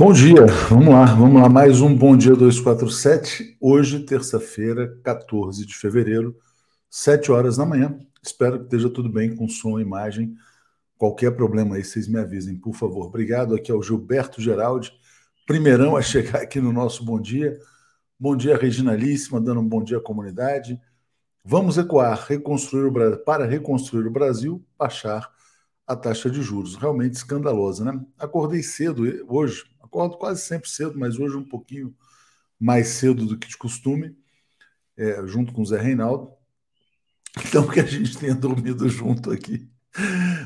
Bom dia, vamos lá, vamos lá, mais um Bom Dia 247. Hoje, terça-feira, 14 de fevereiro, 7 horas da manhã. Espero que esteja tudo bem com som imagem. Qualquer problema aí, vocês me avisem, por favor. Obrigado. Aqui é o Gilberto Geraldi, primeirão a chegar aqui no nosso Bom Dia. Bom dia, Reginalíssima, dando um bom dia à comunidade. Vamos ecoar, reconstruir o Brasil, para reconstruir o Brasil, baixar a taxa de juros. Realmente escandalosa, né? Acordei cedo hoje, acordo quase sempre cedo, mas hoje um pouquinho mais cedo do que de costume, é, junto com o Zé Reinaldo. Então que a gente tenha dormido junto aqui.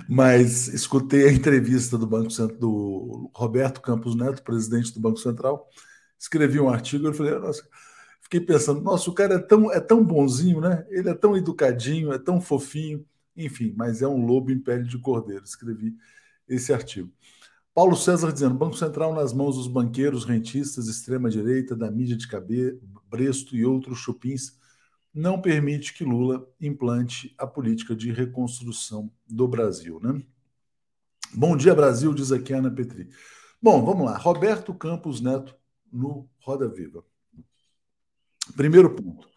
Mas escutei a entrevista do Banco Central, do Roberto Campos Neto, presidente do Banco Central. Escrevi um artigo, eu falei, nossa, fiquei pensando, nossa, o cara é tão, é tão bonzinho, né? Ele é tão educadinho, é tão fofinho, enfim, mas é um lobo em pele de cordeiro. Escrevi esse artigo. Paulo César dizendo: Banco Central nas mãos dos banqueiros, rentistas, extrema-direita, da mídia de cabresto e outros chupins, não permite que Lula implante a política de reconstrução do Brasil. Né? Bom dia, Brasil, diz aqui Ana Petri. Bom, vamos lá. Roberto Campos Neto no Roda Viva. Primeiro ponto: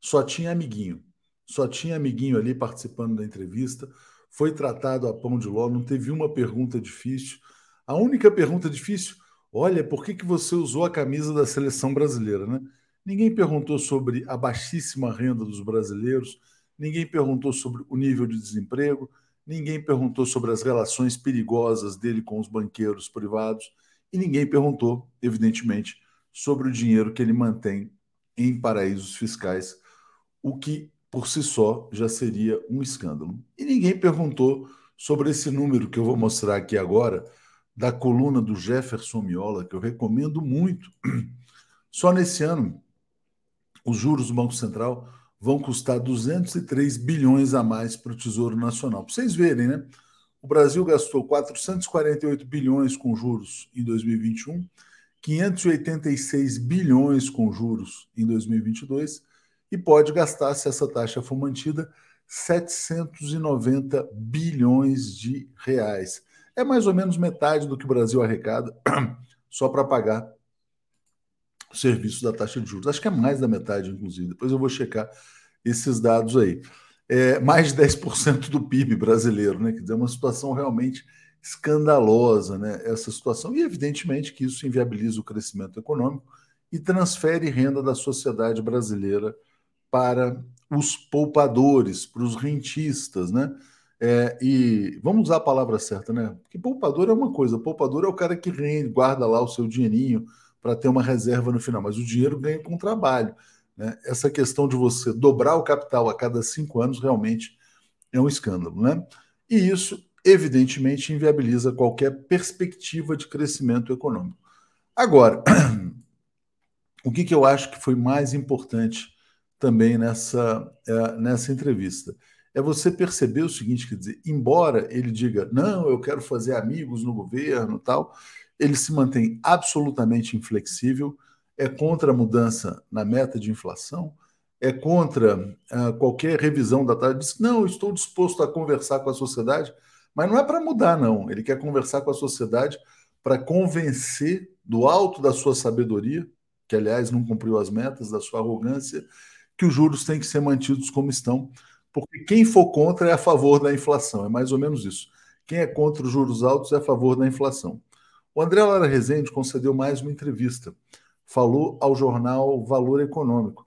só tinha amiguinho. Só tinha amiguinho ali participando da entrevista. Foi tratado a pão de ló, não teve uma pergunta difícil a única pergunta difícil, olha, por que, que você usou a camisa da seleção brasileira, né? Ninguém perguntou sobre a baixíssima renda dos brasileiros, ninguém perguntou sobre o nível de desemprego, ninguém perguntou sobre as relações perigosas dele com os banqueiros privados e ninguém perguntou, evidentemente, sobre o dinheiro que ele mantém em paraísos fiscais, o que por si só já seria um escândalo. E ninguém perguntou sobre esse número que eu vou mostrar aqui agora, da coluna do Jefferson Miola, que eu recomendo muito. Só nesse ano, os juros do Banco Central vão custar 203 bilhões a mais para o Tesouro Nacional. Para vocês verem, né? O Brasil gastou 448 bilhões com juros em 2021, 586 bilhões com juros em 2022 e pode gastar, se essa taxa for mantida, 790 bilhões de reais. É mais ou menos metade do que o Brasil arrecada só para pagar o serviço da taxa de juros. Acho que é mais da metade, inclusive. Depois eu vou checar esses dados aí. É mais de 10% do PIB brasileiro, né? Quer dizer, é uma situação realmente escandalosa, né? Essa situação. E, evidentemente, que isso inviabiliza o crescimento econômico e transfere renda da sociedade brasileira para os poupadores, para os rentistas, né? É, e vamos usar a palavra certa, né? Porque poupador é uma coisa, poupador é o cara que rende, guarda lá o seu dinheirinho para ter uma reserva no final, mas o dinheiro ganha com trabalho. Né? Essa questão de você dobrar o capital a cada cinco anos realmente é um escândalo, né? E isso, evidentemente, inviabiliza qualquer perspectiva de crescimento econômico. Agora, o que, que eu acho que foi mais importante também nessa, é, nessa entrevista? É você perceber o seguinte, quer dizer, embora ele diga, não, eu quero fazer amigos no governo tal, ele se mantém absolutamente inflexível, é contra a mudança na meta de inflação, é contra uh, qualquer revisão da taxa. Diz, não, estou disposto a conversar com a sociedade, mas não é para mudar, não. Ele quer conversar com a sociedade para convencer do alto da sua sabedoria, que aliás não cumpriu as metas, da sua arrogância, que os juros têm que ser mantidos como estão porque quem for contra é a favor da inflação, é mais ou menos isso. Quem é contra os juros altos é a favor da inflação. O André Lara Rezende concedeu mais uma entrevista. Falou ao jornal Valor Econômico.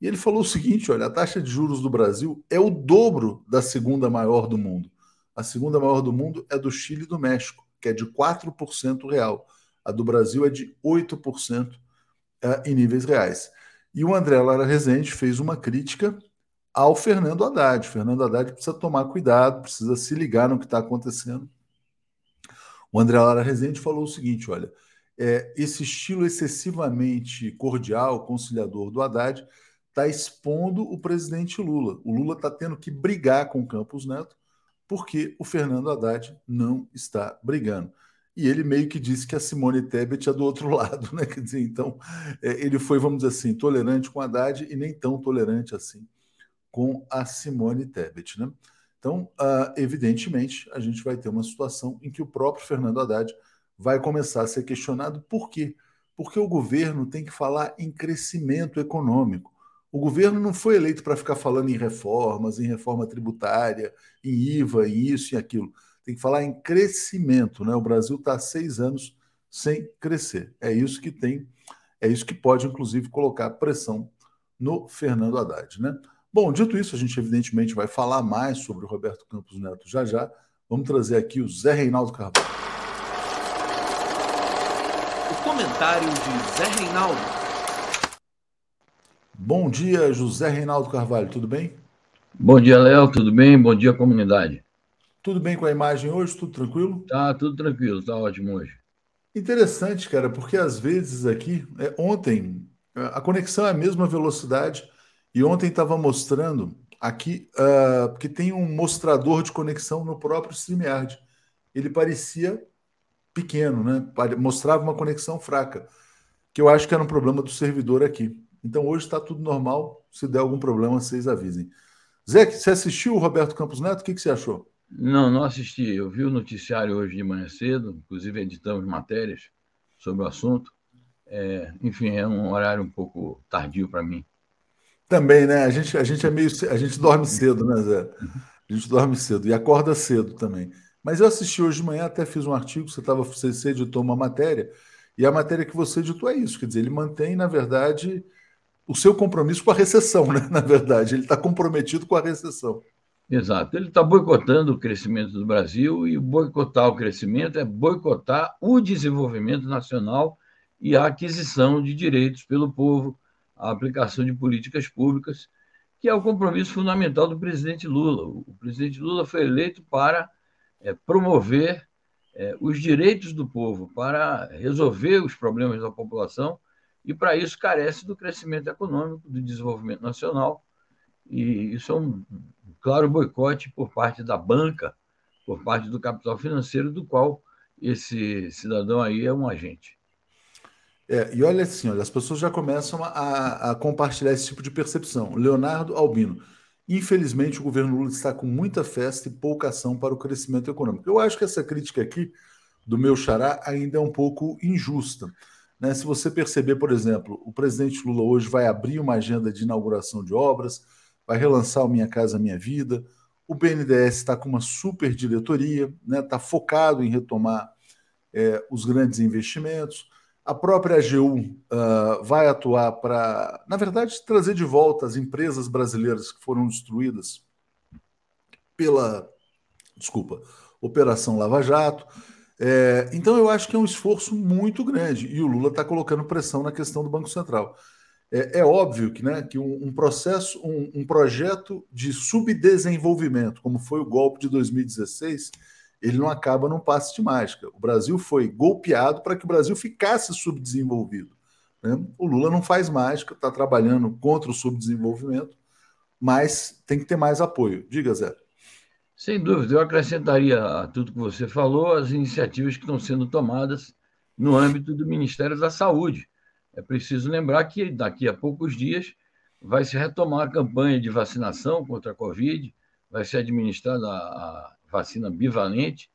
E ele falou o seguinte: olha, a taxa de juros do Brasil é o dobro da segunda maior do mundo. A segunda maior do mundo é do Chile e do México, que é de 4% real. A do Brasil é de 8% eh, em níveis reais. E o André Lara Rezende fez uma crítica ao Fernando Haddad. Fernando Haddad precisa tomar cuidado, precisa se ligar no que está acontecendo. O André Lara Rezende falou o seguinte: olha, é, esse estilo excessivamente cordial, conciliador do Haddad, está expondo o presidente Lula. O Lula está tendo que brigar com o Campos Neto porque o Fernando Haddad não está brigando. E ele meio que disse que a Simone Tebet é do outro lado, né? Quer dizer, então, é, ele foi, vamos dizer assim, tolerante com Haddad e nem tão tolerante assim com a Simone Tebet. Né? Então, uh, evidentemente, a gente vai ter uma situação em que o próprio Fernando Haddad vai começar a ser questionado. Por quê? Porque o governo tem que falar em crescimento econômico. O governo não foi eleito para ficar falando em reformas, em reforma tributária, em IVA, em isso e aquilo. Tem que falar em crescimento. Né? O Brasil está há seis anos sem crescer. É isso que tem, é isso que pode, inclusive, colocar pressão no Fernando Haddad. Né? Bom, dito isso, a gente evidentemente vai falar mais sobre o Roberto Campos Neto já já. Vamos trazer aqui o Zé Reinaldo Carvalho. O comentário de Zé Reinaldo. Bom dia, José Reinaldo Carvalho, tudo bem? Bom dia, Léo, tudo bem? Bom dia, comunidade. Tudo bem com a imagem hoje? Tudo tranquilo? Tá, tudo tranquilo, tá ótimo hoje. Interessante, cara, porque às vezes aqui, é, ontem, a conexão é a mesma velocidade e ontem estava mostrando aqui uh, que tem um mostrador de conexão no próprio StreamYard. Ele parecia pequeno, né? Mostrava uma conexão fraca, que eu acho que era um problema do servidor aqui. Então hoje está tudo normal. Se der algum problema, vocês avisem. Zé, você assistiu o Roberto Campos Neto? O que, que você achou? Não, não assisti. Eu vi o noticiário hoje de manhã cedo, inclusive editamos matérias sobre o assunto. É, enfim, é um horário um pouco tardio para mim. Também, né? A gente, a gente é meio. A gente dorme cedo, né, Zé? A gente dorme cedo e acorda cedo também. Mas eu assisti hoje de manhã, até fiz um artigo, você, tava, você editou uma matéria, e a matéria que você editou é isso, quer dizer, ele mantém, na verdade, o seu compromisso com a recessão, né? na verdade. Ele está comprometido com a recessão. Exato. Ele está boicotando o crescimento do Brasil e boicotar o crescimento é boicotar o desenvolvimento nacional e a aquisição de direitos pelo povo, a aplicação de políticas públicas, que é o compromisso fundamental do presidente Lula. O presidente Lula foi eleito para é, promover é, os direitos do povo, para resolver os problemas da população e para isso carece do crescimento econômico, do desenvolvimento nacional, e isso é um claro boicote por parte da banca, por parte do capital financeiro, do qual esse cidadão aí é um agente. É, e olha assim, olha, as pessoas já começam a, a compartilhar esse tipo de percepção. Leonardo Albino, infelizmente o governo Lula está com muita festa e pouca ação para o crescimento econômico. Eu acho que essa crítica aqui do meu xará ainda é um pouco injusta. Né? Se você perceber, por exemplo, o presidente Lula hoje vai abrir uma agenda de inauguração de obras, vai relançar o Minha Casa Minha Vida. O BNDES está com uma super diretoria, está né? Tá focado em retomar é, os grandes investimentos. A própria AGU uh, ah, vai atuar para, na verdade, trazer de volta as empresas brasileiras que foram destruídas pela, desculpa, Operação Lava Jato. É, então eu acho que é um esforço muito grande e o Lula está colocando pressão na questão do Banco Central. É, é óbvio que, né, que um, um processo, um, um, projeto de subdesenvolvimento, como foi o golpe de 2016, ele não acaba num passe de mágica. O Brasil foi golpeado para que o Brasil ficasse subdesenvolvido. Né? O Lula não faz mágica, está trabalhando contra o subdesenvolvimento, mas tem que ter mais apoio. Diga, Zé. Sem dúvida, eu acrescentaria a tudo que você falou as iniciativas que estão sendo tomadas no âmbito do Ministério da Saúde. É preciso lembrar que daqui a poucos dias vai se retomar a campanha de vacinação contra a Covid, vai ser administrada a vacina bivalente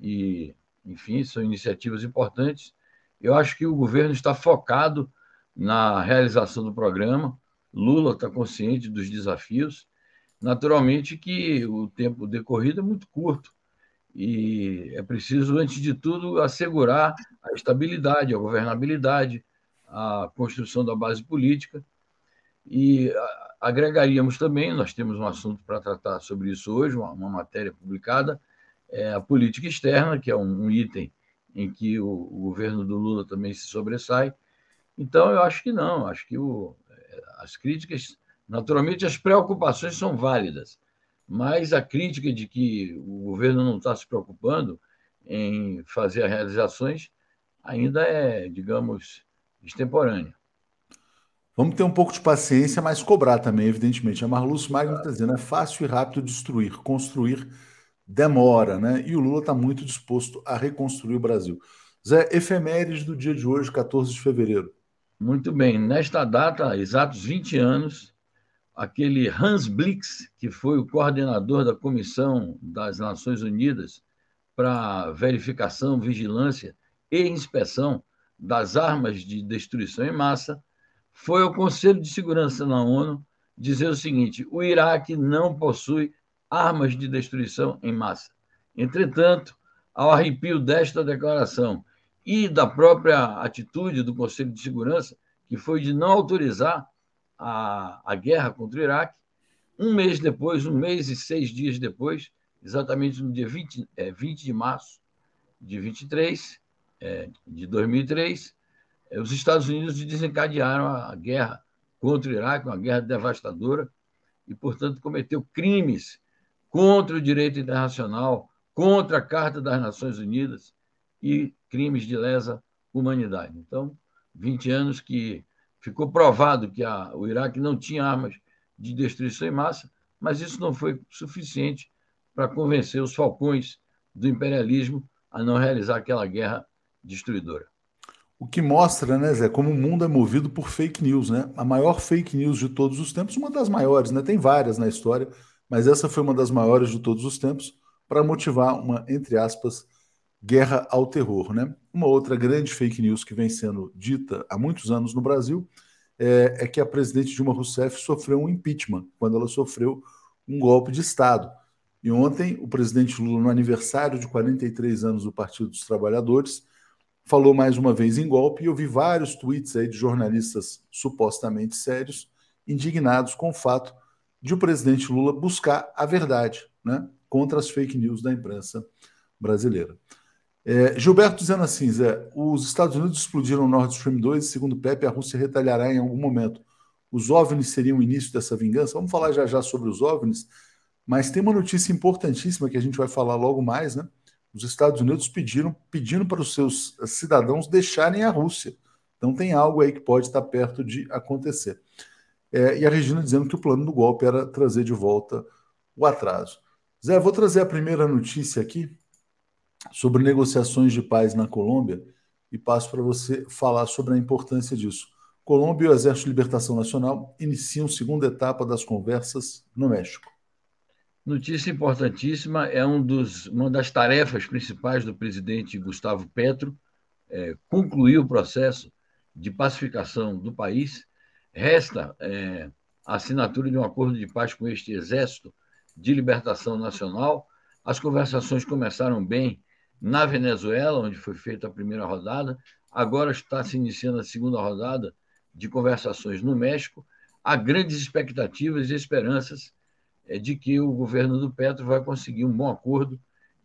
e, enfim, são iniciativas importantes. Eu acho que o governo está focado na realização do programa. Lula está consciente dos desafios Naturalmente que o tempo decorrido é muito curto e é preciso, antes de tudo, assegurar a estabilidade, a governabilidade, a construção da base política. E agregaríamos também, nós temos um assunto para tratar sobre isso hoje, uma, uma matéria publicada, é a política externa, que é um, um item em que o, o, governo do Lula também se sobressai. Então, eu acho que não, acho que o, as críticas Naturalmente, as preocupações são válidas, mas a crítica de que o governo não está se preocupando em fazer realizações ainda é, digamos, extemporânea. Vamos ter um pouco de paciência, mas cobrar também, evidentemente. A Marlúcio Magno está dizendo, é fácil e rápido destruir, construir demora, né? E o Lula está muito disposto a reconstruir o Brasil. Zé, efemérides do dia de hoje, 14 de fevereiro. Muito bem. Nesta data, exatos 20 anos, aquele Hans Blix, que foi o coordenador da Comissão das Nações Unidas para verificação, vigilância e inspeção das armas de destruição em massa, foi ao Conselho de Segurança na ONU dizer o seguinte: o Iraque não possui armas de destruição em massa. Entretanto, ao arrepio desta declaração e da própria atitude do Conselho de Segurança, que foi de não autorizar a, a guerra contra o Iraque, um mês depois, um mês e seis dias depois, exatamente no dia 20, é, 20 de março de 23, é, de 2003, é, os Estados Unidos desencadearam a guerra contra o Iraque, uma guerra devastadora, e, portanto, cometeu crimes contra o direito internacional, contra a Carta das Nações Unidas e crimes de lesa humanidade. Então, 20 anos que ficou provado que a, o Iraque não tinha armas de destruição em massa, mas isso não foi suficiente para convencer os falcões do imperialismo a não realizar aquela guerra destruidora. O que mostra, né, Zé, como o mundo é movido por fake news, né? A maior fake news de todos os tempos, uma das maiores, né? Tem várias na história, mas essa foi uma das maiores de todos os tempos para motivar uma, entre aspas, guerra ao terror, né? Uma outra grande fake news que vem sendo dita há muitos anos no Brasil é, é que a presidente Dilma Rousseff sofreu um impeachment quando ela sofreu um golpe de Estado. E ontem, o presidente Lula, no aniversário de 43 anos do Partido dos Trabalhadores, falou mais uma vez em golpe e eu vi vários tweets aí de jornalistas supostamente sérios, indignados com o fato de o presidente Lula buscar a verdade né, contra as fake news da imprensa brasileira. É, Gilberto dizendo assim, Zé, os Estados Unidos explodiram o Nord Stream 2 e, segundo Pepe, a Rússia retalhará em algum momento. Os OVNIs seriam o início dessa vingança? Vamos falar já já sobre os OVNIs, mas tem uma notícia importantíssima que a gente vai falar logo mais, né? Os Estados Unidos pediram pedindo para os seus cidadãos deixarem a Rússia. Então tem algo aí que pode estar perto de acontecer. É, e a Regina dizendo que o plano do golpe era trazer de volta o atraso. Zé, vou trazer a primeira notícia aqui sobre negociações de paz na Colômbia e passo para você falar sobre a importância disso. Colômbia e o Exército de Libertação Nacional iniciam segunda etapa das conversas no México. Notícia importantíssima, é um dos, uma das tarefas principais do presidente Gustavo Petro, é, concluir o processo de pacificação do país. Resta é, a assinatura de um acordo de paz com este Exército de Libertação Nacional. As conversações começaram bem na Venezuela, onde foi feita a primeira rodada. Agora está se iniciando a segunda rodada de conversações no México. Há grandes expectativas e esperanças de que o governo do Petro vai conseguir um bom acordo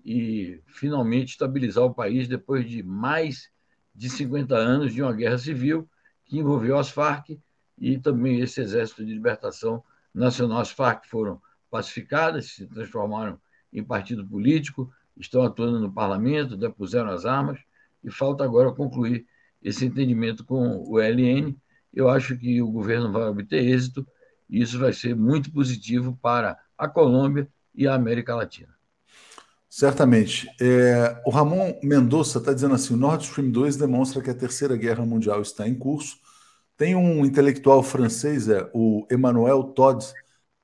e finalmente estabilizar o país depois de mais de 50 anos de uma guerra civil que envolveu as Farc e também esse Exército de Libertação Nacional. As Farc foram pacificadas, se transformaram em partido político, estão atuando no parlamento, depuseram as armas e falta agora concluir esse entendimento com o LN. Eu acho que o governo vai obter êxito isso vai ser muito positivo para a Colômbia e a América Latina. Certamente. É, o Ramon Mendonça está dizendo assim: o Nord Stream 2 demonstra que a Terceira Guerra Mundial está em curso. Tem um intelectual francês, é, o Emmanuel Todd,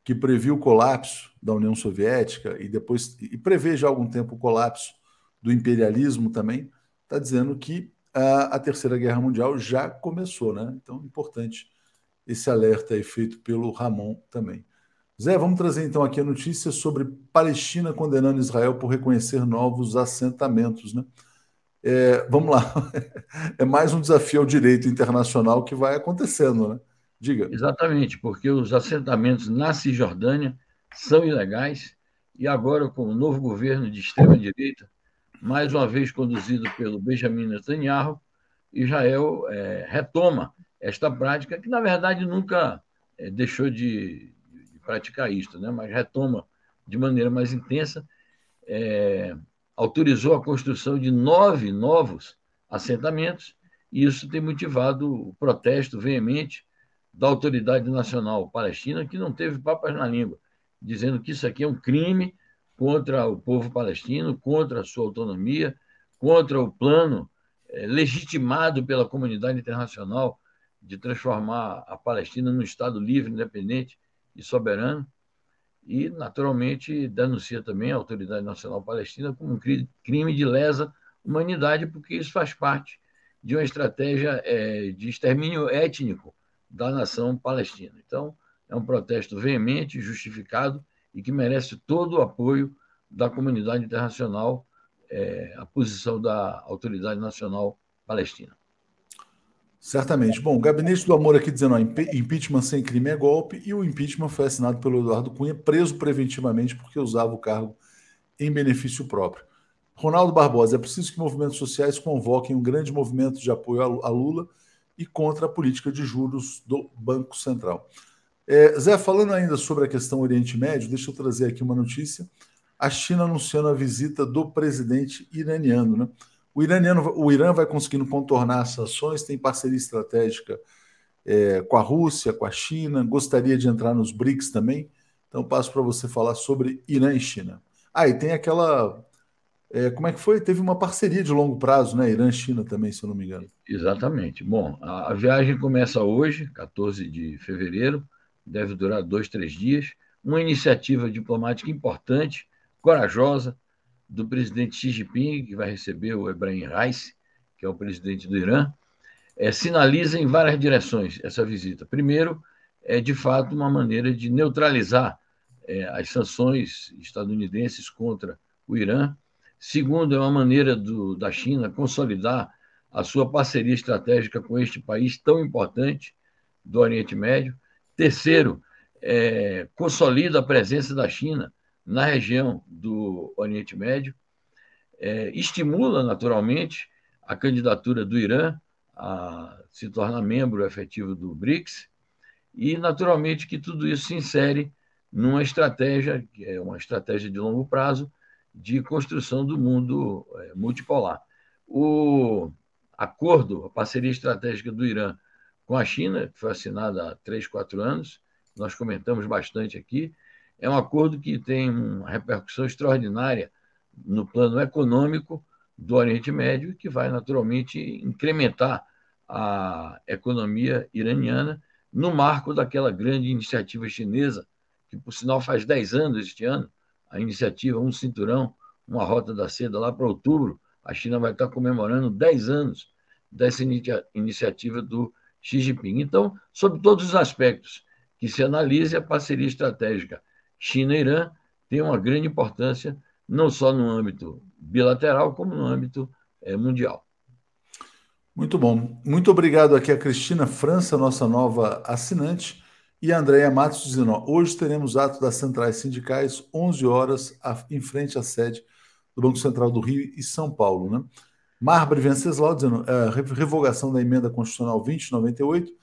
que previu o colapso da União Soviética e depois e prevê já há algum tempo o colapso do imperialismo também, está dizendo que a, a Terceira Guerra Mundial já começou, né? Então, importante esse alerta aí feito pelo Ramon também. Zé, vamos trazer então aqui a notícia sobre Palestina condenando Israel por reconhecer novos assentamentos, né? É, vamos lá, é mais um desafio ao direito internacional que vai acontecendo, né? Diga. Exatamente, porque os assentamentos na Cisjordânia são ilegais e agora, com o novo governo de extrema-direita, mais uma vez conduzido pelo Benjamin Netanyahu, Israel é, retoma esta prática, que na verdade nunca é, deixou de, de, praticar isto, né? mas retoma de maneira mais intensa, é, autorizou a construção de nove novos assentamentos, e isso tem motivado o protesto veemente da Autoridade Nacional Palestina, que não teve papas na língua, dizendo que isso aqui é um crime contra o povo palestino, contra a sua autonomia, contra o plano é, legitimado pela comunidade internacional de transformar a Palestina num Estado livre, independente e soberano, e, naturalmente, denuncia também a Autoridade Nacional Palestina como um crime de lesa humanidade, porque isso faz parte de uma estratégia é, de extermínio étnico da nação palestina. Então, é um protesto veemente, justificado e que merece todo o apoio da comunidade internacional, é, a posição da Autoridade Nacional Palestina. Certamente. Bom, o Gabinete do Amor aqui dizendo, ó, impeachment sem crime é golpe, e o impeachment foi assinado pelo Eduardo Cunha, preso preventivamente porque usava o cargo em benefício próprio. Ronaldo Barbosa, é preciso que movimentos sociais convoquem um grande movimento de apoio a Lula e contra a política de juros do Banco Central. É, Zé, falando ainda sobre a questão Oriente Médio, deixa eu trazer aqui uma notícia. A China anunciando a visita do presidente iraniano, né? O, iraniano, o Irã vai conseguindo contornar as sanções, tem parceria estratégica é, com a Rússia, com a China, gostaria de entrar nos BRICS também. Então, passo para você falar sobre Irã e China. Ah, e tem aquela. É, como é que foi? Teve uma parceria de longo prazo, né? Irã e China também, se eu não me engano. Exatamente. Bom, a, a viagem começa hoje, 14 de fevereiro, deve durar dois, três dias. Uma iniciativa diplomática importante, corajosa, do presidente Xi Jinping, que vai receber o Ebrahim Raisi, que é o presidente do Irã, é, sinaliza em várias direções essa visita. Primeiro, é de fato uma maneira de neutralizar é, as sanções estadunidenses contra o Irã. Segundo, é uma maneira do, da China consolidar a sua parceria estratégica com este país tão importante do Oriente Médio. Terceiro, é, consolida a presença da China na região do Oriente Médio, é, estimula naturalmente a candidatura do Irã a se tornar membro efetivo do BRICS e naturalmente que tudo isso se insere numa estratégia que é uma estratégia de longo prazo de construção do mundo é, multipolar. O acordo, a parceria estratégica do Irã com a China, que foi assinada há três, quatro anos, nós comentamos bastante aqui, é um acordo que tem uma repercussão extraordinária no plano econômico do Oriente Médio, que vai naturalmente incrementar a economia iraniana no marco daquela grande iniciativa chinesa, que por sinal faz 10 anos este ano, a iniciativa Um Cinturão, uma Rota da Seda, lá para outubro, a China vai estar comemorando 10 anos dessa iniciativa do Xi Jinping. Então, sobre todos os aspectos que se analise, a parceria estratégica China e Irã tem uma grande importância, não só no âmbito bilateral, como no âmbito é, mundial. Muito bom. Muito obrigado aqui a Cristina França, nossa nova assinante, e a Andréia Matos dizendo: ó, hoje teremos ato das centrais sindicais, 11 horas, em frente à sede do Banco Central do Rio e São Paulo. Né? Marbre Venceslau dizendo: uh, revogação da emenda constitucional 2098 uh,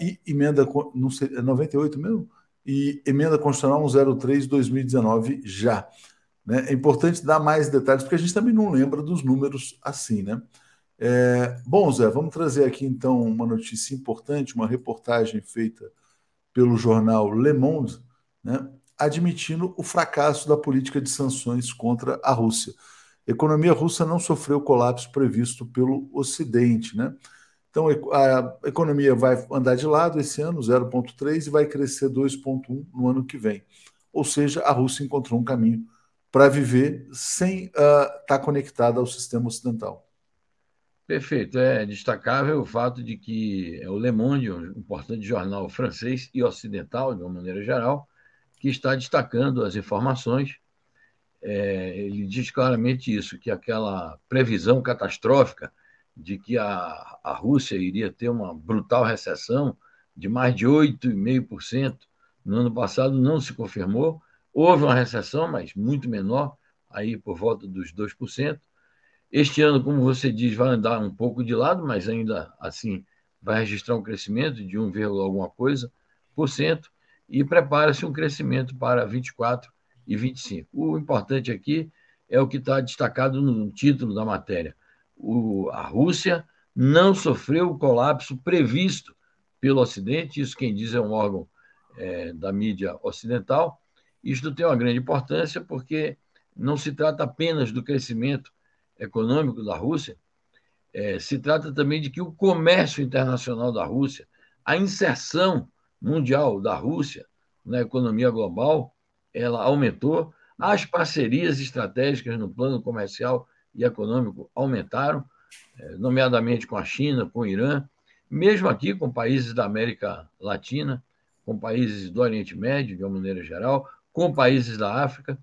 e emenda. Não sei, é 98 mesmo? E emenda constitucional 103 2019 já. Né? É importante dar mais detalhes, porque a gente também não lembra dos números assim, né? É, bom, Zé, vamos trazer aqui então uma notícia importante, uma reportagem feita pelo jornal Le Monde, né, admitindo o fracasso da política de sanções contra a Rússia. A economia russa não sofreu o colapso previsto pelo Ocidente, né? Então, a economia vai andar de lado esse ano, 0,3, e vai crescer 2,1 no ano que vem. Ou seja, a Rússia encontrou um caminho para viver sem estar uh, tá conectada ao sistema ocidental. Perfeito. É destacável o fato de que é o Le Monde, um importante jornal francês e ocidental, de uma maneira geral, que está destacando as informações. É, ele diz claramente isso, que aquela previsão catastrófica de que a, a Rússia iria ter uma brutal recessão de mais de 8,5% no ano passado, não se confirmou. Houve uma recessão, mas muito menor, aí por volta dos 2%. Este ano, como você diz, vai andar um pouco de lado, mas ainda assim vai registrar um crescimento de 1, alguma coisa por cento e prepara-se um crescimento para 24 e 25. O importante aqui é o que está destacado no título da matéria o, a Rússia não sofreu o colapso previsto pelo Ocidente, isso quem diz é um órgão é, da mídia ocidental. Isto tem uma grande importância porque não se trata apenas do crescimento econômico da Rússia, é, se trata também de que o comércio internacional da Rússia, a inserção mundial da Rússia na economia global, ela aumentou, as parcerias estratégicas no plano comercial e econômico aumentaram, é, nomeadamente com a China, com o Irã, mesmo aqui com países da América Latina, com países do Oriente Médio, de uma maneira geral, com países da África.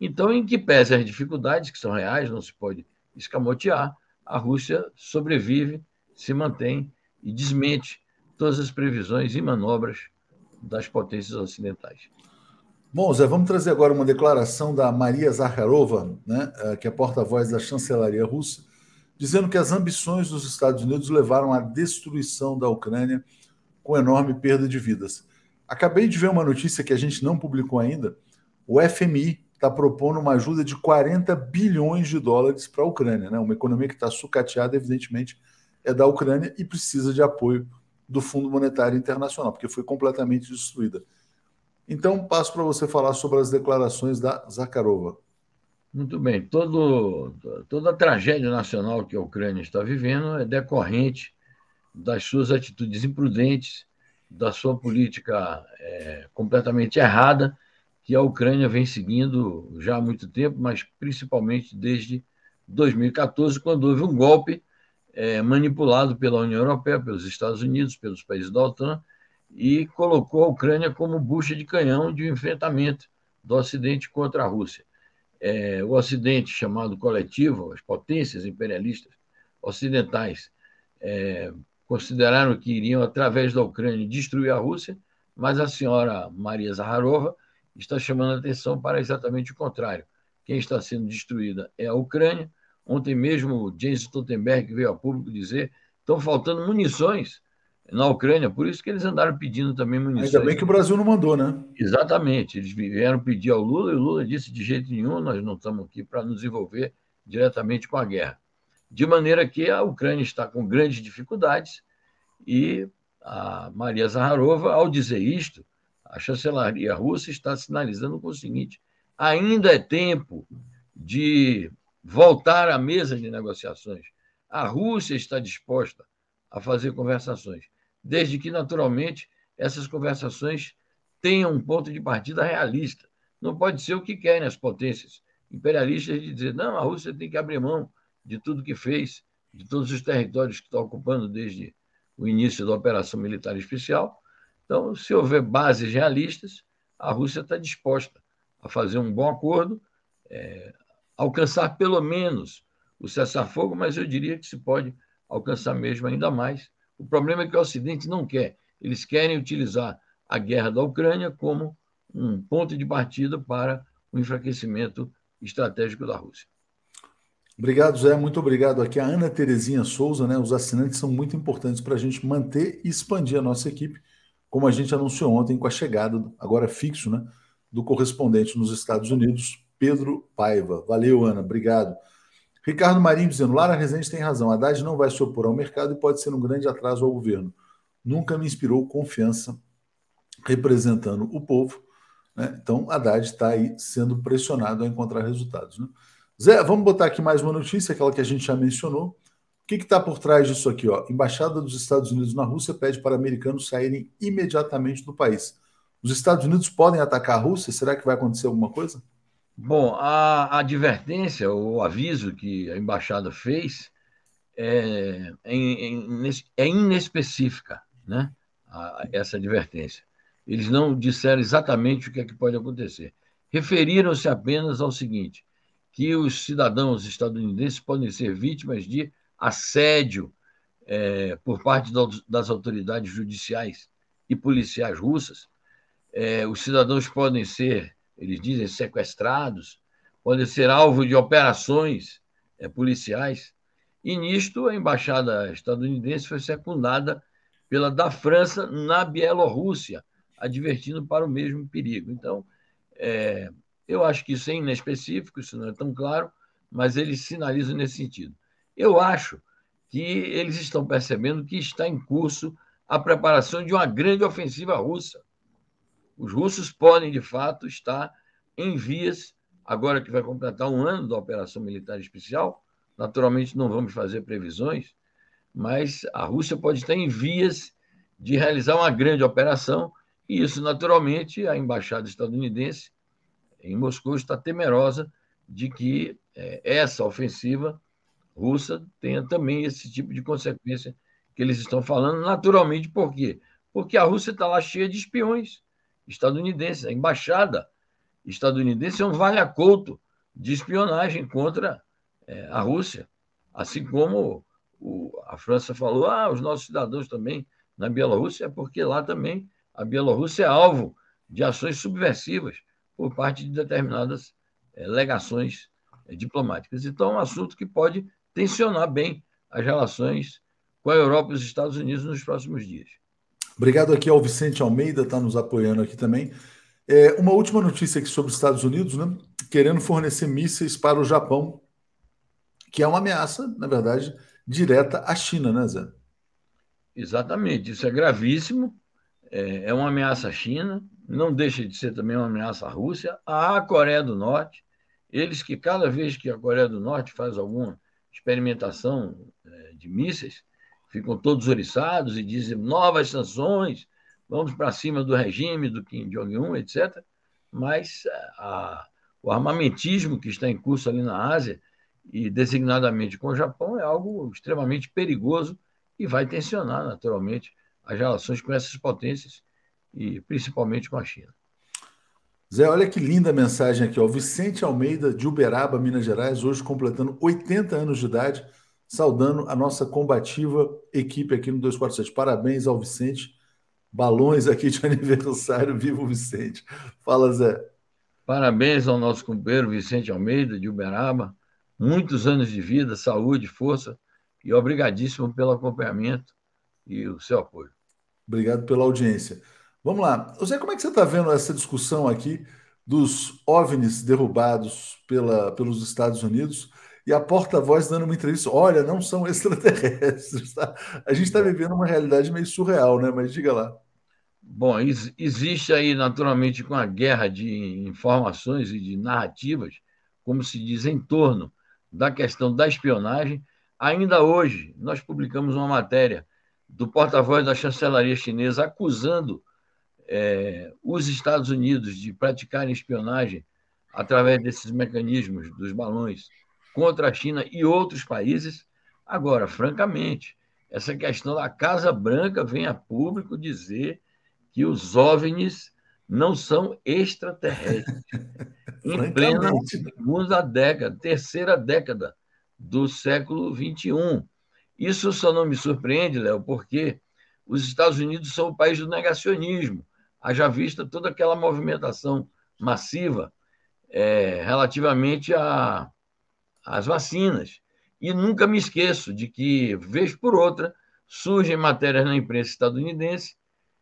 Então, em que pese as dificuldades, que são reais, não se pode escamotear, a Rússia sobrevive, se mantém e desmente todas as previsões e manobras das potências ocidentais. Bom, Zé, vamos trazer agora uma declaração da Maria Zakharova, né, eh, que é porta-voz da chancelaria russa, dizendo que as ambições dos Estados Unidos levaram à destruição da Ucrânia com enorme perda de vidas. Acabei de ver uma notícia que a gente não publicou ainda. O FMI está propondo uma ajuda de 40 bilhões de dólares para a Ucrânia, né? Uma economia que está sucateada, evidentemente, é da Ucrânia e precisa de apoio do Fundo Monetário Internacional, porque foi completamente destruída. Então, passo para você falar sobre as declarações da Zakharova. Muito bem. Todo, toda a tragédia nacional que a Ucrânia está vivendo é decorrente das suas atitudes imprudentes, da sua política é, completamente errada, que a Ucrânia vem seguindo já há muito tempo, mas principalmente desde 2014, quando houve um golpe é, manipulado pela União Europeia, pelos Estados Unidos, pelos países da OTAN, e colocou a Ucrânia como bucha de canhão de enfrentamento do Ocidente contra a Rússia. É, o Ocidente, chamado coletivo, as potências imperialistas ocidentais, é, consideraram que iriam, através da Ucrânia, destruir a Rússia, mas a senhora Maria Zaharova está chamando a atenção para exatamente o contrário. Quem está sendo destruída é a Ucrânia. Ontem mesmo, James Stoltenberg veio a público dizer estão faltando munições na Ucrânia, por isso que eles andaram pedindo também munições. Ainda bem que o Brasil não mandou, né? Exatamente. Eles vieram pedir ao Lula e o Lula disse de jeito nenhum, nós não estamos aqui para nos envolver diretamente com a guerra. De maneira que a Ucrânia está com grandes dificuldades e a Maria Zaharova, ao dizer isto, a chancelaria russa está sinalizando com o seguinte: ainda é tempo de voltar à mesa de negociações. A Rússia está disposta a fazer conversações, desde que, naturalmente, essas conversações tenham um ponto de partida realista. Não pode ser o que querem as potências imperialistas de dizer, não, a Rússia tem que abrir mão de tudo que fez, de todos os territórios que está ocupando desde o início da operação militar especial. Então, se houver bases realistas, a Rússia está disposta a fazer um bom acordo, é, alcançar pelo menos o cessar-fogo, mas eu diria que se pode alcançar mesmo ainda mais. O problema é que o Ocidente não quer. Eles querem utilizar a guerra da Ucrânia como um ponto de partida para o enfraquecimento estratégico da Rússia. Obrigado, Zé. Muito obrigado aqui. A Ana Terezinha Souza, né? Os assinantes são muito importantes para a gente manter e expandir a nossa equipe, como a gente anunciou ontem com a chegada, agora fixo, né? Do correspondente nos Estados Unidos, Pedro Paiva. Valeu, Ana. Obrigado. Ricardo Marinho dizendo: Lara Rezende tem razão. Haddad não vai se opor ao mercado e pode ser um grande atraso ao governo. Nunca me inspirou confiança representando o povo. Né? Então, Haddad está aí sendo pressionado a encontrar resultados. Né? Zé, vamos botar aqui mais uma notícia, aquela que a gente já mencionou. O que está por trás disso aqui? Ó? Embaixada dos Estados Unidos na Rússia pede para americanos saírem imediatamente do país. Os Estados Unidos podem atacar a Rússia? Será que vai acontecer alguma coisa? Bom, a, advertência, o aviso que a embaixada fez é, é, é inespecífica, né? Essa advertência. Eles não disseram exatamente o que é que pode acontecer. Referiram-se apenas ao seguinte: que os cidadãos estadunidenses podem ser vítimas de assédio é, por parte das autoridades judiciais e policiais russas. É, os cidadãos podem ser, eles dizem, sequestrados, podem ser alvo de operações é, policiais. E nisto, a embaixada estadunidense foi secundada pela da França na Bielorrússia, advertindo para o mesmo perigo. Então, é, eu acho que isso é inespecífico, isso não é tão claro, mas eles sinalizam nesse sentido. Eu acho que eles estão percebendo que está em curso a preparação de uma grande ofensiva russa. Os russos podem, de fato, estar em vias, agora que vai completar um ano da operação militar especial. Naturalmente, não vamos fazer previsões, mas a Rússia pode estar em vias de realizar uma grande operação, e isso, naturalmente, a embaixada estadunidense em Moscou está temerosa de que é, essa ofensiva russa tenha também esse tipo de consequência que eles estão falando, naturalmente, por quê? Porque a Rússia está lá cheia de espiões estadunidenses. A embaixada estadunidense é um vale-acolto de espionagem contra é, a Rússia. Assim como o, a França falou, ah, os nossos cidadãos também na Bielorrússia, é porque lá também a Bielorrússia é alvo de ações subversivas por parte de determinadas é, legações é, diplomáticas. Então, é um assunto que pode tensionar bem as relações com a Europa e os Estados Unidos nos próximos dias. Obrigado aqui ao Vicente Almeida, está nos apoiando aqui também. É, uma última notícia aqui sobre os Estados Unidos, né? Querendo fornecer mísseis para o Japão, que é uma ameaça, na verdade, direta à China, né, Zé? Exatamente, isso é gravíssimo, é, é uma ameaça à China, não deixa de ser também uma ameaça à Rússia, à Coreia do Norte, eles que cada vez que a Coreia do Norte faz alguma experimentação é, de mísseis, ficam todos oriçados e dizem novas sanções, vamos para cima do regime do Kim Jong-un, etc. Mas a, o armamentismo que está em curso ali na Ásia, e designadamente com o Japão, é algo extremamente perigoso e vai tensionar, naturalmente, as relações com essas potências e principalmente com a China. Zé, olha que linda mensagem aqui, ó. Vicente Almeida, de Uberaba, Minas Gerais, hoje completando 80 anos de idade, saudando a nossa combativa equipe aqui no 247. Parabéns ao Vicente. Balões aqui de aniversário, viva o Vicente. Fala, Zé. Parabéns ao nosso companheiro Vicente Almeida, de Uberaba. Muitos anos de vida, saúde, força e obrigadíssimo pelo acompanhamento e o seu apoio. Obrigado pela audiência. Vamos lá. Zé, como é que você está vendo essa discussão aqui dos OVNIs derrubados pela, pelos Estados Unidos e a porta-voz dando uma entrevista? Olha, não são extraterrestres. Tá? A gente está vivendo uma realidade meio surreal, né? Mas diga lá. Bom, existe aí, naturalmente, com a guerra de informações e de narrativas, como se diz, em torno da questão da espionagem, Ainda hoje, nós publicamos uma matéria do porta-voz da chancelaria chinesa acusando é, os Estados Unidos de praticarem espionagem através desses mecanismos dos balões contra a China e outros países. Agora, francamente, essa questão da Casa Branca vem a público dizer que os OVNIs não são extraterrestres. em plena segunda década, terceira década do século XXI. Isso só não me surpreende, Léo, porque os Estados Unidos são o país do negacionismo, haja vista toda aquela movimentação massiva é, relativamente às vacinas. E nunca me esqueço de que, vez por outra, surgem matérias na imprensa estadunidense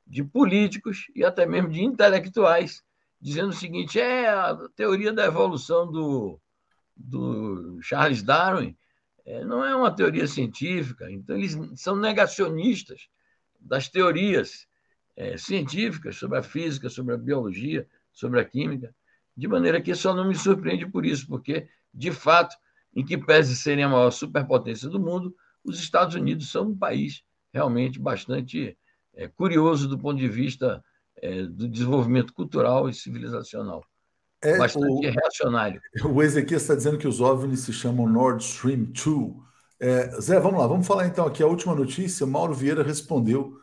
de políticos e até mesmo de intelectuais dizendo o seguinte: é a teoria da evolução do, do Charles Darwin é, não é uma teoria científica, então eles são negacionistas das teorias é, científicas sobre a física, sobre a biologia, sobre a química, de maneira que só não me surpreende por isso, porque, de fato, em que pese serem a maior superpotência do mundo, os Estados Unidos são um país realmente bastante é, curioso do ponto de vista é, do desenvolvimento cultural e civilizacional. É, bastante o, reacionário. O Ezequiel está dizendo que os OVNIs se chamam Nord Stream 2. É, Zé, vamos lá, vamos falar então aqui a última notícia. Mauro Vieira respondeu,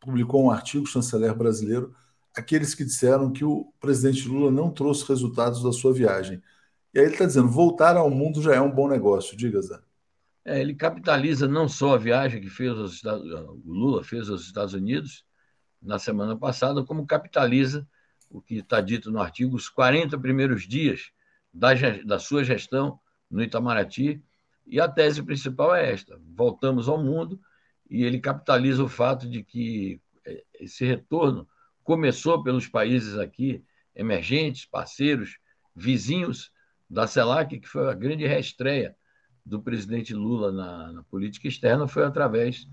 publicou um artigo, chanceler brasileiro, aqueles que disseram que o presidente Lula não trouxe resultados da sua viagem. E aí ele está dizendo, voltar ao mundo já é um bom negócio. Diga, Zé. É, ele capitaliza não só a viagem que fez aos Estados, o Lula fez aos Estados Unidos na semana passada, como capitaliza o que está dito no artigo, os 40 primeiros dias da, da sua gestão no Itamaraty, e a tese principal é esta: voltamos ao mundo, e ele capitaliza o fato de que é, esse retorno começou pelos países aqui emergentes, parceiros, vizinhos da CELAC, que foi a grande reestreia do presidente Lula na, na, política externa, foi através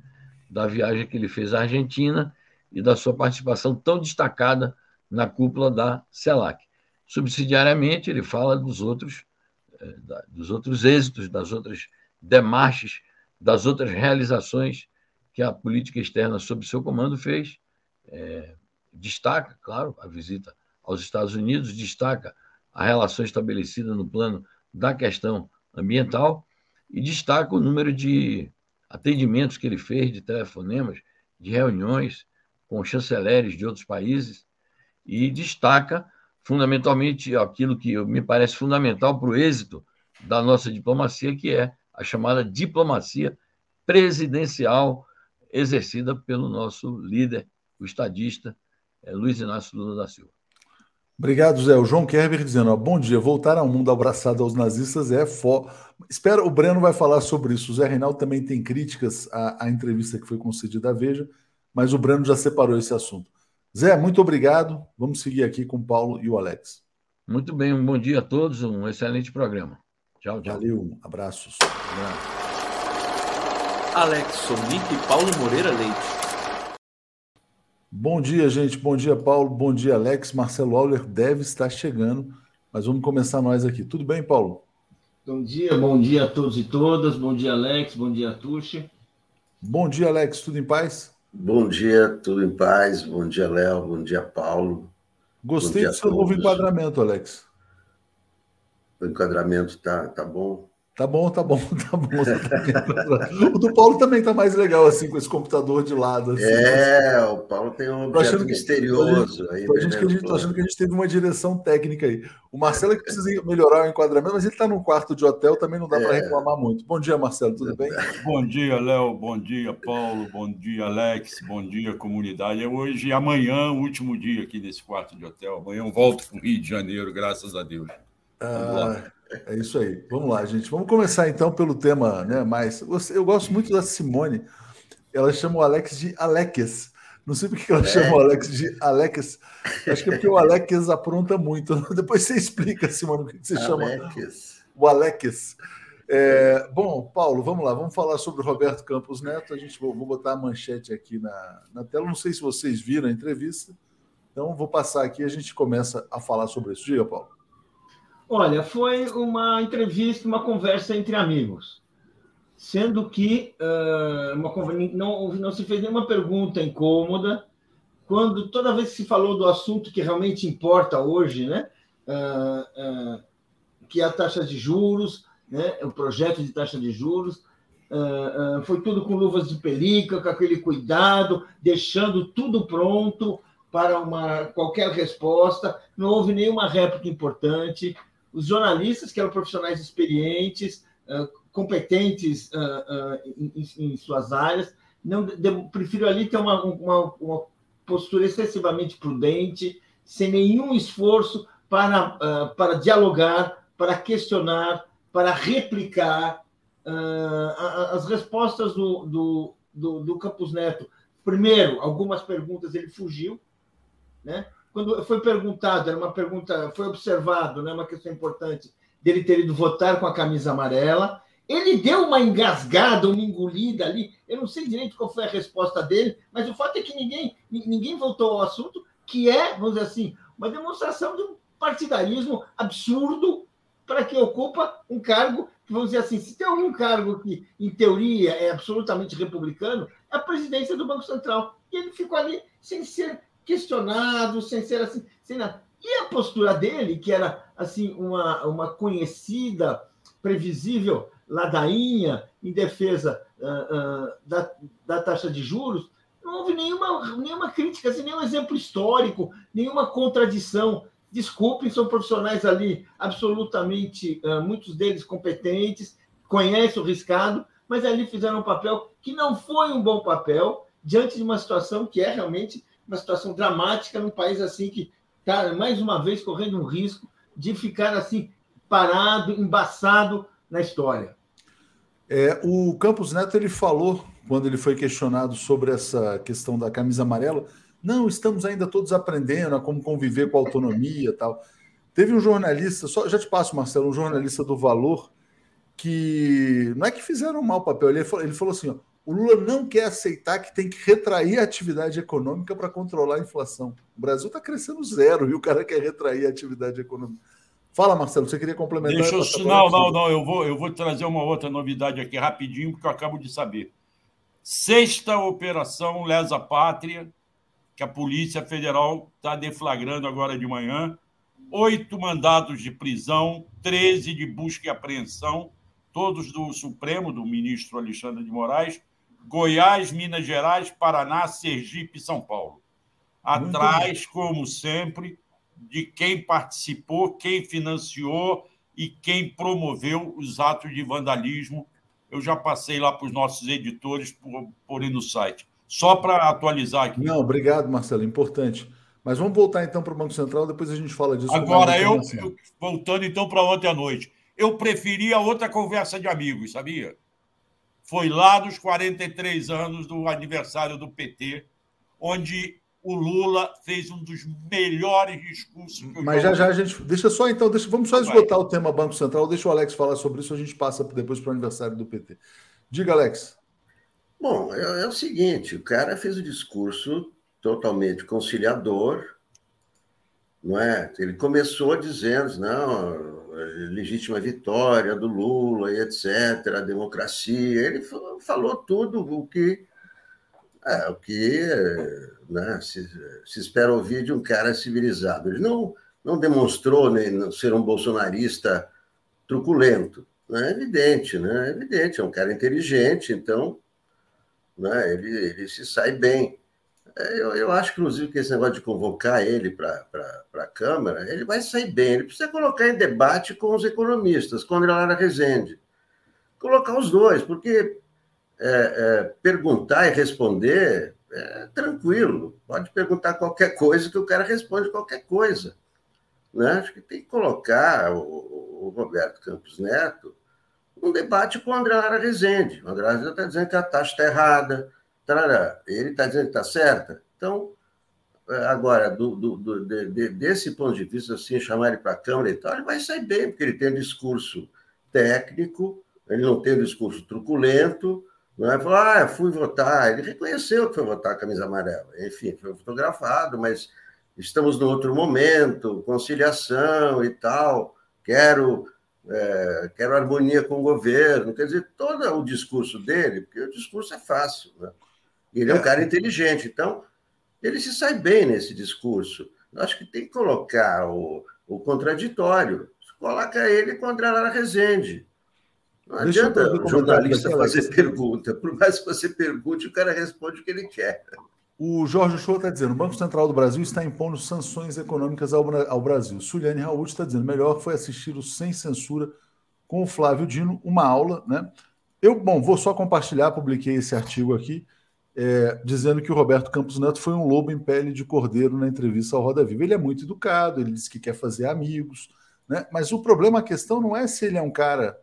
da viagem que ele fez à Argentina e da sua participação tão destacada na cúpula da CELAC. Subsidiariamente, ele fala dos outros, eh, dos outros êxitos, das outras demarches, das outras realizações que a política externa sob seu comando fez. É, destaca, claro, a visita aos Estados Unidos, destaca a relação estabelecida no plano da questão ambiental e destaca o número de atendimentos que ele fez, de telefonemas, de reuniões com chanceleres de outros países e destaca fundamentalmente aquilo que me parece fundamental para o êxito da nossa diplomacia, que é a chamada diplomacia presidencial exercida pelo nosso líder, o estadista é, Luiz Inácio Lula da Silva. Obrigado, Zé. O João Kerber dizendo: ó, bom dia. Voltar ao mundo abraçado aos nazistas é fó. Espera, o Breno vai falar sobre isso. O Zé Reinaldo também tem críticas à, à entrevista que foi concedida à Veja, mas o Breno já separou esse assunto. Zé, muito obrigado. Vamos seguir aqui com o Paulo e o Alex. Muito bem, um bom dia a todos, um excelente programa. Tchau, tchau. Valeu, abraços. Abraço. Alex Sonic e Paulo Moreira Leite. Bom dia, gente. Bom dia, Paulo. Bom dia, Alex. Marcelo Auler deve estar chegando, mas vamos começar nós aqui. Tudo bem, Paulo? Bom dia, bom dia a todos e todas. Bom dia, Alex. Bom dia, Tuxi. Bom dia, Alex. Tudo em paz? Bom dia, tudo em paz. Bom dia, Léo. Bom dia, Paulo. Gostei do seu novo enquadramento, Alex. O enquadramento tá, tá bom. Tá bom, tá bom, tá bom. Tá o do Paulo também tá mais legal, assim, com esse computador de lado. Assim, é, assim. o Paulo tem um objeto misterioso. Que, aí, tô, achando que a gente, tô achando que a gente teve uma direção técnica aí. O Marcelo é que precisa melhorar o enquadramento, mas ele está num quarto de hotel, também não dá é. para reclamar muito. Bom dia, Marcelo, tudo bem? Bom dia, Léo, bom dia, Paulo, bom dia, Alex, bom dia, comunidade. É hoje e amanhã, o último dia aqui nesse quarto de hotel. Amanhã eu volto para o Rio de Janeiro, graças a Deus. Ah, é isso aí. Vamos lá, gente. Vamos começar então pelo tema, né? Mais. Eu gosto muito da Simone. Ela chama o Alex de Alex. Não sei por que ela é. chama o Alex de Alex. Acho que é porque o Alex apronta muito. Depois você explica, Simone, o que você chama o Alex. É, bom, Paulo, vamos lá, vamos falar sobre o Roberto Campos Neto. A gente vou, vou botar a manchete aqui na, na tela. Não sei se vocês viram a entrevista, então vou passar aqui e a gente começa a falar sobre isso. Diga, Paulo. Olha, foi uma entrevista, uma conversa entre amigos, sendo que uh, uma, não, não se fez nenhuma pergunta incômoda, quando toda vez que se falou do assunto que realmente importa hoje, né, uh, uh, que é a taxa de juros, né, o projeto de taxa de juros, foi tudo com luvas de pelica, com aquele cuidado, deixando tudo pronto para uma qualquer resposta, não houve nenhuma réplica importante, os jornalistas, que eram profissionais experientes, competentes em, em, suas áreas, não prefiro ali ter uma, uma, uma, postura excessivamente prudente, sem nenhum esforço para, para dialogar, para questionar, para replicar as respostas do, do, do, do Campos Neto. Primeiro, algumas perguntas ele fugiu, né? Quando foi perguntado, era uma pergunta, foi observado, né, uma questão importante, dele ter ido votar com a camisa amarela. Ele deu uma engasgada, uma engolida ali. Eu não sei direito qual foi a resposta dele, mas o fato é que ninguém, ninguém voltou ao assunto, que é, vamos dizer assim, uma demonstração de um partidarismo absurdo para que ocupa um cargo, vamos dizer assim, se tem algum cargo que, em teoria, é absolutamente republicano, é a presidência do Banco Central. E ele ficou ali sem ser questionado, sem ser assim, sem nada. E a postura dele, que era assim uma, uma conhecida, previsível ladainha em defesa uh, uh, da, da taxa de juros, não houve nenhuma, nenhuma crítica, assim, nenhum exemplo histórico, nenhuma contradição. Desculpem, são profissionais ali absolutamente, uh, muitos deles competentes, conhecem o riscado, mas ali fizeram um papel que não foi um bom papel diante de uma situação que é realmente uma situação dramática num país assim que está, mais uma vez, correndo um risco de ficar assim, parado, embaçado na história. É, o Campos Neto ele falou, quando ele foi questionado sobre essa questão da camisa amarela, não, estamos ainda todos aprendendo a como conviver com a autonomia tal. Teve um jornalista, só já te passo, Marcelo, um jornalista do Valor, que não é que fizeram um mau papel, ele falou, ele falou assim: ó, o Lula não quer aceitar que tem que retrair a atividade econômica para controlar a inflação. O Brasil está crescendo zero e o cara quer retrair a atividade econômica. Fala, Marcelo, você queria complementar? Deixa eu... Não, não, não, eu vou, eu vou trazer uma outra novidade aqui rapidinho, porque eu acabo de saber. Sexta operação Lesa Pátria, que a Polícia Federal está deflagrando agora de manhã, oito mandados de prisão, 13 de busca e apreensão, todos do Supremo, do ministro Alexandre de Moraes, Goiás, Minas Gerais, Paraná, Sergipe e São Paulo. Atrás, como sempre, de quem participou, quem financiou e quem promoveu os atos de vandalismo. Eu já passei lá para os nossos editores por, por ir no site. Só para atualizar aqui. Não, obrigado, Marcelo, importante. Mas vamos voltar então para o Banco Central, depois a gente fala disso. Agora, eu, eu, voltando então para ontem à noite, eu preferia outra conversa de amigos, sabia? Foi lá dos 43 anos do aniversário do PT, onde o Lula fez um dos melhores discursos que eu Mas já já a gente. Deixa só então, deixa, vamos só esgotar Vai. o tema Banco Central, deixa o Alex falar sobre isso, a gente passa depois para o aniversário do PT. Diga, Alex. Bom, é, é o seguinte: o cara fez o discurso totalmente conciliador, não é? Ele começou dizendo, não, legítima vitória do Lula e etc, a democracia. Ele falou tudo o que é, o que né, se, se, espera ouvir de um cara civilizado. Ele não, não demonstrou nem ser um bolsonarista truculento. Né? É evidente, né? É evidente, é um cara inteligente, então né, ele, ele se sai bem. Eu, eu acho, inclusive, que esse negócio de convocar ele para a Câmara, ele vai sair bem. Ele precisa colocar em debate com os economistas, com a André Lara Rezende. Colocar os dois, porque é, é, perguntar e responder é tranquilo. Pode perguntar qualquer coisa que o cara responde qualquer coisa. Né? Acho que tem que colocar o, o Roberto Campos Neto um debate com o André Lara Rezende. O André Lara está dizendo que a taxa está errada, tarará. ele está dizendo que está certa. Então, é, agora, do, do, do, de, desse ponto de vista, assim, chamar ele para a Câmara e tal, ele vai sair bem, porque ele tem um discurso técnico, ele não tem um discurso truculento, não é? Falou, ah, fui votar. Ele reconheceu que foi votar a camisa amarela. Enfim, foi fotografado, mas estamos num outro momento, conciliação e tal. Quero é, quero harmonia com o governo. Quer dizer, todo o discurso dele, porque o discurso é fácil, né? Ele é um cara inteligente, então ele se sai bem nesse discurso. Eu acho que tem que colocar o, o contraditório. Coloca ele com André Lara Rezende. Não Deixa adianta o jornalista fazer pergunta. Por mais que você pergunte, o cara responde o que ele quer. O Jorge Show está dizendo: o Banco Central do Brasil está impondo sanções econômicas ao, ao Brasil. Suliane Raul está dizendo: melhor foi assistir o Sem Censura com o Flávio Dino, uma aula, né? Eu, bom, vou só compartilhar, publiquei esse artigo aqui, é, dizendo que o Roberto Campos Neto foi um lobo em pele de cordeiro na entrevista ao Roda Viva. Ele é muito educado, ele disse que quer fazer amigos, né? Mas o problema, a questão não é se ele é um cara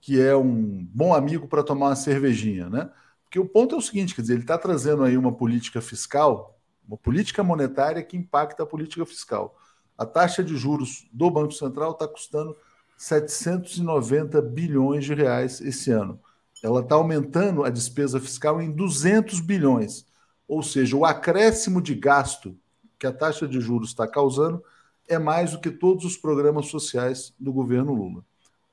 que é um bom amigo para tomar uma cervejinha, né? Porque o ponto é o seguinte, quer dizer, ele está trazendo aí uma política fiscal, uma política monetária que impacta a política fiscal. A taxa de juros do Banco Central está custando 790 bilhões de reais esse ano. Ela está aumentando a despesa fiscal em 200 bilhões. Ou seja, o acréscimo de gasto que a taxa de juros está causando é mais do que todos os programas sociais do governo Lula.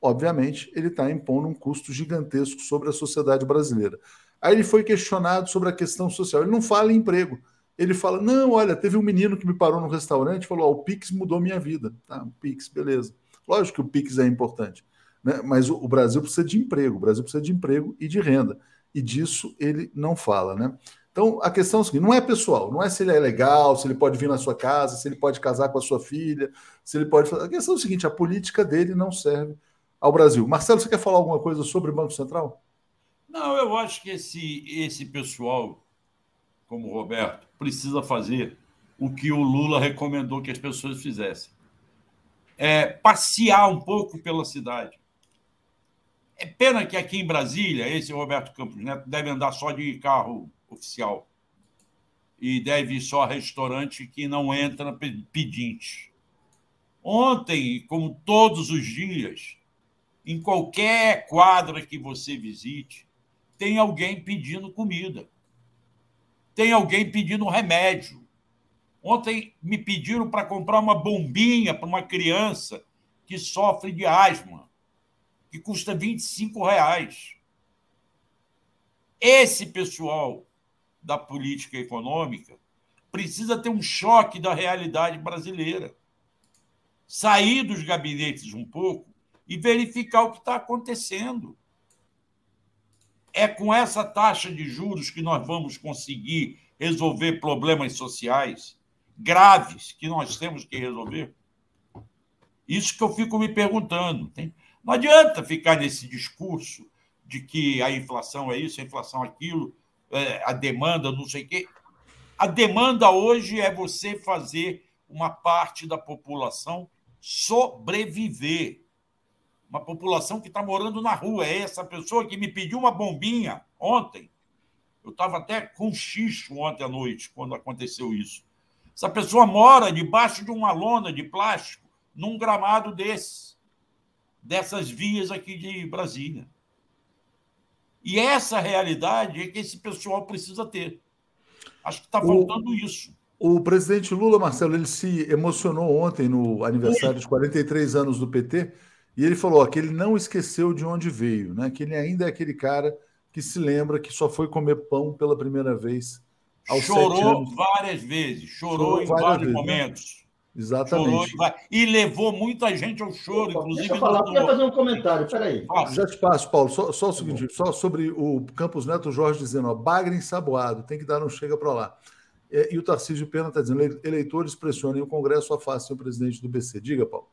Obviamente, ele está impondo um custo gigantesco sobre a sociedade brasileira. Aí ele foi questionado sobre a questão social. Ele não fala em emprego. Ele fala: não, olha, teve um menino que me parou no restaurante e falou: oh, o Pix mudou minha vida. Tá, o Pix, beleza. Lógico que o Pix é importante, né? mas o, o Brasil precisa de emprego, o Brasil precisa de emprego e de renda. E disso ele não fala, né? Então, a questão é a seguinte: não é pessoal, não é se ele é legal, se ele pode vir na sua casa, se ele pode casar com a sua filha, se ele pode. A questão é a seguinte: a política dele não serve ao Brasil. Marcelo, você quer falar alguma coisa sobre o Banco Central? Não, eu acho que esse, esse pessoal, como o Roberto, precisa fazer o que o Lula recomendou que as pessoas fizessem. É passear um pouco pela cidade. É pena que aqui em Brasília, esse Roberto Campos Neto deve andar só de carro oficial. E deve ir só a restaurante que não entra pedinte. Ontem, como todos os dias, em qualquer quadra que você visite, tem alguém pedindo comida, tem alguém pedindo remédio. Ontem me pediram para comprar uma bombinha para uma criança que sofre de asma, que custa 25 reais. Esse pessoal da política econômica precisa ter um choque da realidade brasileira. sair dos gabinetes um pouco e verificar o que está acontecendo. É com essa taxa de juros que nós vamos conseguir resolver problemas sociais graves que nós temos que resolver? Isso que eu fico me perguntando. Não adianta ficar nesse discurso de que a inflação é isso, a inflação é aquilo, é, a demanda, não sei o quê. A demanda hoje é você fazer uma parte da população sobreviver. Uma população que está morando na rua. É essa pessoa que me pediu uma bombinha ontem. Eu estava até com xixo ontem à noite, quando aconteceu isso. Essa pessoa mora debaixo de uma lona de plástico, num gramado desse, dessas vias aqui de Brasília. E essa realidade é que esse pessoal precisa ter. Acho que está faltando o, isso. O presidente Lula, Marcelo, ele se emocionou ontem no aniversário de 43 anos do PT e ele falou que ele não esqueceu de onde veio, né? que ele ainda é aquele cara que se lembra que só foi comer pão pela primeira vez aos Chorou várias vezes, chorou, chorou em vários vezes, né? momentos. Né? Exatamente. Chorou e levou muita gente ao choro, Opa, inclusive. Deixa eu falar, eu fazer um comentário, peraí. Já te passo, Paulo. Só, só o seguinte, só sobre o Campos Neto Jorge dizendo, ó, bagre ensaboado, tem que dar, não chega para lá. E, e, o Tarcísio Pena está dizendo, eleitores pressionem o Congresso, afastem o presidente do BC. Diga, Paulo.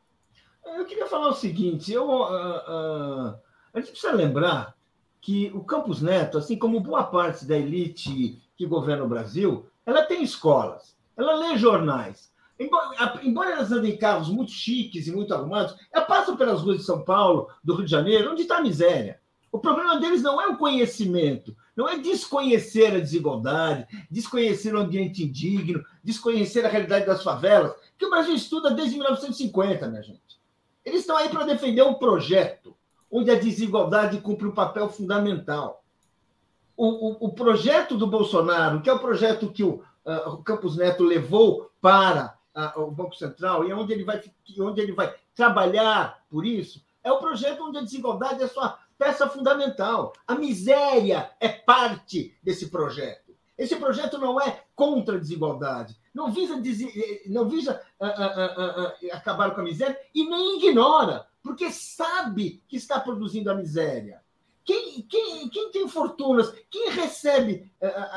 Eu queria falar o seguinte, eu, uh, uh, a gente precisa lembrar que o Campos Neto, assim como boa parte da elite que governa o Brasil, ela tem escolas, ela lê jornais, embora elas andem em carros muito chiques e muito arrumados, elas passam pelas ruas de São Paulo, do Rio de Janeiro, onde está a miséria. O problema deles não é o conhecimento, não é desconhecer a desigualdade, desconhecer o ambiente indigno, desconhecer a realidade das favelas, que o Brasil estuda desde 1950, minha gente. Eles estão aí para defender um projeto onde a desigualdade cumpre um papel fundamental. O, o, o projeto do Bolsonaro, que é o projeto que o, uh, o Campos Neto levou para a, o Banco Central e onde ele, vai, onde ele vai trabalhar por isso, é o projeto onde a desigualdade é sua peça fundamental. A miséria é parte desse projeto. Esse projeto não é contra a desigualdade, não visa, não visa uh, uh, uh, acabar com a miséria e nem ignora, porque sabe que está produzindo a miséria. Quem, quem, quem tem fortunas, quem recebe,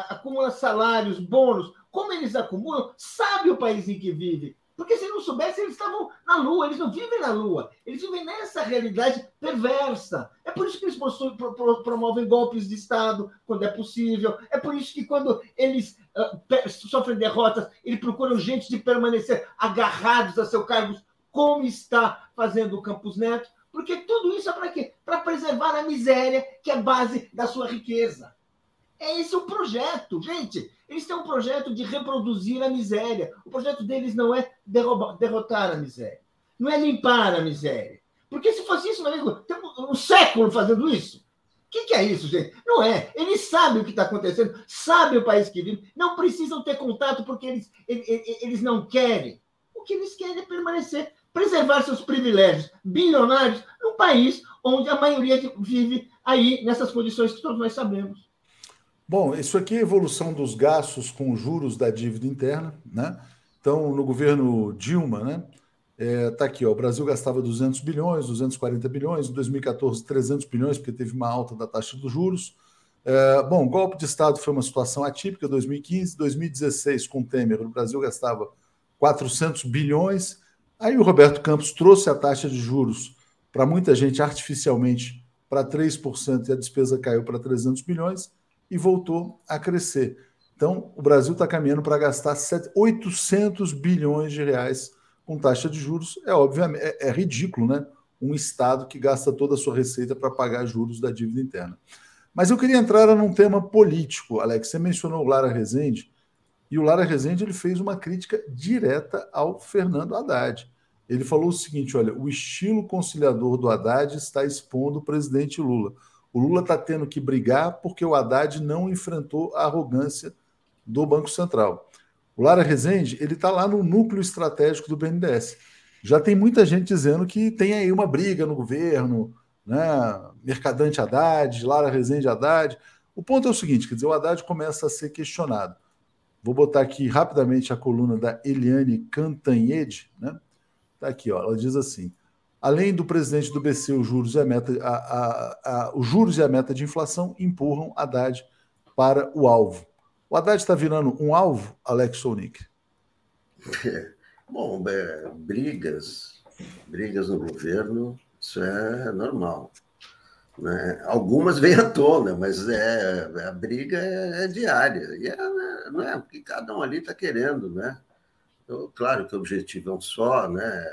acumula salários, bônus, como eles acumulam, sabe o país em que vive. Porque se não soubesse, eles estavam na Lua, eles não vivem na Lua, eles vivem nessa realidade perversa. É por isso que eles possuem, pro, pro, promovem golpes de Estado quando é possível, é por isso que quando eles uh, sofrem derrotas, eles procuram gente de permanecer agarrados a seus cargos, como está fazendo o Campos Neto, porque tudo isso é para quê? Para preservar a miséria, que é base da sua riqueza. É esse o projeto, gente. Eles têm um projeto de reproduzir a miséria. O projeto deles não é derrotar a miséria, não é limpar a miséria. Porque se fosse isso, meu amigo, temos um século fazendo isso. O que, que, é isso, gente? Não é. Eles sabem o que está acontecendo, sabem o país que vivem, não precisam ter contato porque eles, eles, eles não querem. O que eles querem é permanecer, preservar seus privilégios bilionários num país onde a maioria vive aí nessas condições que todos nós sabemos. Bom, isso aqui é a evolução dos gastos com juros da dívida interna, né? Então, no governo Dilma, né? É, tá aqui, ó, o Brasil gastava 200 bilhões, 240 bilhões, em 2014 300 bilhões, porque teve uma alta da taxa dos juros. É, bom, golpe de Estado foi uma situação atípica, 2015, 2016 com Temer, o Brasil gastava 400 bilhões. Aí o Roberto Campos trouxe a taxa de juros para muita gente artificialmente para 3% e a despesa caiu para 300 bilhões e voltou a crescer. Então, o Brasil está caminhando para gastar 800 bilhões de reais com taxa de juros. É obviamente é, é ridículo, né? Um Estado que gasta toda a sua receita para pagar juros da dívida interna. Mas eu queria entrar num tema político, Alex. Você mencionou o Lara Rezende, e o Lara Rezende ele fez uma crítica direta ao Fernando Haddad. Ele falou o seguinte: olha, o estilo conciliador do Haddad está expondo o presidente Lula. O Lula está tendo que brigar porque o Haddad não enfrentou a arrogância do Banco Central. O Lara Rezende ele está lá no núcleo estratégico do BNDES. Já tem muita gente dizendo que tem aí uma briga no governo, né? Mercadante Haddad, Lara Rezende Haddad. O ponto é o seguinte: quer dizer, o Haddad começa a ser questionado. Vou botar aqui rapidamente a coluna da Eliane Cantanhede, né? Está aqui, ó, ela diz assim: além do presidente do BC, os juros e a meta, a, a, a, os juros e a meta de inflação empurram Haddad para o alvo. O Haddad está virando um alvo, Alex Sonic? Bom, é, brigas, brigas no governo, isso é normal. Né? Algumas vêm à tona, mas é, a briga é, é diária. E é, não é porque cada um ali está querendo, né? Então, claro que o objetivo é um só, né?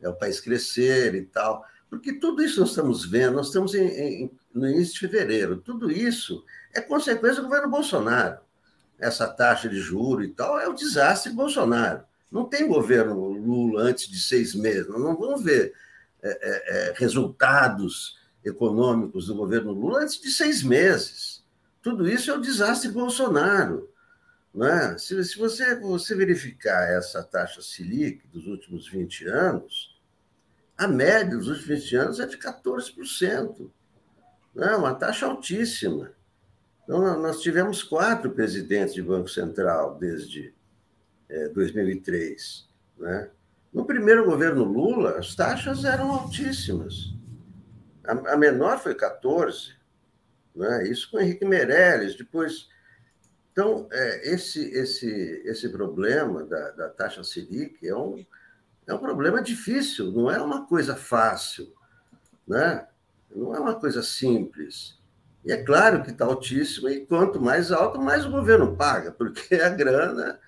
É o país crescer e tal. Porque tudo isso nós estamos vendo, nós estamos em, em, no início de fevereiro, tudo isso é consequência do governo Bolsonaro. Essa taxa de juro e tal é o desastre Bolsonaro. Não tem governo Lula antes de seis meses, nós não vamos ver é, é, é, resultados econômicos do governo Lula antes de seis meses. Tudo isso é o desastre Bolsonaro. Né? Se, se você, você verificar essa taxa Selic dos últimos 20 anos, a média dos últimos 20 anos é de 14%. Né? Uma taxa altíssima. Então, nós tivemos quatro presidentes de Banco Central desde é, 2003. Né? No primeiro governo Lula, as taxas eram altíssimas. A, a menor foi 14%. Né? Isso com Henrique Meirelles. Depois então, é, esse, esse, esse problema da, da taxa Selic é um, é um problema difícil, não é uma coisa fácil, né? não é uma coisa simples. E é claro que está altíssimo, e quanto mais alto, mais o governo paga, porque é a grana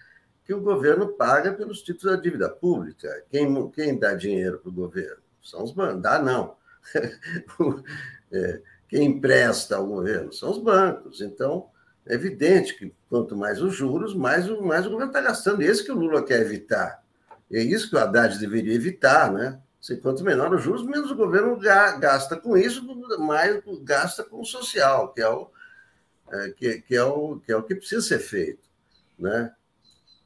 que o governo paga pelos títulos da dívida pública. Quem, quem dá dinheiro para o governo? São os bancos. Dá, não. É, quem empresta ao governo? São os bancos. Então, é evidente que quanto mais os juros, mais o, mais o governo está gastando. E esse que o Lula quer evitar. É isso que o Haddad deveria evitar, né? Se quanto menor os juros, menos o governo gasta com isso, mais gasta com o social, que é o, é, que, que, é o, que é o que precisa ser feito, né?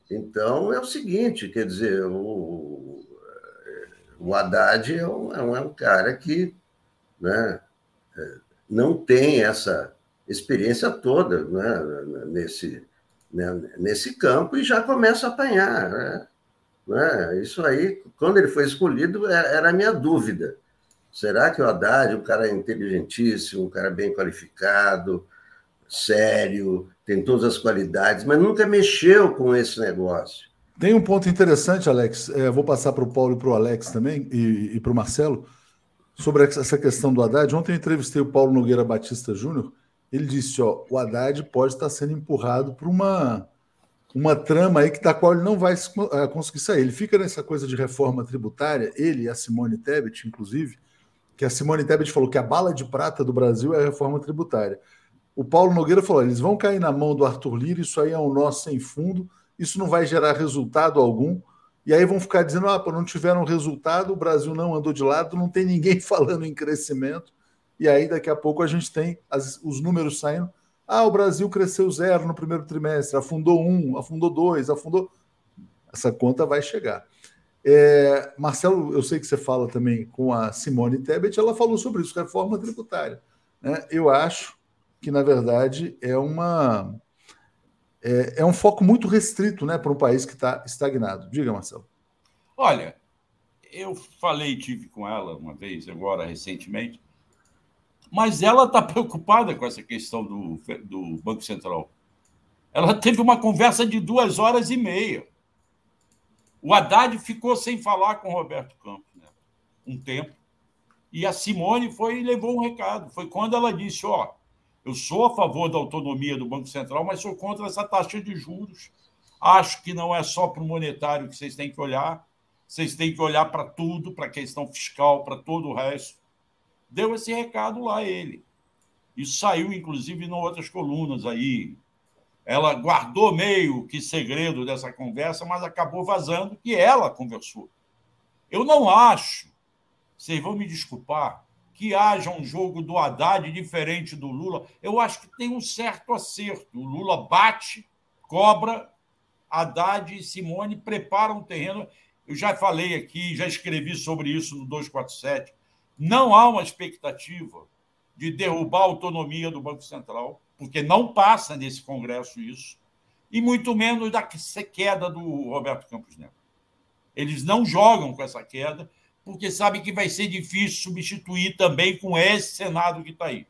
Então é o seguinte, quer dizer, o, o Haddad é um, é um cara que né, é, não tem essa experiência toda né, nesse, né, nesse campo e já começa a apanhar. Né? Né? Isso aí, quando ele foi escolhido, é, era a minha dúvida. Será que o Haddad, um cara inteligentíssimo, um cara bem qualificado, sério, tem todas as qualidades, mas nunca mexeu com esse negócio? Tem um ponto interessante, Alex. É, vou passar para o Paulo e para o Alex também, e, e para o Marcelo, sobre essa questão do Haddad. Ontem eu entrevistei o Paulo Nogueira Batista Júnior, ele disse: ó, o Haddad pode estar sendo empurrado para uma, uma trama aí que da qual ele não vai eh, conseguir sair. Ele fica nessa coisa de reforma tributária, ele e a Simone Tebet, inclusive, que a Simone Tebet falou que a bala de prata do Brasil é a reforma tributária. O Paulo Nogueira falou: eles vão cair na mão do Arthur Lira, isso aí é um nó sem fundo, isso não vai gerar resultado algum. E aí vão ficar dizendo: ah, não tiveram resultado, o Brasil não andou de lado, não tem ninguém falando em crescimento e aí daqui a pouco a gente tem as, os números saindo. Ah, o Brasil cresceu zero no primeiro trimestre, afundou um, afundou dois, afundou. Essa conta vai chegar. É, Marcelo, eu sei que você fala também com a Simone Tebet, ela falou sobre isso, reforma tributária. Né? Eu acho que, na verdade, é uma. É, é um foco muito restrito né, para um país que está estagnado. Diga, Marcelo. Olha, eu falei, tive com ela uma vez, agora recentemente, mas ela está preocupada com essa questão do, do Banco Central. Ela teve uma conversa de duas horas e meia. O Haddad ficou sem falar com o Roberto Campos né? um tempo. E a Simone foi e levou um recado. Foi quando ela disse: Ó, eu sou a favor da autonomia do Banco Central, mas sou contra essa taxa de juros. Acho que não é só para o monetário que vocês têm que olhar, vocês têm que olhar para tudo, para a questão fiscal, para todo o resto deu esse recado lá a ele. Isso saiu, inclusive, em outras colunas aí. Ela guardou meio que segredo dessa conversa, mas acabou vazando que ela conversou. Eu não acho, vocês vão me desculpar, que haja um jogo do Haddad diferente do Lula. Eu acho que tem um certo acerto. O Lula bate, cobra, Haddad e Simone preparam um terreno. Eu já falei aqui, já escrevi sobre isso no 247. Não há uma expectativa de derrubar a autonomia do Banco Central, porque não passa nesse Congresso isso, e muito menos da queda do Roberto Campos Neto. Eles não jogam com essa queda, porque sabem que vai ser difícil substituir também com esse Senado que está aí.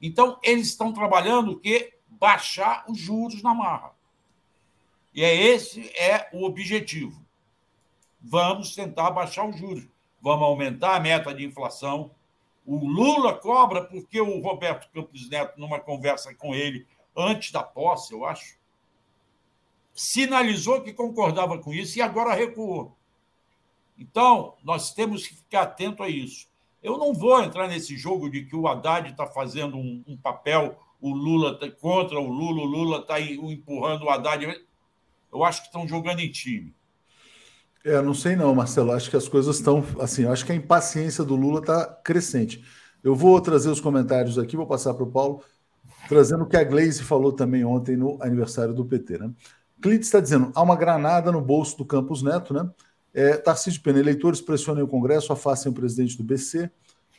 Então, eles estão trabalhando que baixar os juros na marra. E é esse é o objetivo. Vamos tentar baixar os juros. Vamos aumentar a meta de inflação. O Lula cobra porque o Roberto Campos Neto, numa conversa com ele antes da posse, eu acho, sinalizou que concordava com isso e agora recuou. Então, nós temos que ficar atento a isso. Eu não vou entrar nesse jogo de que o Haddad está fazendo um, um, papel, o Lula tá contra o Lula, o Lula está empurrando o Haddad. Eu acho que estão jogando em time. É, não sei não, Marcelo. Acho que as coisas estão assim. Acho que a impaciência do Lula está crescente. Eu vou trazer os comentários aqui, vou passar para o Paulo, trazendo o que a Gleise falou também ontem no aniversário do PT. Né? Clint está dizendo: há uma granada no bolso do Campos Neto, né? É, Tarcísio Pena, eleitores pressionem o Congresso, afastem o presidente do BC.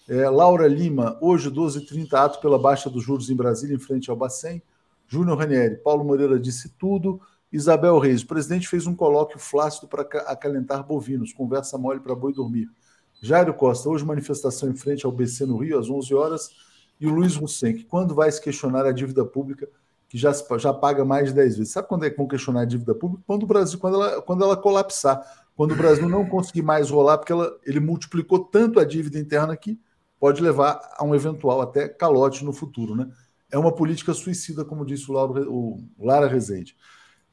É, Laura Lima, hoje, 12h30, ato pela baixa dos juros em Brasília, em frente ao Bacen. Júnior Ranieri, Paulo Moreira disse tudo. Isabel Reis, o presidente fez um colóquio flácido para acalentar bovinos, conversa mole para boi dormir. Jairo Costa, hoje manifestação em frente ao BC no Rio, às 11 horas. E o Luiz Hussein, quando vai se questionar a dívida pública, que já, já paga mais de 10 vezes. Sabe quando é que vão questionar a dívida pública? Quando o Brasil, quando ela, quando ela colapsar. Quando o Brasil não conseguir mais rolar, porque ela, ele multiplicou tanto a dívida interna que pode levar a um eventual até calote no futuro. Né? É uma política suicida, como disse o, Lauro, o Lara Rezende.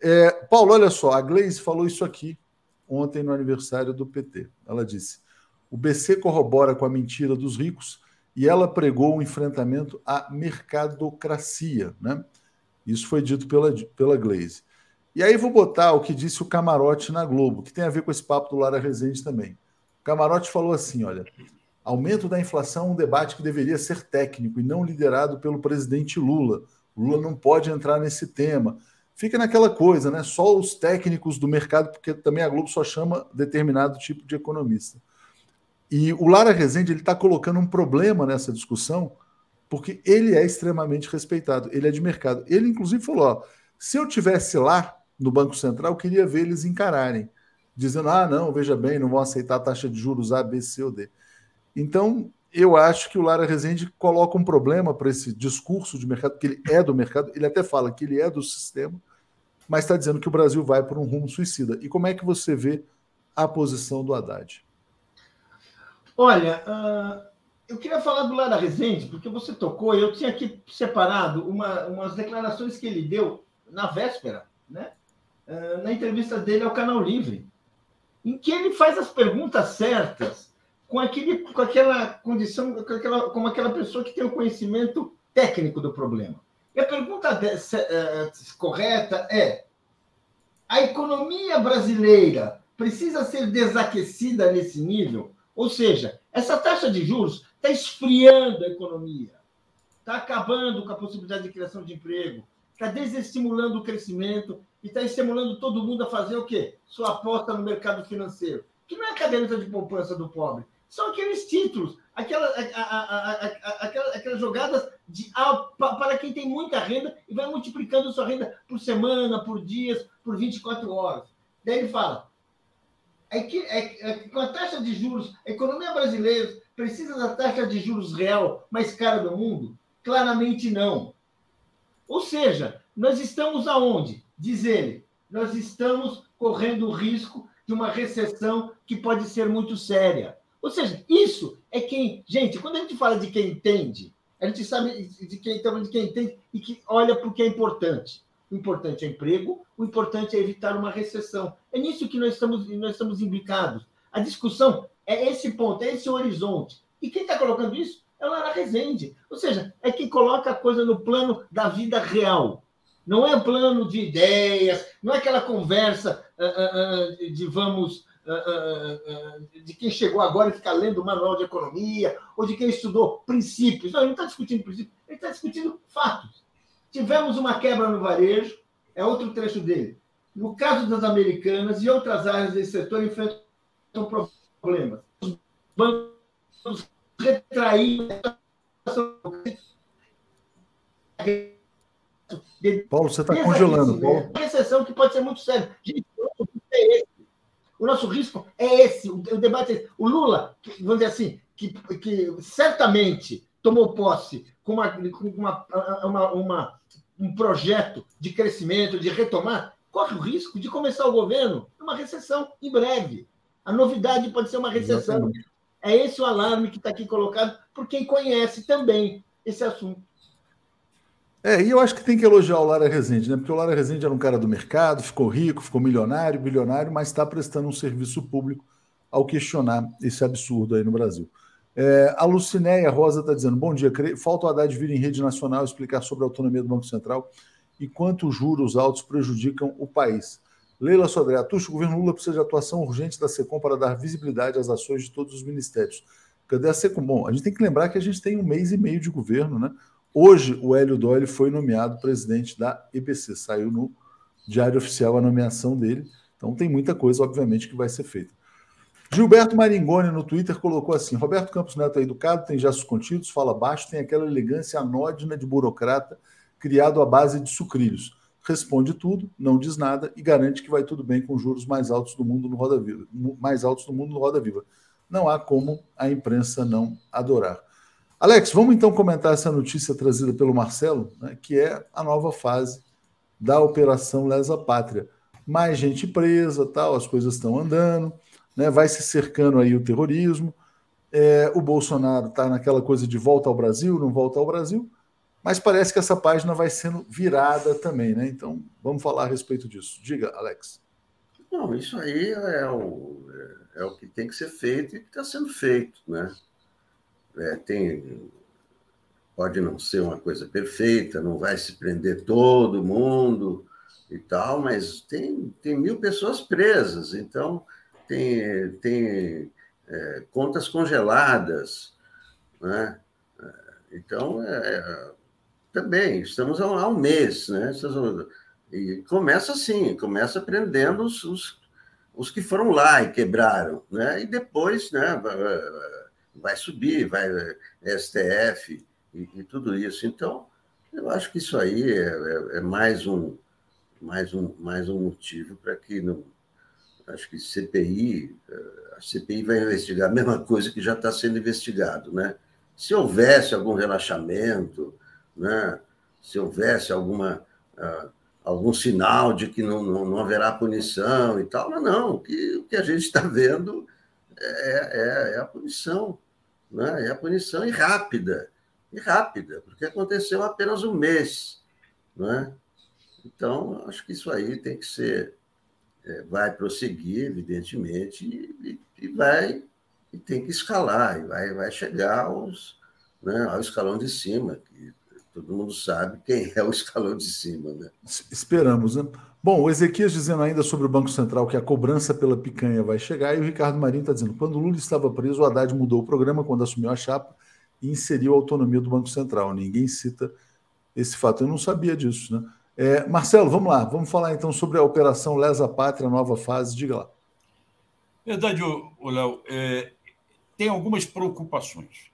É, Paulo, olha só, a Gleise falou isso aqui ontem no aniversário do PT. Ela disse: o BC corrobora com a mentira dos ricos e ela pregou um enfrentamento à mercadocracia. Né? Isso foi dito pela, pela Glaze. E aí vou botar o que disse o Camarote na Globo, que tem a ver com esse papo do Lara Rezende também. O Camarote falou assim: olha, aumento da inflação é um debate que deveria ser técnico e não liderado pelo presidente Lula. O Lula não pode entrar nesse tema fica naquela coisa, né? Só os técnicos do mercado, porque também a Globo só chama determinado tipo de economista. E o Lara Rezende ele está colocando um problema nessa discussão, porque ele é extremamente respeitado, ele é de mercado. Ele, inclusive, falou: ó, se eu tivesse lá no Banco Central, eu queria ver eles encararem, dizendo: ah, não, veja bem, não vão aceitar a taxa de juros A, B, C ou D. Então, eu acho que o Lara Rezende coloca um problema para esse discurso de mercado, que ele é do mercado, ele até fala que ele é do sistema, mas está dizendo que o Brasil vai por um rumo suicida. E como é que você vê a posição do Haddad? Olha, uh, eu queria falar do Lara Rezende, porque você tocou, eu tinha aqui separado uma, umas declarações que ele deu na véspera, né? Uh, na entrevista dele ao Canal Livre, em que ele faz as perguntas certas com, aquele, com aquela condição, com aquela, como aquela pessoa que tem o conhecimento técnico do problema. A pergunta uh, correta é: a economia brasileira precisa ser desaquecida nesse nível? Ou seja, essa taxa de juros está esfriando a economia, está acabando com a possibilidade de criação de emprego, está desestimulando o crescimento e está estimulando todo mundo a fazer o quê? Sua aposta no mercado financeiro, que não é a caderneta de poupança do pobre, são aqueles títulos, aquela, a, a, a, aquelas, aquelas jogadas de, para quem tem muita renda e vai multiplicando sua renda por semana, por dias, por 24 horas. Daí ele fala: é que, é, é, com a taxa de juros, a economia brasileira precisa da taxa de juros real mais cara do mundo? Claramente não. Ou seja, nós estamos aonde? Diz ele, nós estamos correndo o risco de uma recessão que pode ser muito séria. Ou seja, isso é quem. Gente, quando a gente fala de quem entende, a gente sabe de quem, então, de quem entende e que olha para o que é importante. O importante é emprego, o importante é evitar uma recessão. É nisso que nós estamos, nós estamos imbricados. A discussão é esse ponto, é esse horizonte. E quem está colocando isso é o Lara Rezende. Ou seja, é quem coloca a coisa no plano da vida real. Não é plano de ideias, não é aquela conversa uh, uh, de vamos de quem chegou agora e fica lendo o manual de economia, ou de quem estudou princípios. Não, ele não está discutindo princípios, ele está discutindo fatos. Tivemos uma quebra no varejo, é outro trecho dele. No caso das americanas e outras áreas desse setor enfrentam problemas. Os bancos retraíram. Paulo, você está congelando. Paulo. Recessão que pode ser muito séria. Gente, é esse. O nosso risco é esse. O, o debate é O Lula, vamos dizer assim, que, que certamente tomou posse com, uma, com uma, uma, uma, um projeto de crescimento, de retomar, corre o risco de começar o governo numa recessão em breve. A novidade pode ser uma recessão. Exatamente. É esse o alarme que está aqui colocado por quem conhece também esse assunto. É, e eu acho que tem que elogiar o Lara Rezende, né? Porque o Lara Rezende era um cara do mercado, ficou rico, ficou milionário, bilionário, mas está prestando um serviço público ao questionar esse absurdo aí no Brasil. É, a Lucinéia Rosa está dizendo: bom dia, falta o Haddad vir em rede nacional explicar sobre a autonomia do Banco Central e quanto os juros altos prejudicam o país. Leila Sodré, Atucho, o governo Lula precisa de atuação urgente da SECOM para dar visibilidade às ações de todos os ministérios. Cadê a SECOM? Bom, a gente tem que lembrar que a gente tem um mês e meio de governo, né? Hoje, o Hélio Doyle foi nomeado presidente da EBC, saiu no Diário Oficial a nomeação dele. Então, tem muita coisa, obviamente, que vai ser feita. Gilberto Maringoni no Twitter colocou assim: Roberto Campos Neto é educado, tem gestos contidos, fala baixo, tem aquela elegância anódina de burocrata criado à base de sucrilhos. Responde tudo, não diz nada e garante que vai tudo bem com os juros mais altos do mundo no Roda Viva. Mais altos do mundo no Roda Viva. Não há como a imprensa não adorar. Alex, vamos então comentar essa notícia trazida pelo Marcelo, né, que é a nova fase da Operação Lesa Pátria. Mais gente presa, tal, as coisas estão andando né, vai se cercando aí o terrorismo. É, o Bolsonaro está naquela coisa de volta ao Brasil, não volta ao Brasil, mas parece que essa página vai sendo virada também, né? Então, vamos falar a respeito disso. Diga, Alex. Não, isso aí é o, é, é o que tem que ser feito e está sendo feito, né? É, tem, pode não ser uma coisa perfeita, não vai se prender todo mundo e tal, mas tem, tem mil pessoas presas, então tem, tem é, contas congeladas. Né? Então, é, é também, estamos há, um mês. Né? E começa assim, começa prendendo os, os, os que foram lá e quebraram. Né? E depois né, vai, subir, vai STF e, e, tudo isso. Então, eu acho que isso aí é, é, é mais um mais um mais um motivo para que não acho que CPI, eh, a CPI vai investigar a mesma coisa que já está sendo investigado, né? Se houvesse algum relaxamento, né? se houvesse alguma, uh, algum sinal de que não, não, não, haverá punição e tal, mas não, o que, o que a gente está vendo é, é, é, a punição, né? é a punição e rápida, e rápida, porque aconteceu apenas um mês. Né? Então, acho que isso aí tem que ser é, vai prosseguir, evidentemente, e, e, vai e tem que escalar, e vai, vai chegar aos, né, ao escalão de cima, que todo mundo sabe quem é o escalão de cima. Né? Esperamos, né? Bom, o Ezequias dizendo ainda sobre o Banco Central que a cobrança pela picanha vai chegar, e o Ricardo Marinho está dizendo: quando o Lula estava preso, o Haddad mudou o programa quando assumiu a chapa e inseriu a autonomia do Banco Central. Ninguém cita esse fato. Eu não sabia disso, né? É, Marcelo, vamos lá. Vamos falar então sobre a Operação Lesa Pátria, nova fase. Diga lá. Verdade, Léo. É, tem algumas preocupações.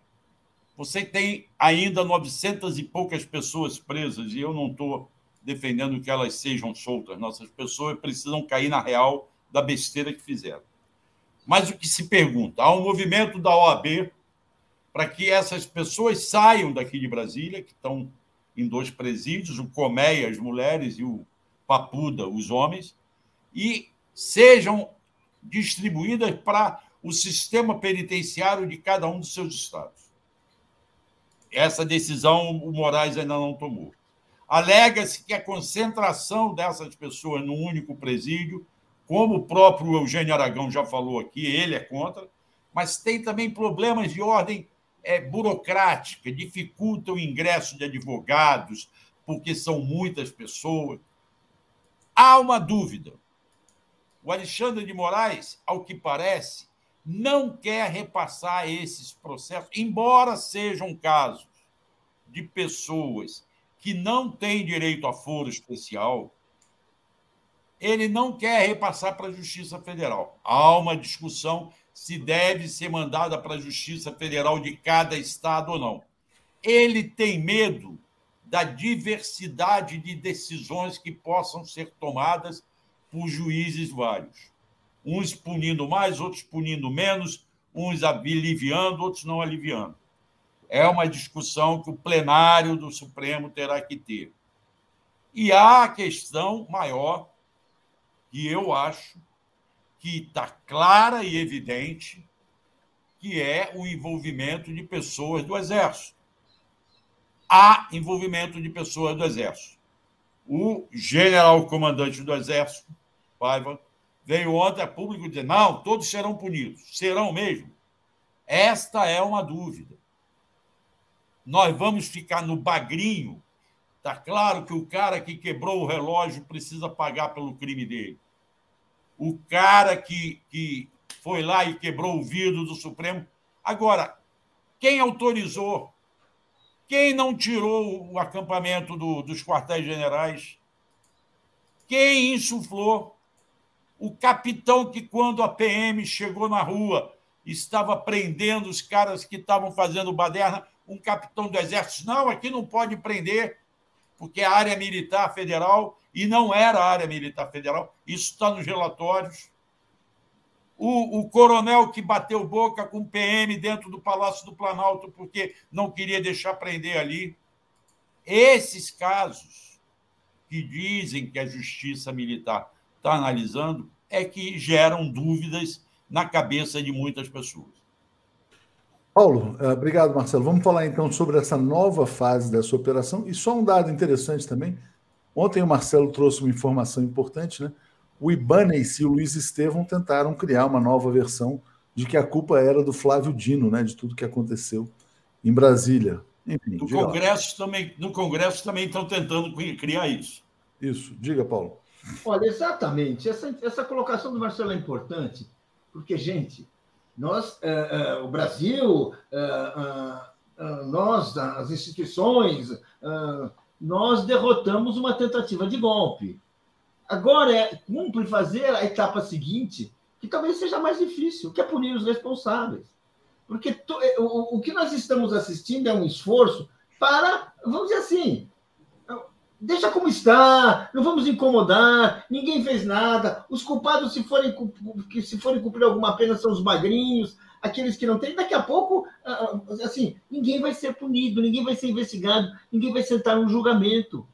Você tem ainda 900 e poucas pessoas presas, e eu não estou defendendo que elas sejam soltas. Nossas pessoas precisam cair na real da besteira que fizeram. Mas o que se pergunta? Há um movimento da OAB para que essas pessoas saiam daqui de Brasília, que estão em dois presídios, o Coméia, as mulheres, e o Papuda, os homens, e sejam distribuídas para o sistema penitenciário de cada um dos seus estados. Essa decisão o Moraes ainda não tomou. Alega-se que a concentração dessas pessoas num único presídio, como o próprio Eugênio Aragão já falou aqui, ele é contra, mas tem também problemas de ordem é, burocrática, dificulta o ingresso de advogados, porque são muitas pessoas. Há uma dúvida. O Alexandre de Moraes, ao que parece, não quer repassar esses processos, embora sejam casos de pessoas que não têm direito a foro especial, ele não quer repassar para a Justiça Federal. Há uma discussão se deve ser mandada para a Justiça Federal de cada estado ou não. Ele tem medo da diversidade de decisões que possam ser tomadas por juízes vários. Uns punindo mais, outros punindo menos, uns aliviando, outros não aliviando. É uma discussão que o plenário do Supremo terá que ter. E há a questão maior, que eu acho que está clara e evidente, que é o envolvimento de pessoas do Exército. Há envolvimento de pessoas do Exército. O general comandante do Exército, Paiva, veio ontem a público dizer: não, todos serão punidos. Serão mesmo? Esta é uma dúvida. Nós vamos ficar no bagrinho. Está claro que o cara que quebrou o relógio precisa pagar pelo crime dele. O cara que, que foi lá e quebrou o vidro do Supremo. Agora, quem autorizou? Quem não tirou o acampamento do, dos quartéis generais? Quem insuflou? O capitão que, quando a PM chegou na rua, estava prendendo os caras que estavam fazendo baderna, um capitão do exército, não, aqui não pode prender, porque é área militar federal, e não era área militar federal, isso está nos relatórios. O, o, coronel que bateu boca com o PM dentro do Palácio do Planalto porque não queria deixar prender ali. Esses casos que dizem que a justiça militar está analisando é que geram dúvidas na cabeça de muitas pessoas. Paulo, eh, obrigado, Marcelo. Vamos falar então sobre essa nova fase dessa operação. E só um dado interessante também. Ontem o Marcelo trouxe uma informação importante, né? O Ibanez e o Luiz Estevão tentaram criar uma nova versão de que a culpa era do Flávio Dino, né? De tudo que aconteceu em Brasília. Enfim, no Congresso também, no Congresso também estão tentando criar isso. Isso, diga, Paulo. Olha, exatamente. Essa, essa colocação do Marcelo é importante, porque, gente, nós, é, é, o Brasil, é, nós, as instituições, nós derrotamos uma tentativa de golpe. Agora, é, cumpre fazer a etapa seguinte, que talvez seja mais difícil, que é punir os responsáveis. Porque to, o, o que nós estamos assistindo é um esforço para, vamos dizer assim, deixa como está, não vamos incomodar, ninguém fez nada. Os culpados, se forem, se forem cumprir alguma pena, são os magrinhos, aqueles que não têm. Daqui a pouco, ah, ah, assim, ninguém vai ser punido, ninguém vai ser investigado, ninguém vai sentar no julgamento.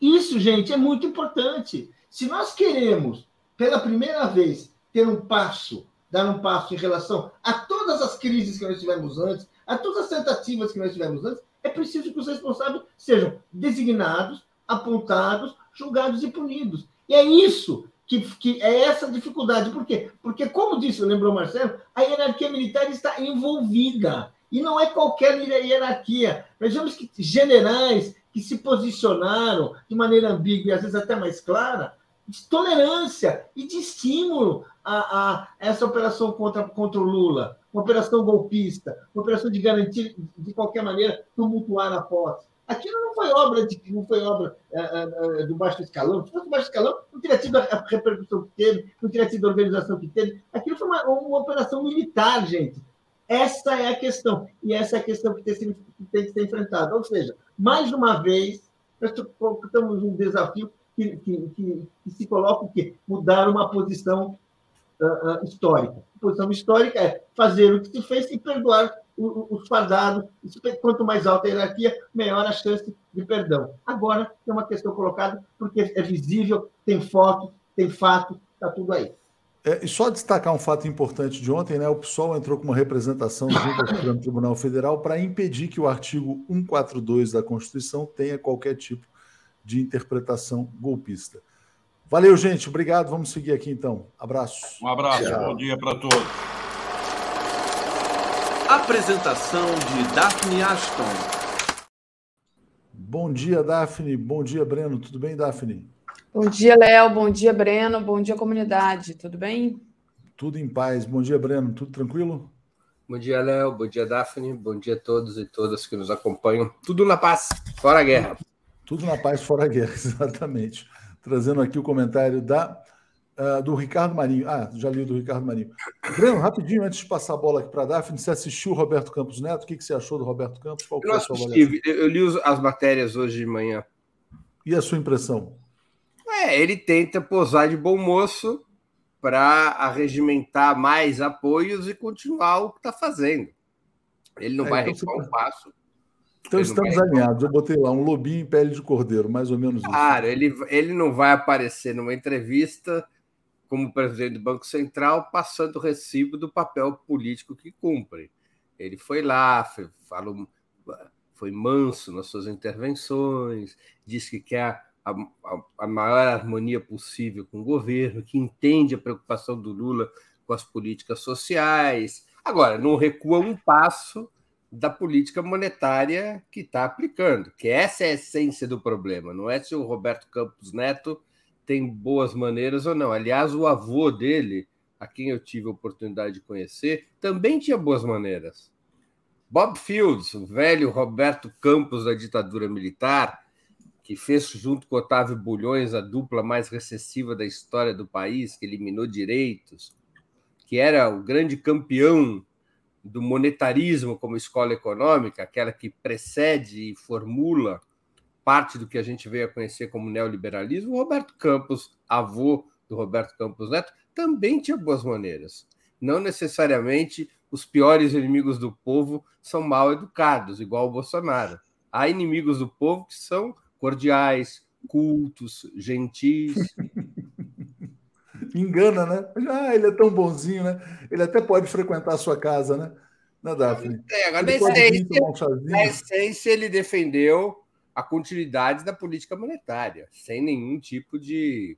Isso, gente, é muito importante. Se nós queremos, pela primeira vez, ter um passo, dar um passo em relação a todas as crises que nós tivemos antes, a todas as tentativas que nós tivemos antes, é preciso que os responsáveis sejam designados, apontados, julgados e punidos. E é isso que, que é essa dificuldade. Por quê? Porque, como disse, lembrou Marcelo, a hierarquia militar está envolvida. E não é qualquer hierarquia. Vemos que generais que se posicionaram de maneira ambígua e às vezes até mais clara, de tolerância e de estímulo a, a essa operação contra, contra o Lula, uma operação golpista, uma operação de garantir, de qualquer maneira, tumultuar a posse. Aquilo não foi obra de não foi obra é, é, do baixo escalão. Se fosse do baixo escalão, não teria tido a repercussão que teve, não teria tido a organização que teve. Aquilo foi uma, uma operação militar, gente. Essa é a questão. E essa é a questão que tem, que tem que ser enfrentada. Ou seja, mais uma vez, nós estamos um desafio que, que, que, que se coloca o quê? Mudar uma posição uh, uh, histórica. A posição histórica é fazer o que se fez e perdoar os fardados. Quanto mais alta a hierarquia, maior a chance de perdão. Agora, tem uma questão colocada, porque é visível, tem foto, tem fato, está tudo aí. É, e só destacar um fato importante de ontem, né? O PSOL entrou com uma representação junto ao Supremo Tribunal Federal para impedir que o artigo 142 da Constituição tenha qualquer tipo de interpretação golpista. Valeu, gente. Obrigado. Vamos seguir aqui então. Abraço. Um abraço. Tchau. Bom dia para todos. Apresentação de Daphne Ashton. Bom dia, Daphne. Bom dia, Breno. Tudo bem, Daphne? Bom dia, Léo. Bom dia, Breno. Bom dia, comunidade. Tudo bem? Tudo em paz. Bom dia, Breno. Tudo tranquilo? Bom dia, Léo. Bom dia, Daphne. Bom dia a todos e todas que nos acompanham. Tudo na paz, fora a guerra. Tudo na paz, fora a guerra, exatamente. Trazendo aqui o comentário da, uh, do Ricardo Marinho. Ah, já li o do Ricardo Marinho. Breno, rapidinho, antes de passar a bola aqui para a Daphne, você assistiu o Roberto Campos Neto? O que, que você achou do Roberto Campos? Qual eu, assisti, eu li as matérias hoje de manhã. E a sua impressão? É, ele tenta posar de bom moço para arregimentar mais apoios e continuar o que está fazendo. Ele não é, vai então, recuar um passo. Então ele estamos alinhados. Eu botei lá um lobinho em pele de cordeiro, mais ou menos isso. Claro, ele, ele não vai aparecer numa entrevista como presidente do Banco Central passando o recibo do papel político que cumpre. Ele foi lá, foi, falou, foi manso nas suas intervenções, disse que quer a, a, a, maior harmonia possível com o governo, que entende a preocupação do Lula com as políticas sociais. Agora, não recua um passo da política monetária que está aplicando, que essa é a essência do problema, não é se o Roberto Campos Neto tem boas maneiras ou não. Aliás, o avô dele, a quem eu tive a oportunidade de conhecer, também tinha boas maneiras. Bob Fields, o velho Roberto Campos da ditadura militar, que fez junto com Otávio Bulhões a dupla mais recessiva da história do país, que eliminou direitos, que era o grande campeão do monetarismo como escola econômica, aquela que precede e formula parte do que a gente veio a conhecer como neoliberalismo, o Roberto Campos, avô do Roberto Campos Neto, também tinha boas maneiras. Não necessariamente os piores inimigos do povo são mal educados, igual o Bolsonaro. Há inimigos do povo que são cordiais, cultos, gentis. Engana, né? Ah, ele é tão bonzinho, né? Ele até pode frequentar a sua casa, né? Na Daphne. Agora, na essência, na essência, ele defendeu a continuidade da política monetária, sem nenhum tipo de,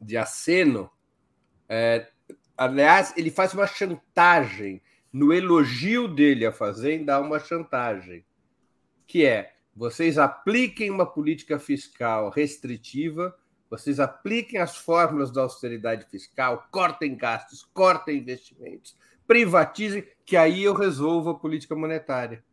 de aceno. É, aliás, ele faz uma chantagem. No elogio dele à Fazenda, há uma chantagem, que é vocês apliquem uma política fiscal restritiva, vocês apliquem as fórmulas da austeridade fiscal, cortem gastos, cortem investimentos, privatizem, que aí eu resolvo a política monetária.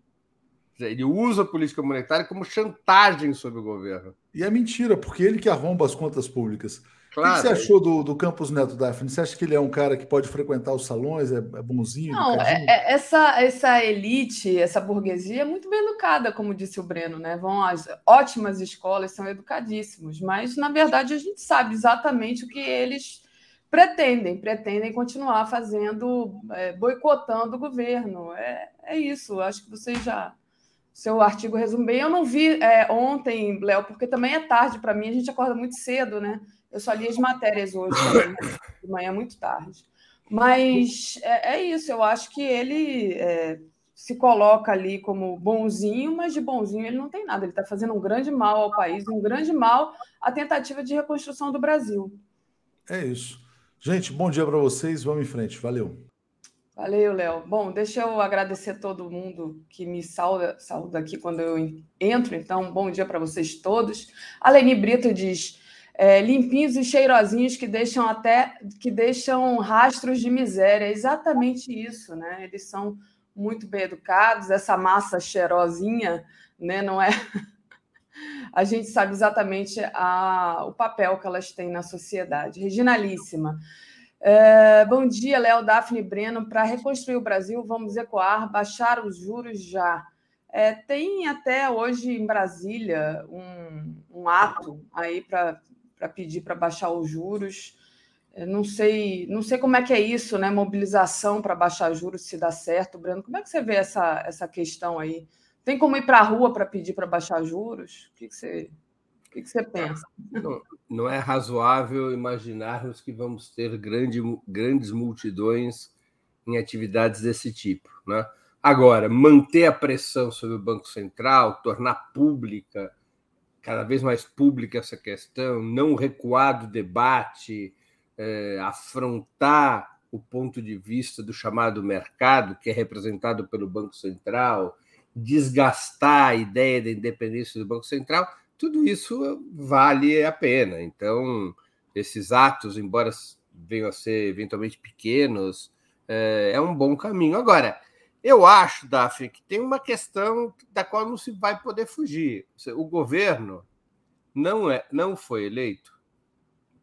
Ele usa a política monetária como chantagem sobre o governo. E é mentira, porque ele que arromba as contas públicas. Claro, o que você achou do, do Campos Neto Daphne? Você acha que ele é um cara que pode frequentar os salões, é, é bonzinho? Não, é, é, essa, essa elite, essa burguesia é muito bem educada, como disse o Breno, né? Vão às ótimas escolas, são educadíssimos, mas na verdade a gente sabe exatamente o que eles pretendem, pretendem continuar fazendo, é, boicotando o governo. É, é isso, acho que vocês já seu artigo resume bem. Eu não vi é, ontem, Léo, porque também é tarde para mim, a gente acorda muito cedo, né? Eu só li as matérias hoje, também, né? de manhã muito tarde. Mas é, é, isso, eu acho que ele é, se coloca ali como bonzinho, mas de bonzinho ele não tem nada. Ele está fazendo um grande mal ao país, um grande mal à tentativa de reconstrução do Brasil. É isso. Gente, bom dia para vocês. Vamos em frente. Valeu. Valeu, Léo. Bom, deixa eu agradecer todo mundo que me sauda, sauda aqui quando eu entro. Então, bom dia para vocês todos. A Leni Brito diz: é, limpinhos e cheirosinhos que deixam até que deixam rastros de miséria. Exatamente isso, né? Eles são muito bem educados, essa massa cheirosinha, né? Não é. A gente sabe exatamente a, o papel que elas têm na sociedade. Reginalíssima. É, bom dia, Léo, Daphne e Breno. Para reconstruir o Brasil, vamos ecoar, baixar os juros já. É, tem até hoje em Brasília um, um ato aí para pedir para baixar os juros. Eu não sei, não sei como é que é isso, né? Mobilização para baixar juros, se dá certo, Breno. Como é que você vê essa, essa questão aí? Tem como ir para a rua para pedir para baixar juros? O que, que você que, que você pensa? Não, não, é razoável imaginarmos que vamos ter grande, grandes multidões em atividades desse tipo. Né? Agora, manter a pressão sobre o Banco Central, tornar pública cada vez mais pública essa questão, não recuar do debate, é, afrontar o ponto de vista do chamado mercado, que é representado pelo Banco Central, desgastar a ideia da independência do Banco Central, tudo isso vale a pena. Então, esses atos, embora venham a ser eventualmente pequenos, é, é um bom caminho. Agora, eu acho, Daphne, que tem uma questão da qual não se vai poder fugir. O governo não, é, não foi eleito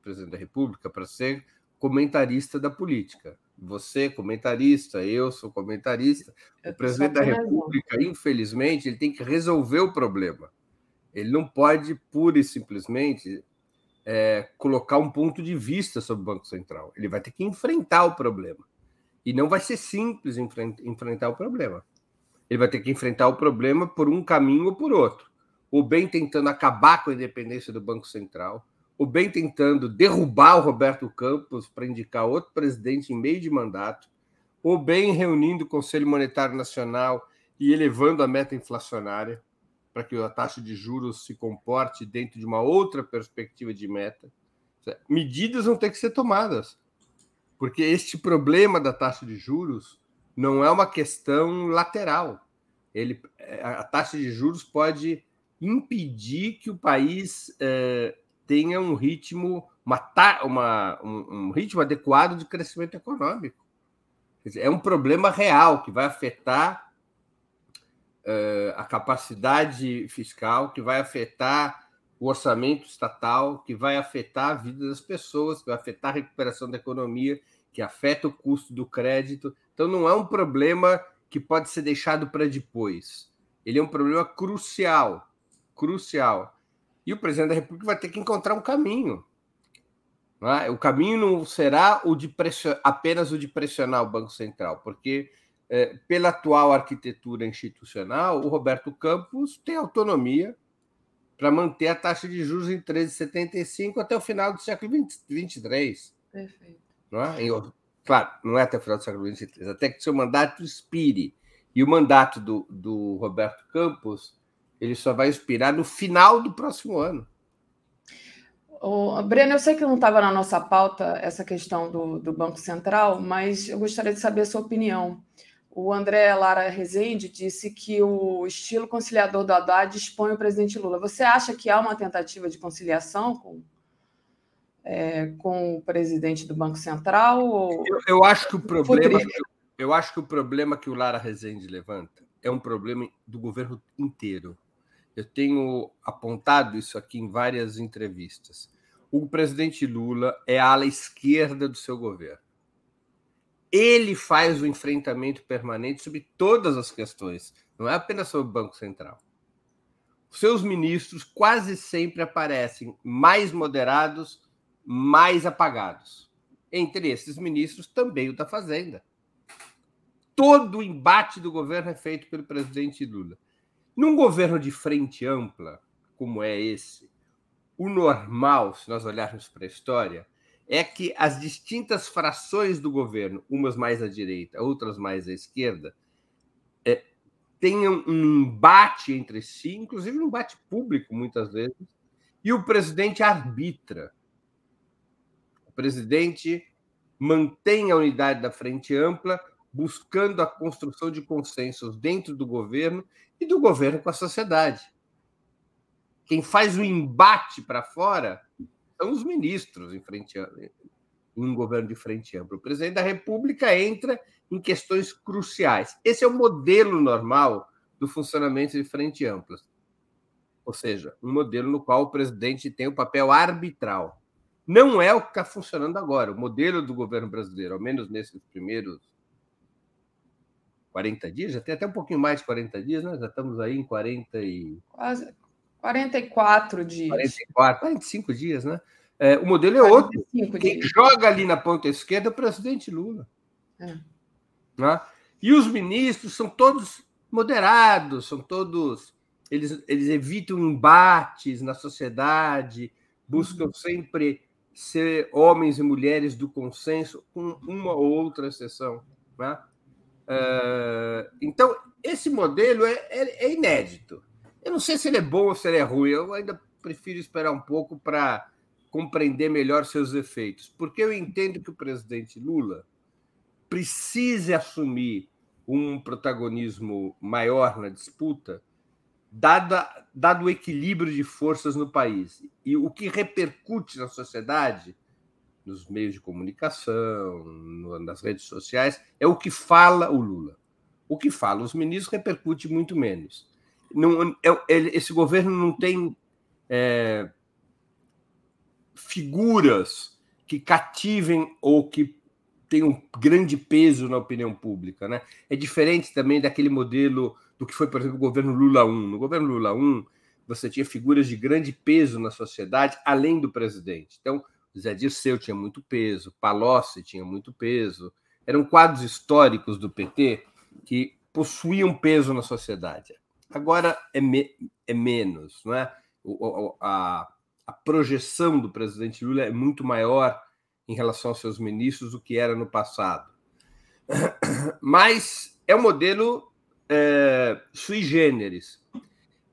presidente da República para ser comentarista da política. Você, comentarista, eu sou comentarista. O presidente da República, infelizmente, ele tem que resolver o problema. Ele não pode pura e simplesmente é, colocar um ponto de vista sobre o Banco Central. Ele vai ter que enfrentar o problema. E não vai ser simples enfrentar o problema. Ele vai ter que enfrentar o problema por um caminho ou por outro. O bem tentando acabar com a independência do Banco Central, o bem tentando derrubar o Roberto Campos para indicar outro presidente em meio de mandato, o bem reunindo o Conselho Monetário Nacional e elevando a meta inflacionária para que a taxa de juros se comporte dentro de uma outra perspectiva de meta. Medidas vão ter que ser tomadas, porque este problema da taxa de juros não é uma questão lateral. Ele, a taxa de juros pode impedir que o país eh, tenha um ritmo, uma, uma um, um, ritmo adequado de crescimento econômico. Dizer, é um problema real que vai afetar a capacidade fiscal, que vai afetar o orçamento estatal, que vai afetar a vida das pessoas, que vai afetar a recuperação da economia, que afeta o custo do crédito. Então, não é um problema que pode ser deixado para depois. Ele é um problema crucial, crucial. E o presidente da República vai ter que encontrar um caminho. É? O caminho não será o de apenas o de pressionar o Banco Central, porque é, pela atual arquitetura institucional, o Roberto Campos tem autonomia para manter a taxa de juros em 13,75 até o final do século 23. Perfeito. Não é? Em, claro, não é até o final do século 23, até que seu mandato expire. E o mandato do, do Roberto Campos ele só vai expirar no final do próximo ano. O Breno, eu sei que não estava na nossa pauta essa questão do, do Banco Central, mas eu gostaria de saber a sua opinião. O André Lara Rezende disse que o estilo conciliador do Haddad expõe o presidente Lula. Você acha que há uma tentativa de conciliação com, é, com o presidente do Banco Central? Ou... Eu, eu, acho que o problema, eu acho que o problema que o Lara Rezende levanta é um problema do governo inteiro. Eu tenho apontado isso aqui em várias entrevistas. O presidente Lula é a ala esquerda do seu governo. Ele faz o enfrentamento permanente sobre todas as questões, não é apenas sobre o Banco Central. Seus ministros quase sempre aparecem mais moderados, mais apagados. Entre esses ministros, também o da Fazenda. Todo o embate do governo é feito pelo presidente Lula. Num governo de frente ampla, como é esse, o normal, se nós olharmos para a história, é que as distintas frações do governo, umas mais à direita, outras mais à esquerda, é, tenham um embate entre si, inclusive um embate público, muitas vezes, e o presidente arbitra. O presidente mantém a unidade da frente ampla, buscando a construção de consensos dentro do governo e do governo com a sociedade. Quem faz o embate para fora são os ministros em, frente a, em um governo de frente ampla. O presidente da República entra em questões cruciais. Esse é o modelo normal do funcionamento de frente ampla. Ou seja, um modelo no qual o presidente tem o papel arbitral. Não é o que está funcionando agora. O modelo do governo brasileiro, ao menos nesses primeiros 40 dias, já tem até um pouquinho mais de 40 dias, né? Já estamos aí em 40 e. Quase 44 dias. 44, 45 dias, né? É, o modelo é outro. Quem dias. joga ali na ponta esquerda é o presidente Lula. É. Né? E os ministros são todos moderados, são todos. Eles, eles evitam embates na sociedade, buscam uhum. sempre ser homens e mulheres do consenso, com uma ou outra exceção. Né? Uh, então, esse modelo é, é, é, inédito. Eu não sei se ele é bom ou se ele é ruim, eu ainda prefiro esperar um pouco para compreender melhor seus efeitos, porque eu entendo que o presidente Lula precise assumir um protagonismo maior na disputa, dado o equilíbrio de forças no país. E o que repercute na sociedade nos meios de comunicação, nas redes sociais, é o que fala o Lula. O que fala os ministros repercute muito menos. Não, é, esse governo não tem é, figuras que cativem ou que tenham um grande peso na opinião pública. Né? É diferente também daquele modelo do que foi, por exemplo, o governo Lula 1. No governo Lula 1, você tinha figuras de grande peso na sociedade, além do presidente. Então, Zé Dirceu tinha muito peso, Palocci tinha muito peso. Eram quadros históricos do PT que possuíam peso na sociedade. Agora é, me, é menos, não é? O, a, a projeção do presidente Lula é muito maior em relação aos seus ministros do que era no passado. Mas é um modelo é, sui generis.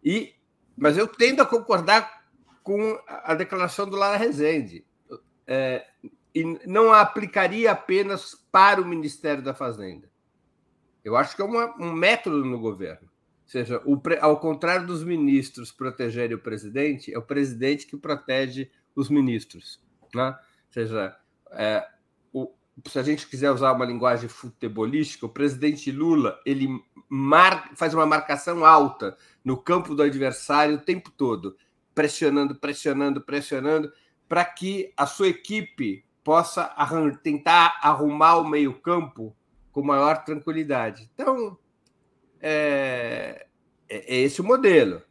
E, mas eu tendo a concordar com a declaração do Lara Rezende. É, e não a aplicaria apenas para o Ministério da Fazenda. Eu acho que é uma, um método no governo. Seja, o, ao contrário dos ministros protegerem o presidente, é o presidente que protege os ministros. Né? Ou seja, é, o, se a gente quiser usar uma linguagem futebolística, o presidente Lula ele mar, faz uma marcação alta no campo do adversário o tempo todo, pressionando, pressionando, pressionando, para que a sua equipe possa arran tentar arrumar o meio-campo com maior tranquilidade. Então, é, é, é esse o modelo.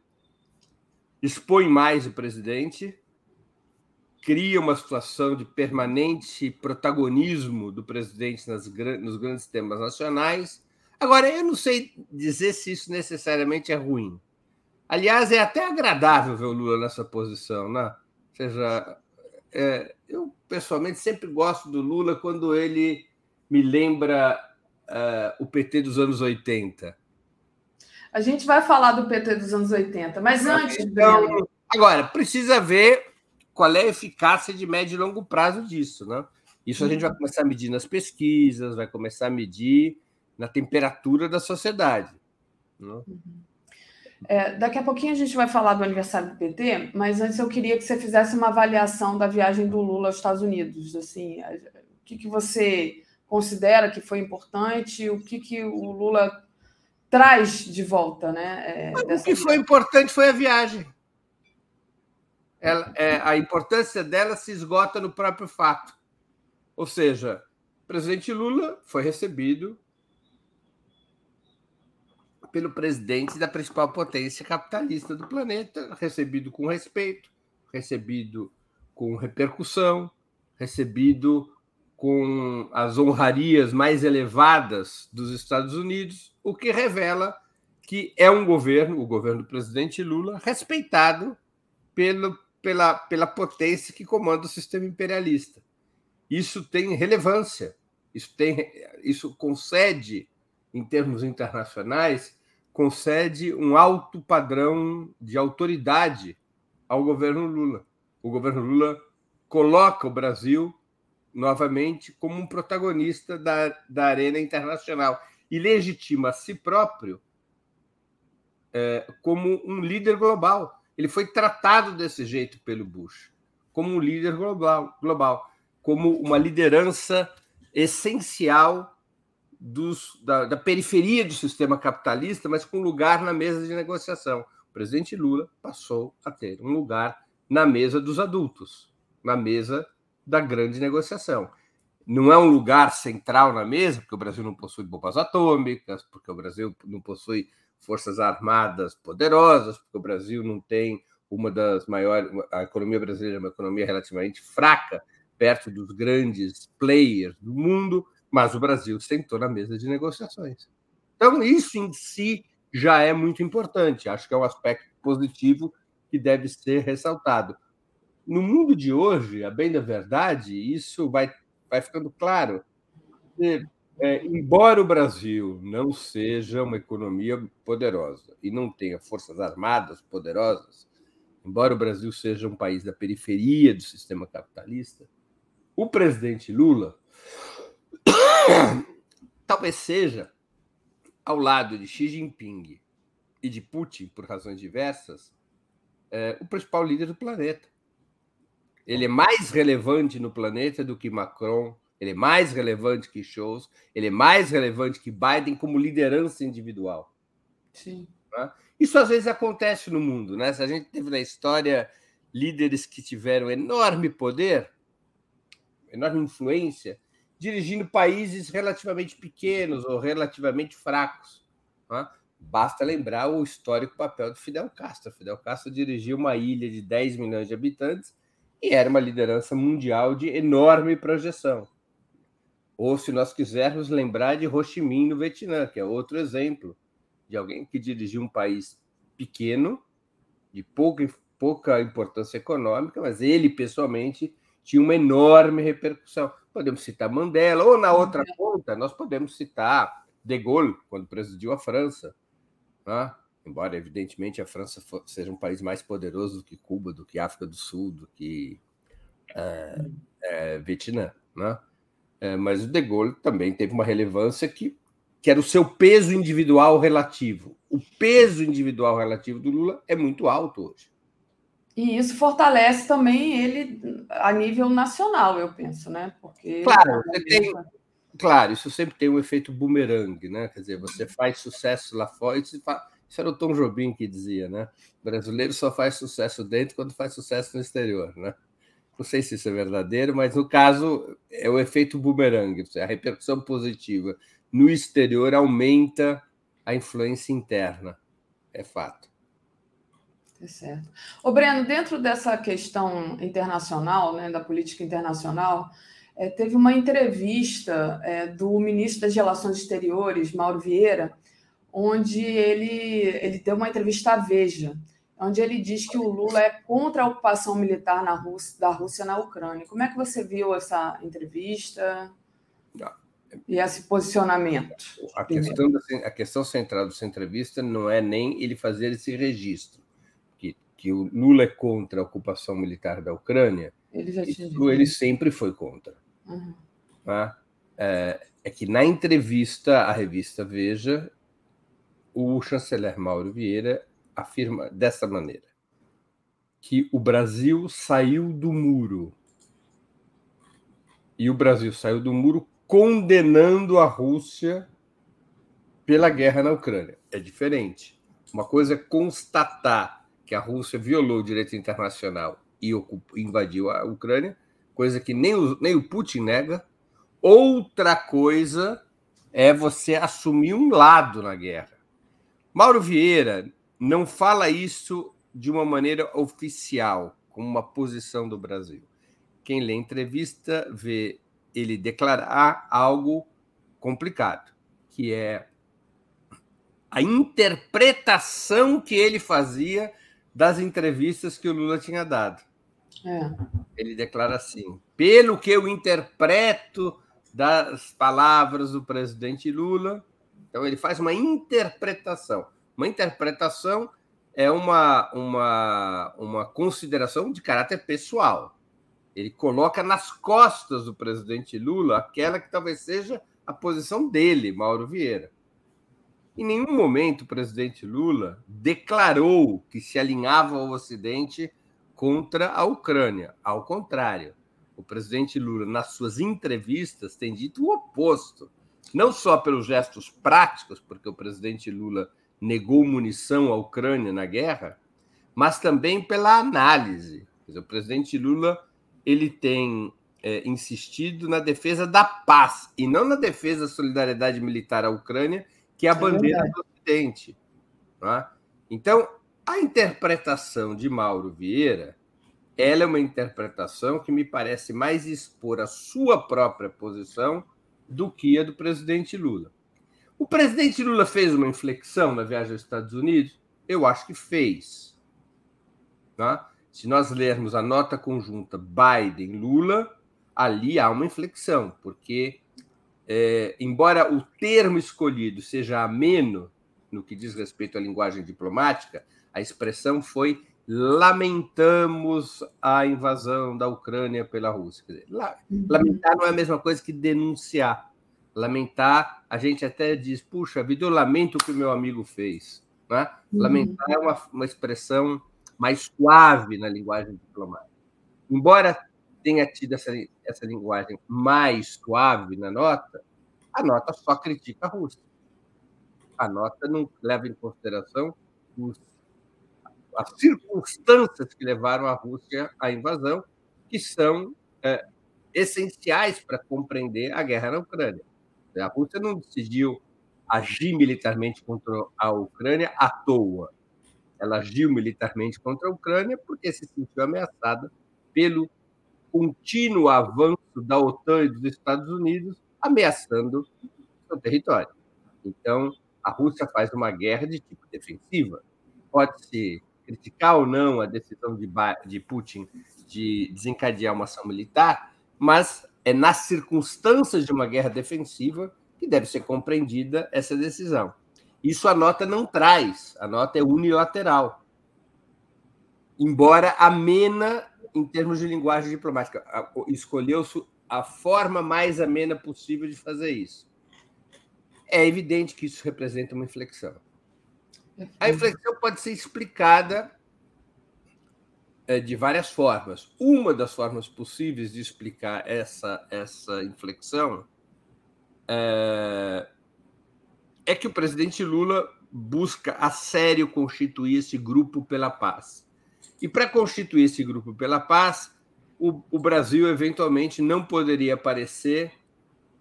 Expõe mais o presidente, cria uma situação de permanente protagonismo do presidente nas, nos grandes temas nacionais. Agora, eu não sei dizer se isso necessariamente é ruim. Aliás, é até agradável ver o Lula nessa posição, né? Ou seja, é, eu pessoalmente sempre gosto do Lula quando ele me lembra uh, o PT dos anos 80. A gente vai falar do PT dos anos 80, mas antes. Então, agora, precisa ver qual é a eficácia de médio e longo prazo disso, né? Isso a gente vai começar a medir nas pesquisas, vai começar a medir na temperatura da sociedade. Né? Uhum. É, daqui a pouquinho a gente vai falar do aniversário do PT, mas antes eu queria que você fizesse uma avaliação da viagem do Lula aos Estados Unidos. Assim, o que, que você considera que foi importante, o que, que o Lula traz de volta, né? É, o que foi importante foi a viagem. Ela, é, a importância dela se esgota no próprio fato. Ou seja, o presidente Lula foi recebido pelo presidente da principal potência capitalista do planeta, recebido com respeito, recebido com repercussão, recebido com as honrarias mais elevadas dos Estados Unidos, o que revela que é um governo, o governo do presidente Lula, respeitado pelo, pela, pela potência que comanda o sistema imperialista. Isso tem relevância, isso, tem, isso concede, em termos internacionais, concede um alto padrão de autoridade ao governo Lula. O governo Lula coloca o Brasil novamente como um protagonista da, da arena internacional e legitima a si próprio é, como um líder global. Ele foi tratado desse jeito pelo Bush, como um líder global, global como uma liderança essencial dos, da, da periferia do sistema capitalista, mas com lugar na mesa de negociação. O presidente Lula passou a ter um lugar na mesa dos adultos, na mesa da grande negociação. Não é um lugar central na mesa, porque o Brasil não possui bombas atômicas, porque o Brasil não possui forças armadas poderosas, porque o Brasil não tem uma das maiores. A economia brasileira é uma economia relativamente fraca, perto dos grandes players do mundo, mas o Brasil sentou na mesa de negociações. Então, isso em si já é muito importante. Acho que é um aspecto positivo que deve ser ressaltado. No mundo de hoje, a bem da verdade, isso vai, vai ficando claro. E, é, embora o Brasil não seja uma economia poderosa e não tenha forças armadas poderosas, embora o Brasil seja um país da periferia do sistema capitalista, o presidente Lula talvez seja, ao lado de Xi Jinping e de Putin, por razões diversas, é, o principal líder do planeta. Ele é mais relevante no planeta do que Macron, ele é mais relevante que Scholz, ele é mais relevante que Biden como liderança individual. Sim. Né? Isso às vezes acontece no mundo, né? Se a gente teve na história líderes que tiveram enorme poder, enorme influência, dirigindo países relativamente pequenos ou relativamente fracos. Né? Basta lembrar o histórico papel do Fidel Castro. Fidel Castro dirigiu uma ilha de 10 milhões de habitantes e era uma liderança mundial de enorme projeção. Ou, se nós quisermos lembrar de Ho Chi Minh no Vietnã, que é outro exemplo de alguém que dirigiu um país pequeno, de pouca, pouca importância econômica, mas ele pessoalmente tinha uma enorme repercussão. Podemos citar Mandela, ou na outra ponta, nós podemos citar De Gaulle, quando presidiu a França. Né? Embora, evidentemente, a França seja um país mais poderoso do que Cuba, do que África do Sul, do que é, é, Vietnã. Né? É, mas o De Gaulle também teve uma relevância que, que era o seu peso individual relativo. O peso individual relativo do Lula é muito alto hoje. E isso fortalece também ele a nível nacional, eu penso, né? Porque claro, você tem, claro, isso sempre tem um efeito bumerangue, né? Quer dizer, você faz sucesso lá fora, isso, isso era o Tom Jobim que dizia, né? O brasileiro só faz sucesso dentro quando faz sucesso no exterior, né? Não sei se isso é verdadeiro, mas no caso é o efeito bumerangue, a repercussão positiva no exterior aumenta a influência interna, é fato. Tá certo. Ô, Breno, dentro dessa questão internacional, né, da política internacional, é, teve uma entrevista é, do ministro das Relações Exteriores, Mauro Vieira, onde ele, ele deu uma entrevista à Veja, onde ele diz que o Lula é contra a ocupação militar na Rússia, da Rússia na Ucrânia. Como é que você viu essa entrevista e esse posicionamento? A questão, da, a questão central dessa entrevista não é nem ele fazer esse registro que o Lula é contra a ocupação militar da Ucrânia, ele, isso ele sempre foi contra. Uhum. Tá? É, é, que na entrevista à revista Veja, o chanceler Mauro Vieira afirma dessa maneira que o Brasil saiu do muro. E o Brasil saiu do muro condenando a Rússia pela guerra na Ucrânia. É diferente. Uma coisa é constatar que a Rússia violou o direito internacional e invadiu a Ucrânia, coisa que nem o, nem o Putin nega. Outra coisa é você assumir um lado na guerra. Mauro Vieira não fala isso de uma maneira oficial, como uma posição do Brasil. Quem lê a entrevista vê ele declarar algo complicado, que é a interpretação que ele fazia das entrevistas que o Lula tinha dado. É. Ele declara assim: pelo que eu interpreto das palavras do presidente Lula, então ele faz uma interpretação. Uma interpretação é uma, uma, uma consideração de caráter pessoal. Ele coloca nas costas do presidente Lula aquela que talvez seja a posição dele, Mauro Vieira. Em nenhum momento o presidente Lula declarou que se alinhava ao Ocidente contra a Ucrânia. Ao contrário, o presidente Lula, nas suas entrevistas, tem dito o oposto. Não só pelos gestos práticos, porque o presidente Lula negou munição à Ucrânia na guerra, mas também pela análise. Dizer, o presidente Lula ele tem é, insistido na defesa da paz e não na defesa da solidariedade militar à Ucrânia que é a é bandeira do Ocidente. É? Então, a interpretação de Mauro Vieira ela é uma interpretação que me parece mais expor a sua própria posição do que a do presidente Lula. O presidente Lula fez uma inflexão na viagem aos Estados Unidos? Eu acho que fez. Tá? Se nós lermos a nota conjunta Biden-Lula, ali há uma inflexão, porque é, embora o termo escolhido seja ameno no que diz respeito à linguagem diplomática, a expressão foi lamentamos a invasão da Ucrânia pela Rússia. Dizer, uhum. lamentar não é a mesma coisa que denunciar. Lamentar, a gente até diz, puxa vida, eu lamento o que o meu amigo fez. Né? Uhum. Lamentar é uma, uma expressão mais suave na linguagem diplomática. Embora tenha tido essa, essa linguagem mais suave na nota, a nota só critica a Rússia. A nota não leva em consideração os, as circunstâncias que levaram a Rússia à invasão, que são é, essenciais para compreender a guerra na Ucrânia. A Rússia não decidiu agir militarmente contra a Ucrânia à toa. Ela agiu militarmente contra a Ucrânia porque se sentiu ameaçada pelo contínuo avanço da OTAN e dos Estados Unidos ameaçando seu território. Então, a Rússia faz uma guerra de tipo defensiva. Pode-se criticar ou não a decisão de, de Putin de desencadear uma ação militar, mas é nas circunstâncias de uma guerra defensiva que deve ser compreendida essa decisão. Isso a nota não traz, a nota é unilateral. Embora amena em termos de linguagem diplomática, escolheu-se a forma mais amena possível de fazer isso. É evidente que isso representa uma inflexão. A inflexão pode ser explicada é, de várias formas. Uma das formas possíveis de explicar essa, essa inflexão é, é que o presidente Lula busca a sério constituir esse grupo pela paz. E para constituir esse grupo pela paz, o, o, Brasil eventualmente não poderia aparecer,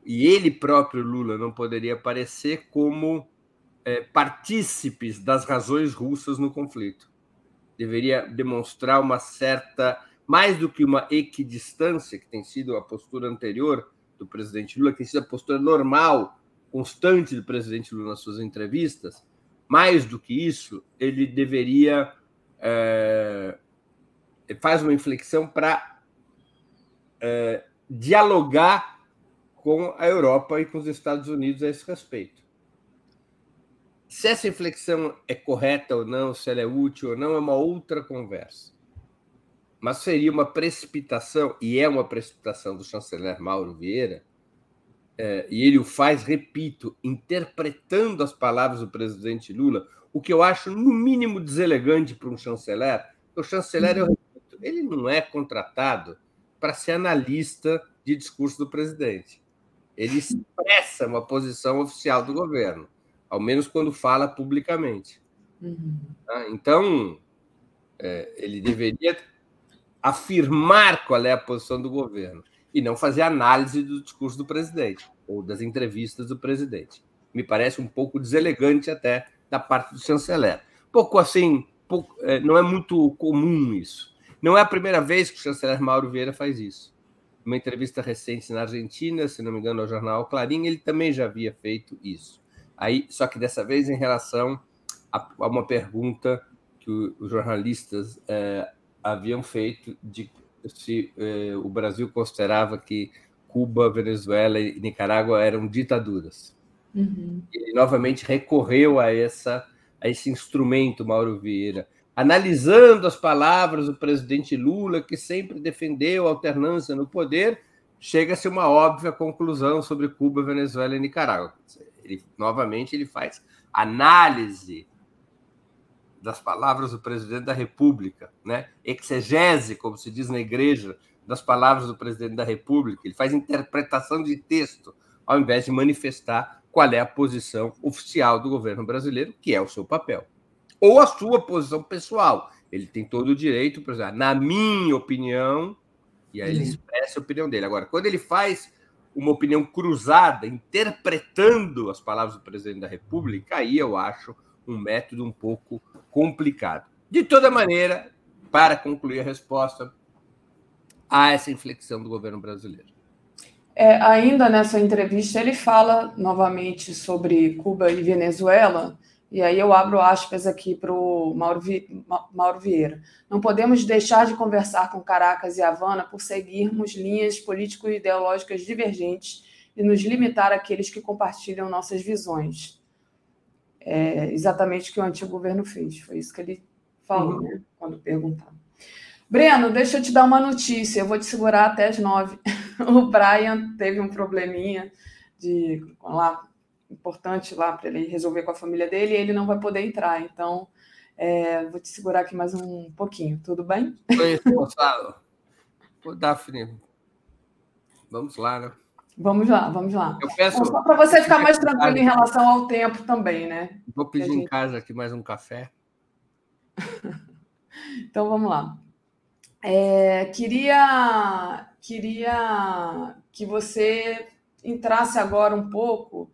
e ele próprio, Lula, não poderia aparecer como é, partícipes das razões russas no conflito. Deveria demonstrar uma certa, mais do que uma equidistância, que tem sido a postura anterior do presidente Lula, que tem sido a postura normal, constante do presidente Lula nas suas entrevistas, mais do que isso, ele deveria. É, faz uma inflexão para é, dialogar com a Europa e com os Estados Unidos a esse respeito. Se essa inflexão é correta ou não, se ela é útil ou não, é uma outra conversa. Mas seria uma precipitação, e é uma precipitação do chanceler Mauro Vieira, é, e ele o faz, repito, interpretando as palavras do presidente Lula, o que eu acho, no mínimo, deselegante para um chanceler. O chanceler, eu repito, ele não é contratado para ser analista de discurso do presidente. Ele expressa uma posição oficial do governo ao menos quando fala publicamente. Uhum. Tá? Então, é, ele deveria afirmar qual é a posição do governo e não fazer análise do discurso do presidente ou das entrevistas do presidente. Me parece um pouco deselegante até da parte do chanceler. Pouco assim, pouco, é, não é muito comum isso. Não é a primeira vez que o chanceler Mauro Vieira faz isso. Uma entrevista recente na Argentina, se não me engano, ao jornal Clarim, ele também já havia feito isso. Aí, só que dessa vez em relação a, a uma pergunta que o, os jornalistas é, haviam feito de se é, o Brasil considerava que Cuba, Venezuela e Nicarágua eram ditaduras. Uhum. Ele novamente recorreu a essa a esse instrumento, Mauro Vieira, analisando as palavras do presidente Lula, que sempre defendeu a alternância no poder, chega-se a uma óbvia conclusão sobre Cuba, Venezuela e Nicarágua. Ele novamente ele faz análise das palavras do presidente da República, né? Exegese, como se diz na igreja, das palavras do presidente da República. Ele faz interpretação de texto, ao invés de manifestar qual é a posição oficial do governo brasileiro, que é o seu papel. Ou a sua posição pessoal. Ele tem todo o direito, por exemplo, na minha opinião, e aí ele expressa a opinião dele. Agora, quando ele faz uma opinião cruzada, interpretando as palavras do presidente da República, aí eu acho um método um pouco complicado. De toda maneira, para concluir a resposta, há essa inflexão do governo brasileiro. É, ainda nessa entrevista, ele fala novamente sobre Cuba e Venezuela, e aí eu abro aspas aqui para o Mauro, Vi, Mauro Vieira. Não podemos deixar de conversar com Caracas e Havana por seguirmos linhas político-ideológicas divergentes e nos limitar àqueles que compartilham nossas visões. É exatamente o que o antigo governo fez. Foi isso que ele falou, uhum. né, quando perguntava. Breno, deixa eu te dar uma notícia. Eu vou te segurar até as nove. O Brian teve um probleminha de lá importante lá para ele resolver com a família dele e ele não vai poder entrar. Então, é, vou te segurar aqui mais um pouquinho, tudo bem? Oi, Gonçalo. Ô, Daphne, vamos lá, né? Vamos lá, vamos lá. Eu peço... Só para você ficar mais tranquilo em relação ao tempo também, né? Vou pedir gente... em casa aqui mais um café. então, vamos lá. É, queria, queria que você entrasse agora um pouco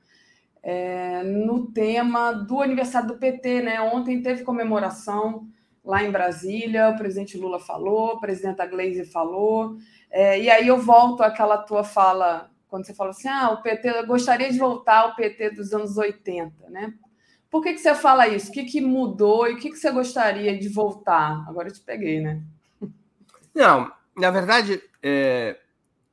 é, no tema do aniversário do PT. Né? Ontem teve comemoração lá em Brasília, o presidente Lula falou, a presidenta Gleisi falou, é, e aí eu volto àquela tua fala, quando você falou assim, ah, o PT, eu gostaria de voltar ao PT dos anos 80, né? Por que, que você fala isso? O que, que mudou e o que, que você gostaria de voltar? Agora eu te peguei, né? Não, na verdade, é,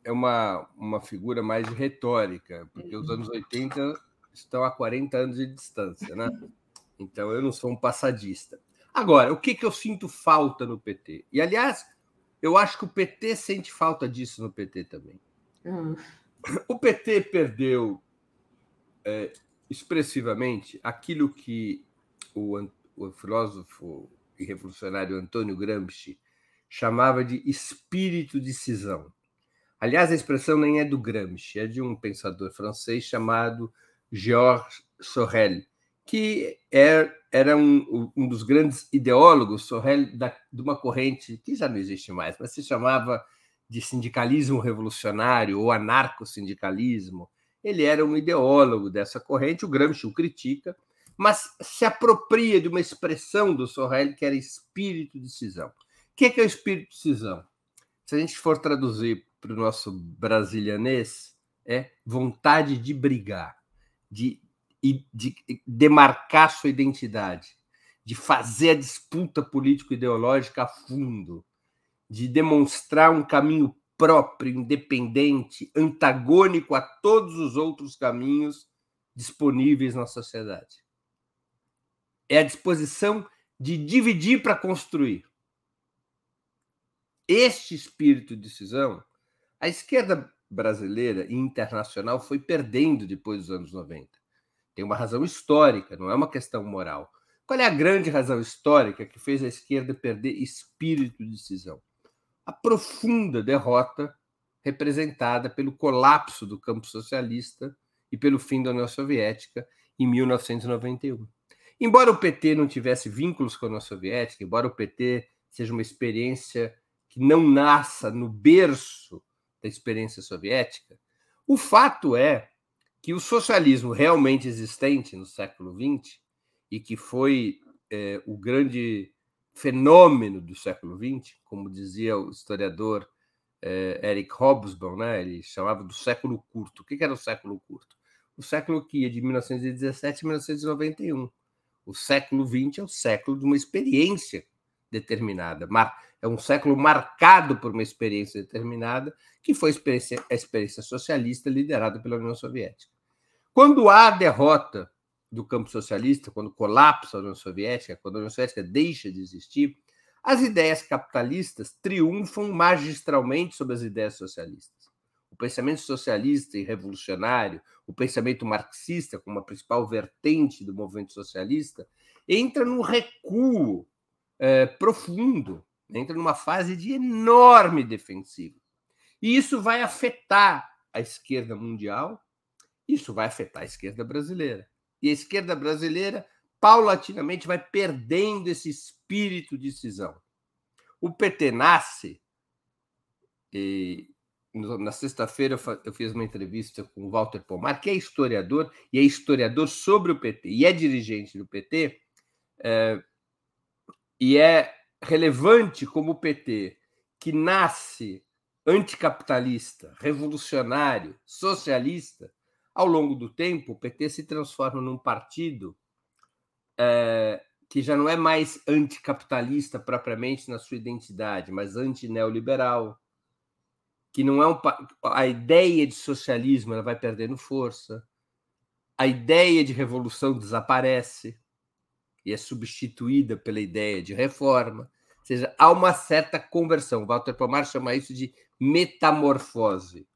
é uma, uma figura mais retórica, porque os anos 80 estão a 40 anos de distância, né? Então eu não sou um passadista. Agora, o que, que eu sinto falta no PT? E, aliás, eu acho que o PT sente falta disso no PT também. Uhum. O PT perdeu é, expressivamente aquilo que o, o filósofo e revolucionário Antônio Gramsci chamava de espírito de cisão. Aliás, a expressão nem é do Gramsci, é de um pensador francês chamado Georges Sorel, que é, era um, um dos grandes ideólogos, Sorel, da, de uma corrente que já não existe mais, mas se chamava de sindicalismo revolucionário ou anarco-sindicalismo. Ele era um ideólogo dessa corrente, o Gramsci o critica, mas se apropria de uma expressão do Sorel que era espírito de cisão. O que é, que é o espírito de cisão? Se a gente for traduzir para o nosso brasilianês, é vontade de brigar, de de demarcar sua identidade, de fazer a disputa político-ideológica a fundo, de demonstrar um caminho próprio, independente, antagônico a todos os outros caminhos disponíveis na sociedade. É a disposição de dividir para construir. Este espírito de decisão, a esquerda brasileira e internacional foi perdendo depois dos anos 90. Tem uma razão histórica, não é uma questão moral. Qual é a grande razão histórica que fez a esquerda perder espírito de decisão? A profunda derrota representada pelo colapso do campo socialista e pelo fim da União Soviética em 1991. Embora o PT não tivesse vínculos com a União Soviética, embora o PT seja uma experiência que não nasça no berço da experiência soviética, o fato é que o socialismo realmente existente no século XX e que foi é, o grande fenômeno do século XX, como dizia o historiador é, Eric Hobsbawm, né? ele chamava do século curto. O que era o século curto? O século que ia de 1917 a 1991. O século XX é o século de uma experiência determinada. É um século marcado por uma experiência determinada, que foi a experiência, a experiência socialista liderada pela União Soviética. Quando há derrota do campo socialista, quando colapsa a União Soviética, quando a União Soviética deixa de existir, as ideias capitalistas triunfam magistralmente sobre as ideias socialistas. O pensamento socialista e revolucionário, o pensamento marxista, como a principal vertente do movimento socialista, entra num recuo é, profundo, entra numa fase de enorme defensiva. E isso vai afetar a esquerda mundial, isso vai afetar a esquerda brasileira. E a esquerda brasileira, paulatinamente, vai perdendo esse espírito de cisão. O PT nasce, e na sexta-feira eu fiz uma entrevista com o Walter Pomar, que é historiador, e é historiador sobre o PT, e é dirigente do PT, é, e é relevante como o PT, que nasce anticapitalista, revolucionário, socialista, ao longo do tempo, o PT se transforma num partido é, que já não é mais anticapitalista propriamente na sua identidade, mas antineoliberal, que não é um, a ideia de socialismo ela vai perdendo força, a ideia de revolução desaparece e é substituída pela ideia de reforma. Ou seja, há uma certa conversão. Walter Pomar chama isso de metamorfose,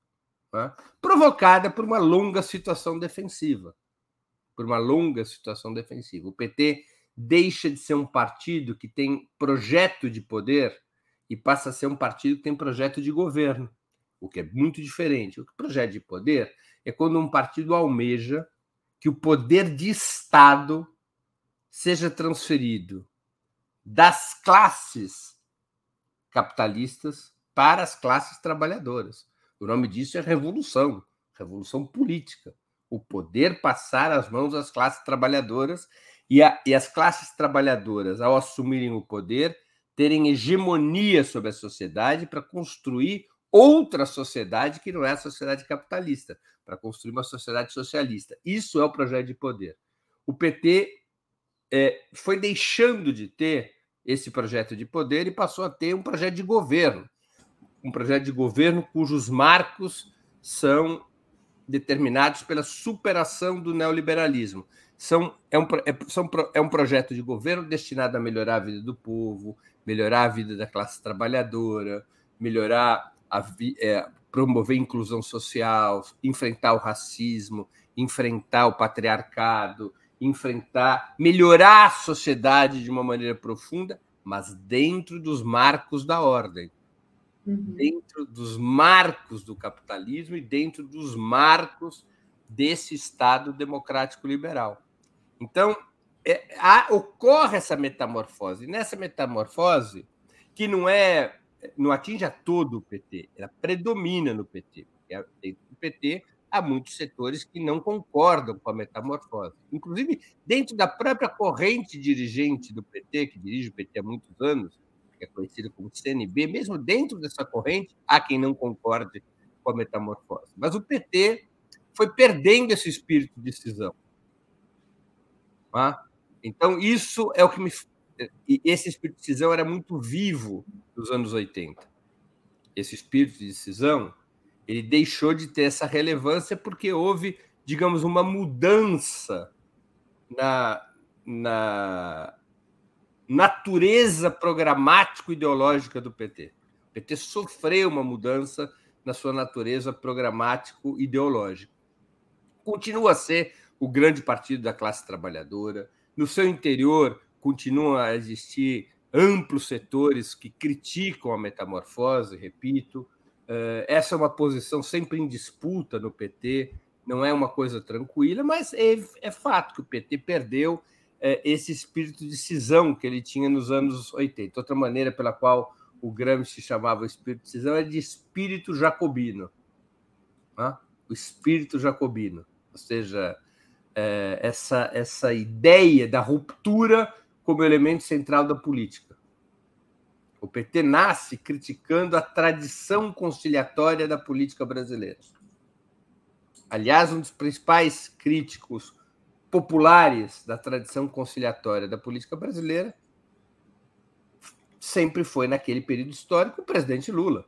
né? provocada por uma longa situação defensiva. Por uma longa situação defensiva. O PT deixa de ser um partido que tem projeto de poder e passa a ser um partido que tem projeto de governo, o que é muito diferente. O projeto de poder é quando um partido almeja que o poder de Estado seja transferido das classes capitalistas para as classes trabalhadoras. O nome disso é revolução, revolução política. o poder passar às mãos das classes trabalhadoras e, a, e as classes trabalhadoras, ao assumirem o poder, terem hegemonia sobre a sociedade para construir outra sociedade que não é a sociedade capitalista, para construir uma sociedade socialista. Isso é o projeto de poder. O PT é, foi deixando de ter esse projeto de poder e passou a ter um projeto de governo. Um projeto de governo cujos marcos são determinados pela superação do neoliberalismo. São, é, um, é, são, é um projeto de governo destinado a melhorar a vida do povo, melhorar a vida da classe trabalhadora, melhorar a, é, promover inclusão social, enfrentar o racismo, enfrentar o patriarcado, enfrentar, melhorar a sociedade de uma maneira profunda, mas dentro dos marcos da ordem, uhum. dentro dos marcos do capitalismo e dentro dos marcos desse Estado democrático liberal. Então, é, há, ocorre essa metamorfose. E nessa metamorfose, que não é não atinge a todo o PT, ela predomina no PT. Dentro do PT, há muitos setores que não concordam com a metamorfose. Inclusive, dentro da própria corrente dirigente do PT, que dirige o PT há muitos anos, que é conhecida como CNB, mesmo dentro dessa corrente, há quem não concorde com a metamorfose. Mas o PT foi perdendo esse espírito de decisão. Tá? Então, isso é o que me. Esse espírito de decisão era muito vivo nos anos 80. Esse espírito de decisão ele deixou de ter essa relevância porque houve, digamos, uma mudança na, na natureza programático-ideológica do PT. O PT sofreu uma mudança na sua natureza programático-ideológica. Continua a ser o grande partido da classe trabalhadora. No seu interior, continuam a existir amplos setores que criticam a metamorfose, repito, essa é uma posição sempre em disputa no PT, não é uma coisa tranquila, mas é, é fato que o PT perdeu é, esse espírito de cisão que ele tinha nos anos 80. Outra maneira pela qual o Gramsci chamava o espírito de cisão é de espírito jacobino. Né? O espírito jacobino, ou seja, é, essa, essa ideia da ruptura como elemento central da política. O PT nasce criticando a tradição conciliatória da política brasileira. Aliás, um dos principais críticos populares da tradição conciliatória da política brasileira sempre foi, naquele período histórico, o presidente Lula.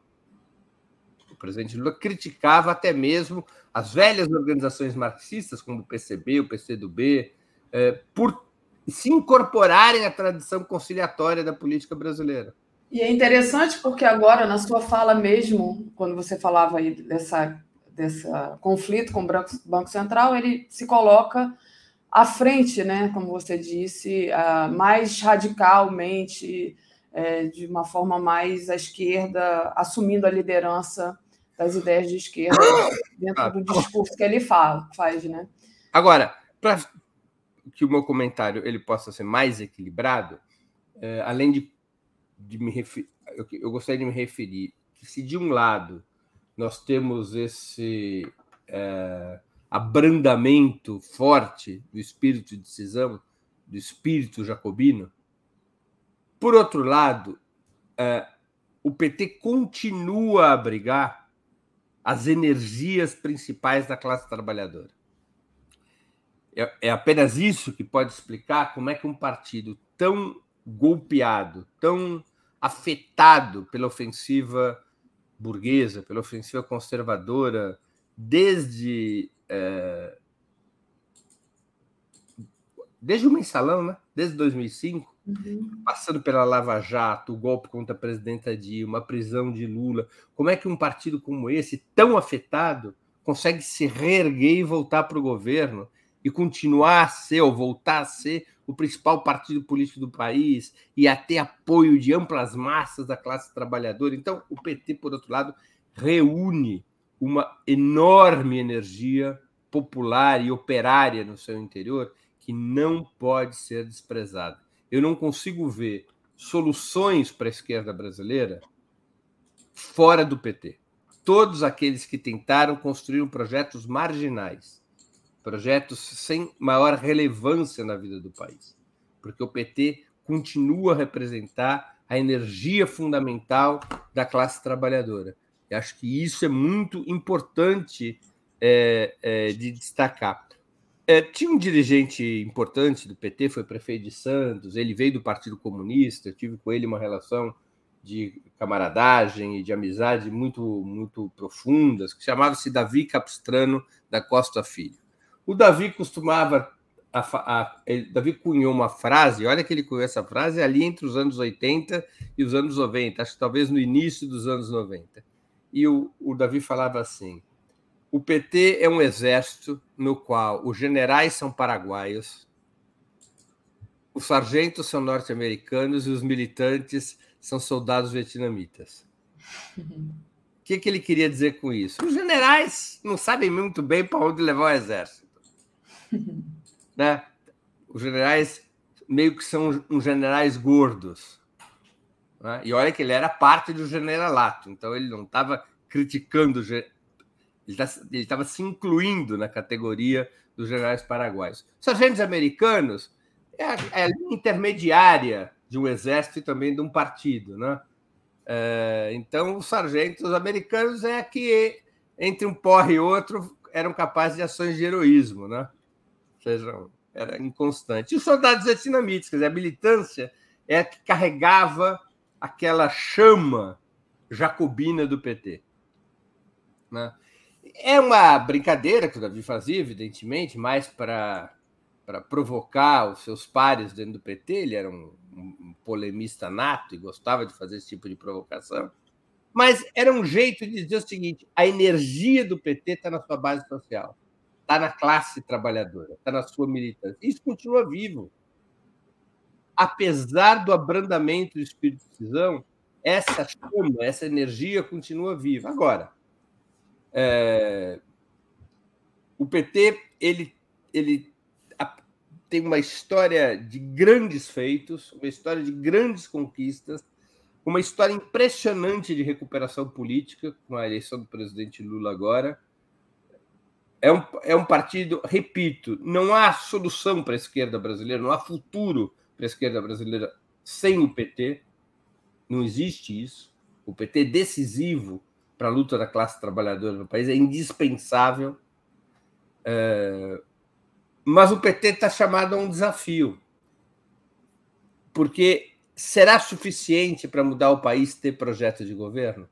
O presidente Lula criticava até mesmo as velhas organizações marxistas, como o PCB, o PCdoB, eh, por se incorporarem à tradição conciliatória da política brasileira. E é interessante porque agora, na sua fala mesmo, quando você falava aí dessa, dessa conflito com o Banco Central, ele se coloca à frente, né, como você disse, mais radicalmente, é, de uma forma mais à esquerda, assumindo a liderança das ideias de esquerda dentro do discurso que ele fala, faz, né? Agora, para que o meu comentário ele possa ser mais equilibrado, é, além de de me refer... eu, gostaria de me referir que se de um lado nós temos esse é, abrandamento forte do espírito de decisão, do espírito jacobino, por outro lado, é, o PT continua a abrigar as energias principais da classe trabalhadora. É, é apenas isso que pode explicar como é que um partido tão golpeado, tão afetado pela ofensiva burguesa, pela ofensiva conservadora, desde é, desde o mensalão, né? Desde 2005, uhum. passando pela Lava Jato, o golpe contra a presidenta Dilma, a prisão de Lula. Como é que um partido como esse, tão afetado, consegue se reerguer e voltar para o governo e continuar a ser ou voltar a ser o principal partido político do país e a ter apoio de amplas massas da classe trabalhadora. Então, o PT, por outro lado, reúne uma enorme energia popular e operária no seu interior que não pode ser desprezada. Eu não consigo ver soluções para a esquerda brasileira fora do PT. Todos aqueles que tentaram construir projetos marginais projetos sem maior relevância na vida do país, porque o PT continua a representar a energia fundamental da classe trabalhadora. E acho que isso é muito importante é, é, de destacar. É, tinha um dirigente importante do PT, foi prefeito de Santos, ele veio do Partido Comunista, eu tive com ele uma relação de camaradagem e de amizade muito muito profundas, que chamava-se Davi Capistrano da Costa Filho. O Davi costumava a, a, ele, Davi cunhou uma frase, olha que ele cunhou essa frase ali entre os anos 80 e os anos 90, acho que talvez no início dos anos 90. E o, o Davi falava assim: o PT é um exército no qual os generais são paraguaios, os sargentos são norte-americanos e os militantes são soldados vietnamitas. O que, que ele queria dizer com isso? Os generais não sabem muito bem para onde levar o exército. né? Os generais meio que são uns generais gordos. Né? E olha que ele era parte do generalato, então ele não estava criticando ele tá, estava se incluindo na categoria dos generais paraguaios. Sargentos americanos é a, é a intermediária de um exército e também de um partido. Né? É, então, os sargentos americanos é que, entre um porre e outro, eram capazes de ações de heroísmo. Né? Seja, era inconstante. E os soldados vietnamitas, quer dizer, a militância é a que carregava aquela chama jacobina do PT. Né? É uma brincadeira que o Davi fazia, evidentemente, mais para provocar os seus pares dentro do PT. Ele era um, um polemista nato e gostava de fazer esse tipo de provocação. Mas era um jeito de dizer o seguinte: a energia do PT está na sua base social, está na classe trabalhadora, está na sua militância. Isso continua vivo. Apesar do abrandamento do espírito de decisão, essa chama, essa energia continua viva. Agora, é, o PT ele, ele tem uma história de grandes feitos, uma história de grandes conquistas, uma história impressionante de recuperação política, com a eleição do presidente Lula agora. É um, é um partido, repito, não há solução para a esquerda brasileira, não há futuro para a esquerda brasileira sem o PT. Não existe isso. O PT é decisivo para a luta da classe trabalhadora no país, é indispensável. É... Mas o PT está chamado a um desafio, porque será suficiente para mudar o país ter projeto de governo?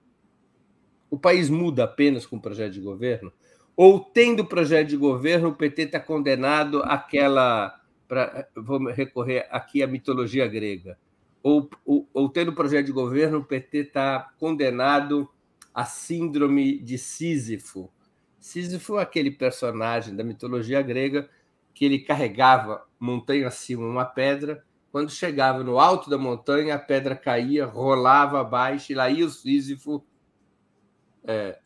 O país muda apenas com projeto de governo? Ou tendo projeto de governo, o PT está condenado àquela. Pra, vamos recorrer aqui à mitologia grega. Ou, ou, ou tendo projeto de governo, o PT está condenado a síndrome de Sísifo. Sísifo é aquele personagem da mitologia grega que ele carregava montanha acima uma pedra. Quando chegava no alto da montanha, a pedra caía, rolava abaixo, e lá ia o Sísifo é,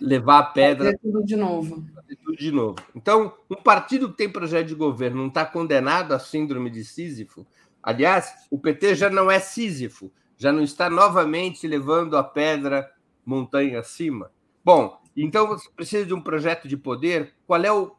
levar a pedra. Fazer tudo de novo. Fazer tudo de novo. Então, um partido que tem projeto de governo não está condenado à síndrome de Sísifo. Aliás, o PT já não é Sísifo, já não está novamente levando a pedra montanha acima? Bom, então você precisa de um projeto de poder. Qual é o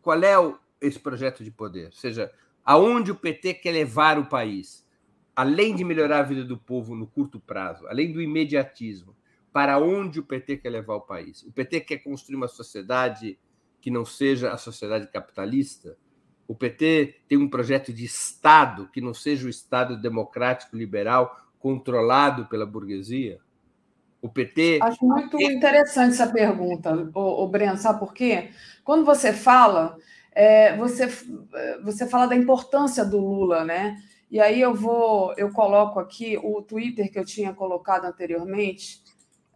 qual é o, esse projeto de poder? Ou seja, aonde o PT quer levar o país? Além de melhorar a vida do povo no curto prazo, além do imediatismo, para onde o PT quer levar o país? O PT quer construir uma sociedade que não seja a sociedade capitalista? O PT tem um projeto de Estado que não seja o Estado democrático liberal controlado pela burguesia? O PT. Acho muito interessante essa pergunta, o, Breno, sabe por quê? Quando você fala, é, você, você fala da importância do Lula, né? E aí eu vou, eu coloco aqui o Twitter que eu tinha colocado anteriormente,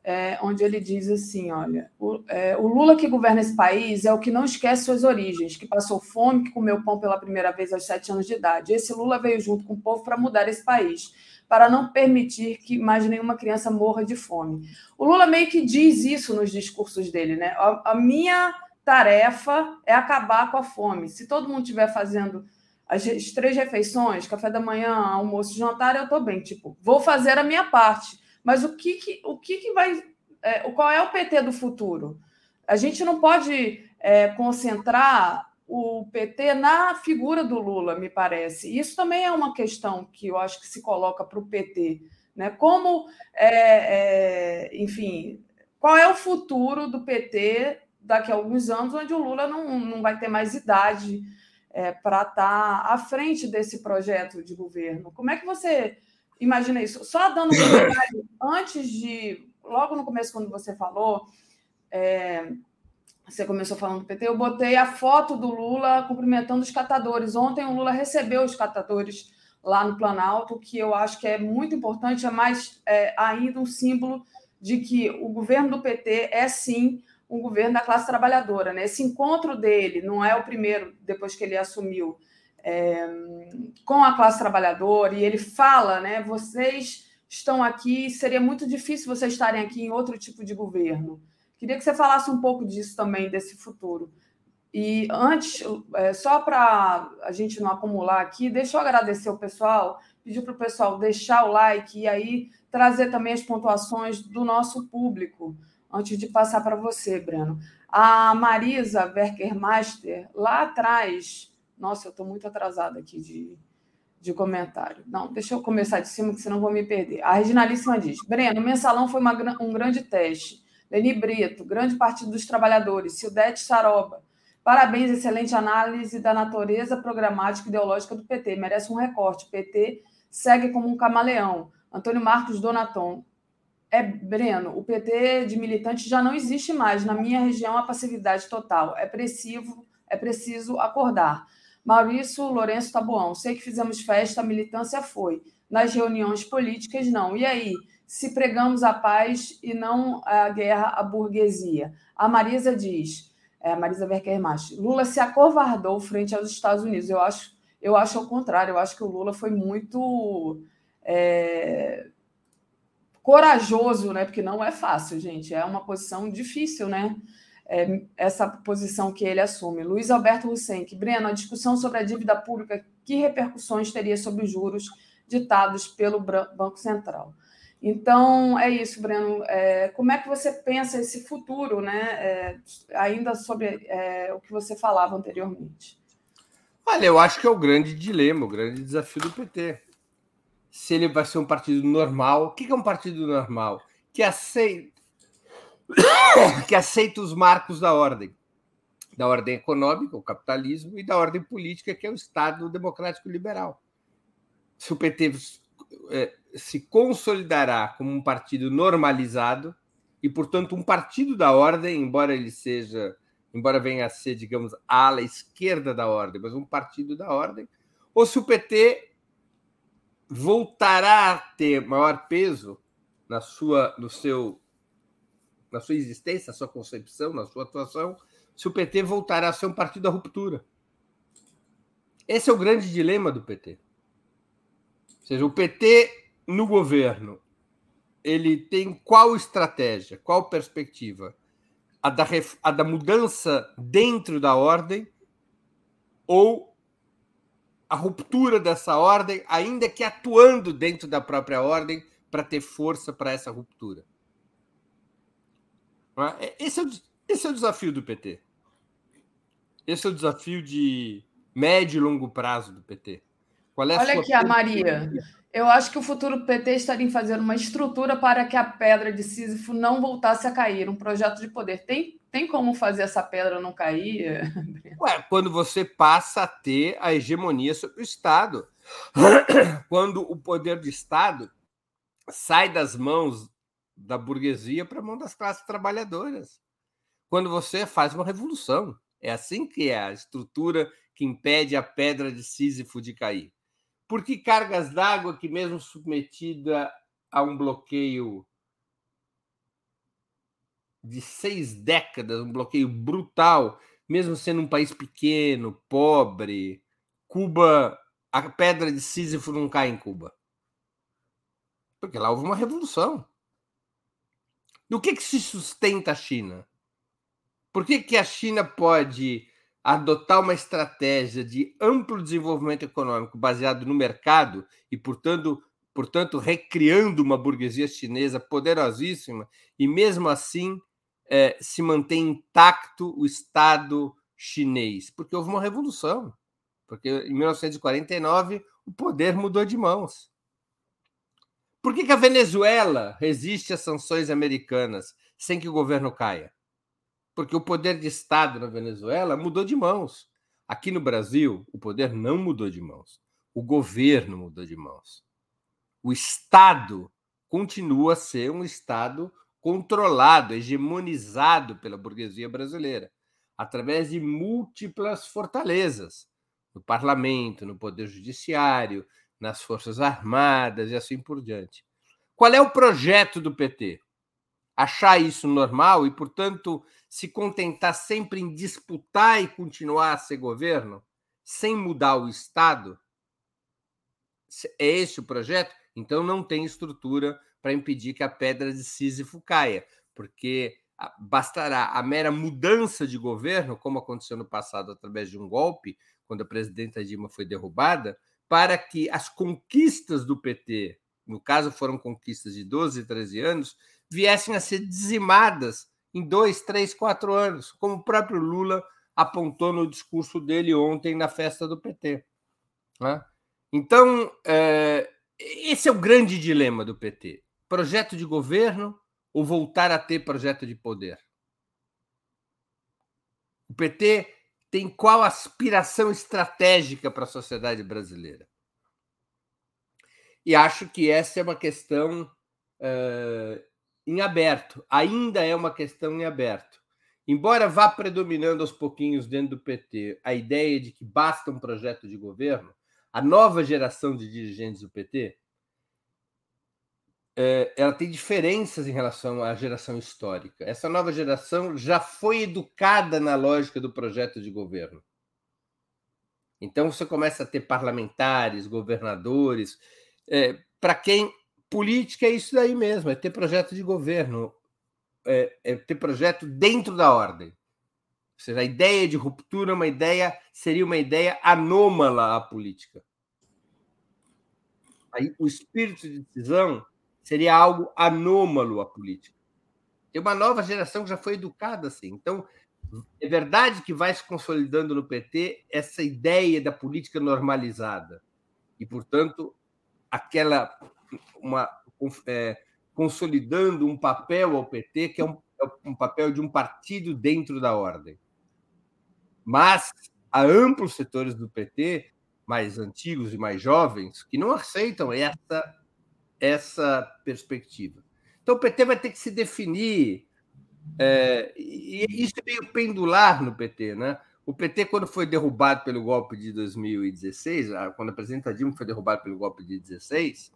é, onde ele diz assim: olha, o, é, o, Lula que governa esse país é o que não esquece suas origens, que passou fome, que comeu pão pela primeira vez aos sete anos de idade. Esse Lula veio junto com o povo para mudar esse país para não permitir que mais nenhuma criança morra de fome. O Lula meio que diz isso nos discursos dele, né? A, a minha tarefa é acabar com a fome. Se todo mundo estiver fazendo as, três refeições, café da manhã, almoço, jantar, eu estou bem. Tipo, vou fazer a minha parte. Mas o que, que o que, que vai. É, qual é o PT do futuro? A gente não pode é, concentrar o PT na figura do Lula, me parece. Isso também é uma questão que eu acho que se coloca para o PT. Né? Como, é, é, enfim, qual é o futuro do PT daqui a alguns anos, onde o Lula não, não vai ter mais idade é, para estar tá à frente desse projeto de governo? Como é que você imagina isso? Só dando um detalhe, antes de, logo no começo, quando você falou, é, você começou falando do PT, eu botei a foto do Lula cumprimentando os catadores. Ontem o Lula recebeu os catadores lá no Planalto, que eu acho que é muito importante, é mais é, ainda um símbolo de que o governo do PT é sim um governo da classe trabalhadora. Né? Esse encontro dele não é o primeiro, depois que ele assumiu, é, com a classe trabalhadora, e ele fala, né? Vocês estão aqui, seria muito difícil vocês estarem aqui em outro tipo de governo. Queria que você falasse um pouco disso também, desse futuro. E antes, é, só para a gente não acumular aqui, deixa eu agradecer o pessoal, pedir para o pessoal deixar o like e aí trazer também as pontuações do nosso público, antes de passar para você, Breno. A Marisa Werkermaster, lá atrás, nossa, eu estou muito atrasada aqui de, de comentário. Não, deixa eu começar de cima, que senão vou me perder. A Reginalíssima diz: Breno, o mensalão foi uma, um grande teste. Leni Brito, Grande Partido dos Trabalhadores, Sildete Saroba. Parabéns, excelente análise da natureza programática e ideológica do PT. Merece um recorte. PT segue como um camaleão. Antônio Marcos Donaton. É, Breno, o PT de militante já não existe mais. Na minha região, a passividade total. É preciso, é preciso acordar. Maurício Lourenço Tabuão. Sei que fizemos festa, a militância foi. Nas reuniões políticas, não. E aí? se pregamos a paz e não a guerra à burguesia. A Marisa diz, é, Marisa Werkermach, Lula se acovardou frente aos Estados Unidos. Eu acho, eu acho ao contrário, eu acho que o Lula foi muito é, corajoso, né? Porque não é fácil, gente. É uma posição difícil, né? É, essa posição que ele assume. Luiz Alberto Hussein, que Breno, a discussão sobre a dívida pública, que repercussões teria sobre os juros ditados pelo Banco Central? Então, é isso, Breno. É, como é que você pensa esse futuro, né? É, ainda sobre é, o que você falava anteriormente. Olha, eu acho que é o grande dilema, o grande desafio do PT. Se ele vai ser um partido normal, o que é um partido normal? Que aceita, que aceita os marcos da ordem. Da ordem econômica, o capitalismo, e da ordem política, que é o Estado democrático liberal. Se o PT é, se consolidará como um partido normalizado e, portanto, um partido da ordem, embora ele seja, embora venha a ser, digamos, a ala esquerda da ordem, mas um partido da ordem, ou se o PT voltará a ter maior peso na sua, no seu, na sua existência, na sua concepção, na sua atuação, se o PT voltará a ser um partido da ruptura. Esse é o grande dilema do PT. Ou seja, o PT no governo, ele tem qual estratégia, qual perspectiva? A da, a da mudança dentro da ordem ou a ruptura dessa ordem, ainda que atuando dentro da própria ordem para ter força para essa ruptura? É? Esse é, o, esse é o desafio do PT. Esse é o desafio de médio e longo prazo do PT. Qual é Olha aqui a Maria. Eu acho que o futuro PT estaria em fazer uma estrutura para que a pedra de Sísifo não voltasse a cair, um projeto de poder. Tem, tem como fazer essa pedra não cair? Ué, quando você passa a ter a hegemonia sobre o Estado. Quando o poder do Estado sai das mãos da burguesia para a mão das classes trabalhadoras. Quando você faz uma revolução. É assim que é a estrutura que impede a pedra de Sísifo de cair. Por que cargas d'água que, mesmo submetida a um bloqueio de seis décadas, um bloqueio brutal, mesmo sendo um país pequeno, pobre, Cuba, a pedra de Sísifo não cai em Cuba. Porque lá houve uma revolução. Do que, que se sustenta a China? Por que, que a China pode adotar uma estratégia de amplo desenvolvimento econômico baseado no mercado e, portanto, portanto recriando uma burguesia chinesa poderosíssima e, mesmo assim, é, se mantém intacto o Estado chinês? Porque houve uma revolução. Porque em 1949 o poder mudou de mãos. Por que, que a Venezuela resiste às sanções americanas sem que o governo caia? Porque o poder de Estado na Venezuela mudou de mãos. Aqui no Brasil, o poder não mudou de mãos. O governo mudou de mãos. O Estado continua a ser um Estado controlado, hegemonizado pela burguesia brasileira, através de múltiplas fortalezas no parlamento, no poder judiciário, nas forças armadas e assim por diante. Qual é o projeto do PT? Achar isso normal e, portanto, se contentar sempre em disputar e continuar a ser governo, sem mudar o Estado? É esse o projeto? Então não tem estrutura para impedir que a pedra de Sísifo caia, porque bastará a mera mudança de governo, como aconteceu no passado através de um golpe, quando a presidenta Dilma foi derrubada, para que as conquistas do PT, no caso foram conquistas de 12, 13 anos, viessem a ser dizimadas em dois, três, quatro anos, como o próprio Lula apontou no discurso dele ontem na festa do PT. Né? Então, é, esse é o grande dilema do PT projeto de governo ou voltar a ter projeto de poder? O PT tem qual aspiração estratégica para a sociedade brasileira? E acho que essa é uma questão uh, em aberto, ainda é uma questão em aberto. Embora vá predominando aos pouquinhos dentro do PT a ideia de que basta um projeto de governo, a nova geração de dirigentes do PT é, ela tem diferenças em relação à geração histórica. Essa nova geração já foi educada na lógica do projeto de governo. Então você começa a ter parlamentares, governadores, é, para quem política é isso daí mesmo, é ter projeto de governo, é, é ter projeto dentro da ordem. Ou seja, a ideia de ruptura, uma ideia seria uma ideia anômala à política. Aí o espírito de decisão seria algo anômalo à política. Tem uma nova geração que já foi educada assim. Então, é verdade que vai se consolidando no PT essa ideia da política normalizada. E, portanto, aquela uma é, consolidando um papel ao PT que é um, é um papel de um partido dentro da ordem. Mas há amplos setores do PT, mais antigos e mais jovens, que não aceitam essa essa perspectiva. Então, o PT vai ter que se definir, é, e isso é meio pendular no PT. Né? O PT, quando foi derrubado pelo golpe de 2016, quando a presidenta Dilma foi derrubada pelo golpe de 16,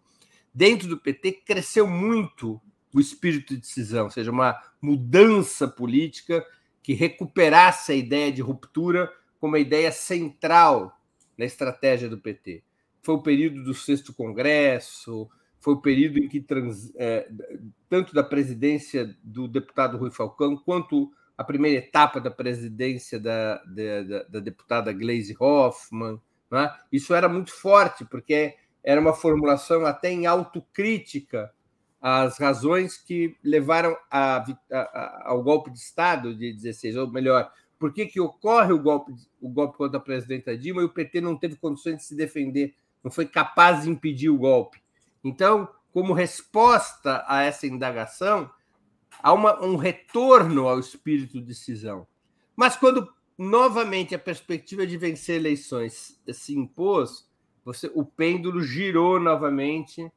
dentro do PT cresceu muito o espírito de decisão, ou seja, uma mudança política que recuperasse a ideia de ruptura como uma ideia central na estratégia do PT. Foi o período do sexto congresso, foi o período em que trans, é, tanto da presidência do deputado Rui Falcão quanto a primeira etapa da presidência da, da, da deputada Gleisi Hoffmann. Né? Isso era muito forte, porque era uma formulação até em autocrítica às razões que levaram a, a, ao golpe de Estado de 16, ou melhor, por que, que ocorre o golpe, o golpe contra a presidenta Dilma e o PT não teve condições de se defender, não foi capaz de impedir o golpe. Então, como resposta a essa indagação, há uma, um retorno ao espírito de decisão. Mas quando novamente a perspectiva de vencer eleições se impôs, você, o pêndulo girou novamente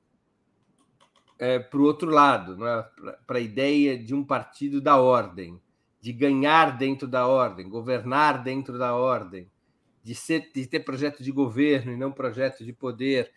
é, para o outro lado, né? para a ideia de um partido da ordem, de ganhar dentro da ordem, governar dentro da ordem, de, ser, de ter projeto de governo e não projeto de poder.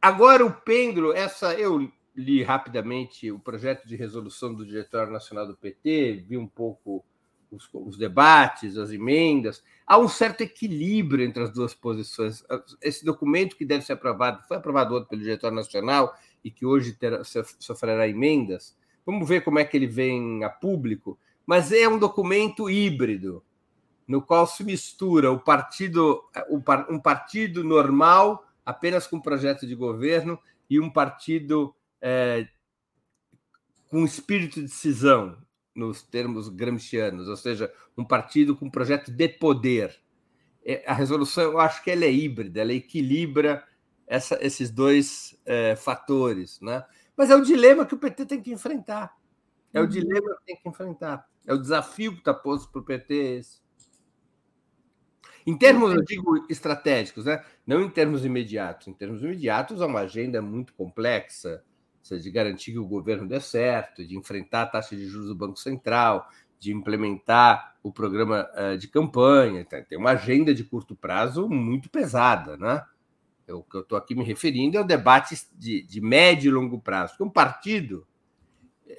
Agora o pêndulo, essa eu li rapidamente o projeto de resolução do Diretório Nacional do PT, vi um pouco os, os, debates, as emendas. Há um certo equilíbrio entre as duas posições. Esse documento que deve ser aprovado, foi aprovado ontem pelo Diretório Nacional e que hoje terá, sofrerá emendas. Vamos ver como é que ele vem a público, mas é um documento híbrido, no qual se mistura o partido, um partido normal apenas com projeto de governo e um partido é, com espírito de decisão, nos termos gramscianos, ou seja, um partido com um projeto de poder. É, a resolução, eu acho que ela é híbrida, ela equilibra essa, esses dois é, fatores. Né? Mas é o dilema que o PT tem que enfrentar. É o uhum. dilema que tem que enfrentar. É o desafio que está posto para o PT esse. Em termos, eu digo, estratégicos, né? não em termos imediatos. Em termos imediatos, é uma agenda muito complexa, seja, de garantir que o governo dê certo, de enfrentar a taxa de juros do Banco Central, de implementar o programa uh, de campanha. Tem uma agenda de curto prazo muito pesada. Né? O que eu estou aqui me referindo é o debate de, de médio e longo prazo. Porque um partido.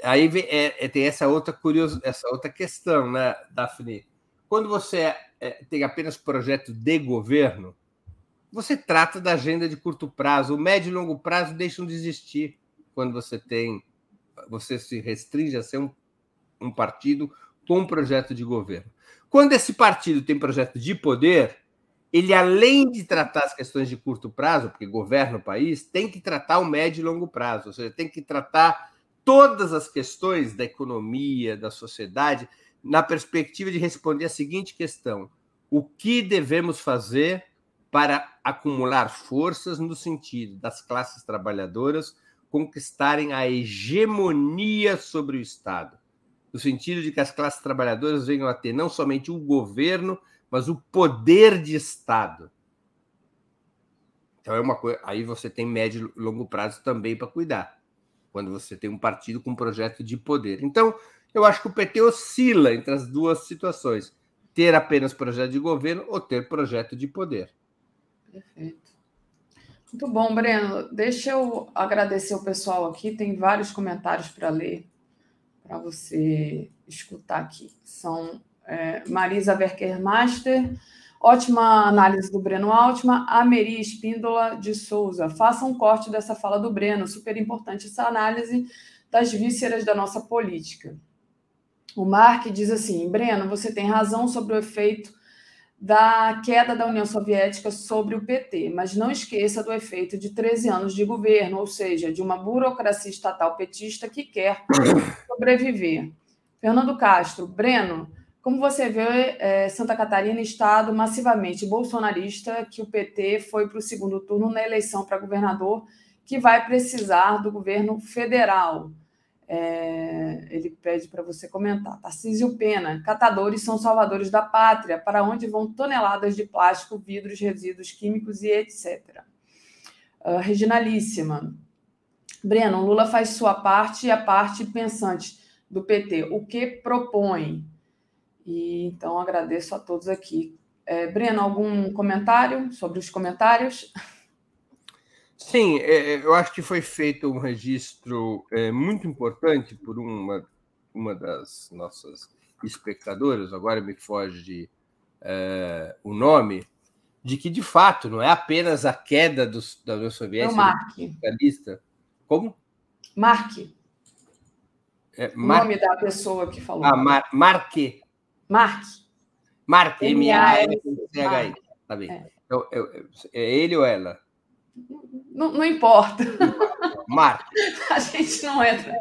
Aí vem, é, é, tem essa outra curiosa, essa outra questão, né, Daphne? Quando você é, tem apenas projeto de governo, você trata da agenda de curto prazo. O médio e longo prazo deixam de existir quando você tem. Você se restringe a ser um, um partido com um projeto de governo. Quando esse partido tem projeto de poder, ele, além de tratar as questões de curto prazo, porque governa o país, tem que tratar o médio e longo prazo, ou seja, tem que tratar todas as questões da economia, da sociedade, na perspectiva de responder a seguinte questão: o que devemos fazer para acumular forças no sentido das classes trabalhadoras conquistarem a hegemonia sobre o Estado? No sentido de que as classes trabalhadoras venham a ter não somente o governo, mas o poder de Estado. Então é uma coisa. Aí você tem médio e longo prazo também para cuidar. Quando você tem um partido com um projeto de poder. Então, eu acho que o PT oscila entre as duas situações: ter apenas projeto de governo ou ter projeto de poder. Perfeito. Muito bom, Breno. Deixa eu agradecer o pessoal aqui. Tem vários comentários para ler, para você escutar aqui. São é, Marisa Werkermaster, ótima análise do Breno Altman, a Meri Espíndola de Souza. Faça um corte dessa fala do Breno, super importante essa análise das vísceras da nossa política. O Mark diz assim: Breno, você tem razão sobre o efeito da queda da União Soviética sobre o PT, mas não esqueça do efeito de 13 anos de governo, ou seja, de uma burocracia estatal petista que quer sobreviver. Fernando Castro, Breno, como você vê, é, Santa Catarina, estado massivamente bolsonarista, que o PT foi para o segundo turno na eleição para governador, que vai precisar do governo federal. É, ele pede para você comentar. Tarcísio Pena, catadores são salvadores da pátria, para onde vão toneladas de plástico, vidros, resíduos químicos e etc. Uh, Reginalíssima, Breno, Lula faz sua parte e a parte pensante do PT. O que propõe? E então agradeço a todos aqui. É, Breno, algum comentário sobre os comentários? Sim, é, é, eu acho que foi feito um registro é, muito importante por uma, uma das nossas espectadoras, agora me foge é, o nome, de que de fato não é apenas a queda dos, da União Soviética socialista. Como? Mark. É, Mar... O nome da pessoa que falou. Ah, Mar Marque. Mark. Mark, M-A-R-C-H-I. Tá bem. É. Eu, eu, é ele ou ela? Não, não importa. Mark. A gente não entra.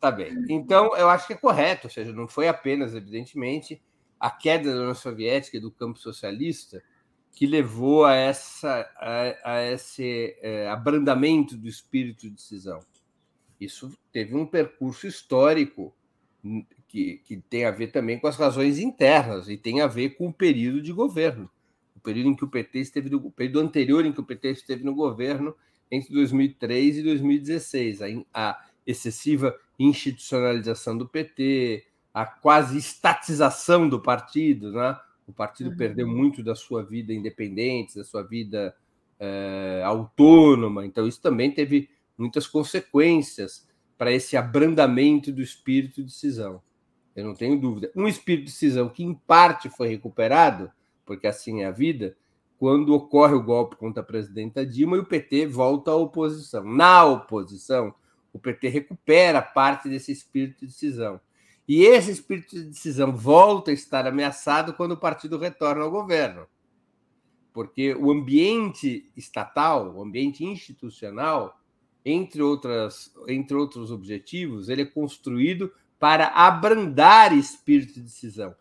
Tá bem. Então, eu acho que é correto, ou seja, não foi apenas, evidentemente, a queda da União Soviética e do campo socialista que levou a, essa, a, a esse é, abrandamento do espírito de decisão. Isso teve um percurso histórico que, que tem a ver também com as razões internas e tem a ver com o período de governo. Período em que o PT esteve no, período anterior em que o PT esteve no governo entre 2003 e 2016, a, a excessiva institucionalização do PT, a quase estatização do partido, né? O partido uhum. perdeu muito da sua vida independente, da sua vida é, autônoma. Então, isso também teve muitas consequências para esse abrandamento do espírito de decisão eu não tenho dúvida. Um espírito de decisão que, em parte, foi recuperado, porque assim é a vida, quando ocorre o golpe contra a presidenta Dilma e o PT volta à oposição. Na oposição, o PT recupera parte desse espírito de decisão. E esse espírito de decisão volta a estar ameaçado quando o partido retorna ao governo. Porque o ambiente estatal, o ambiente institucional, entre, outras, entre outros objetivos, ele é construído para abrandar espírito de decisão.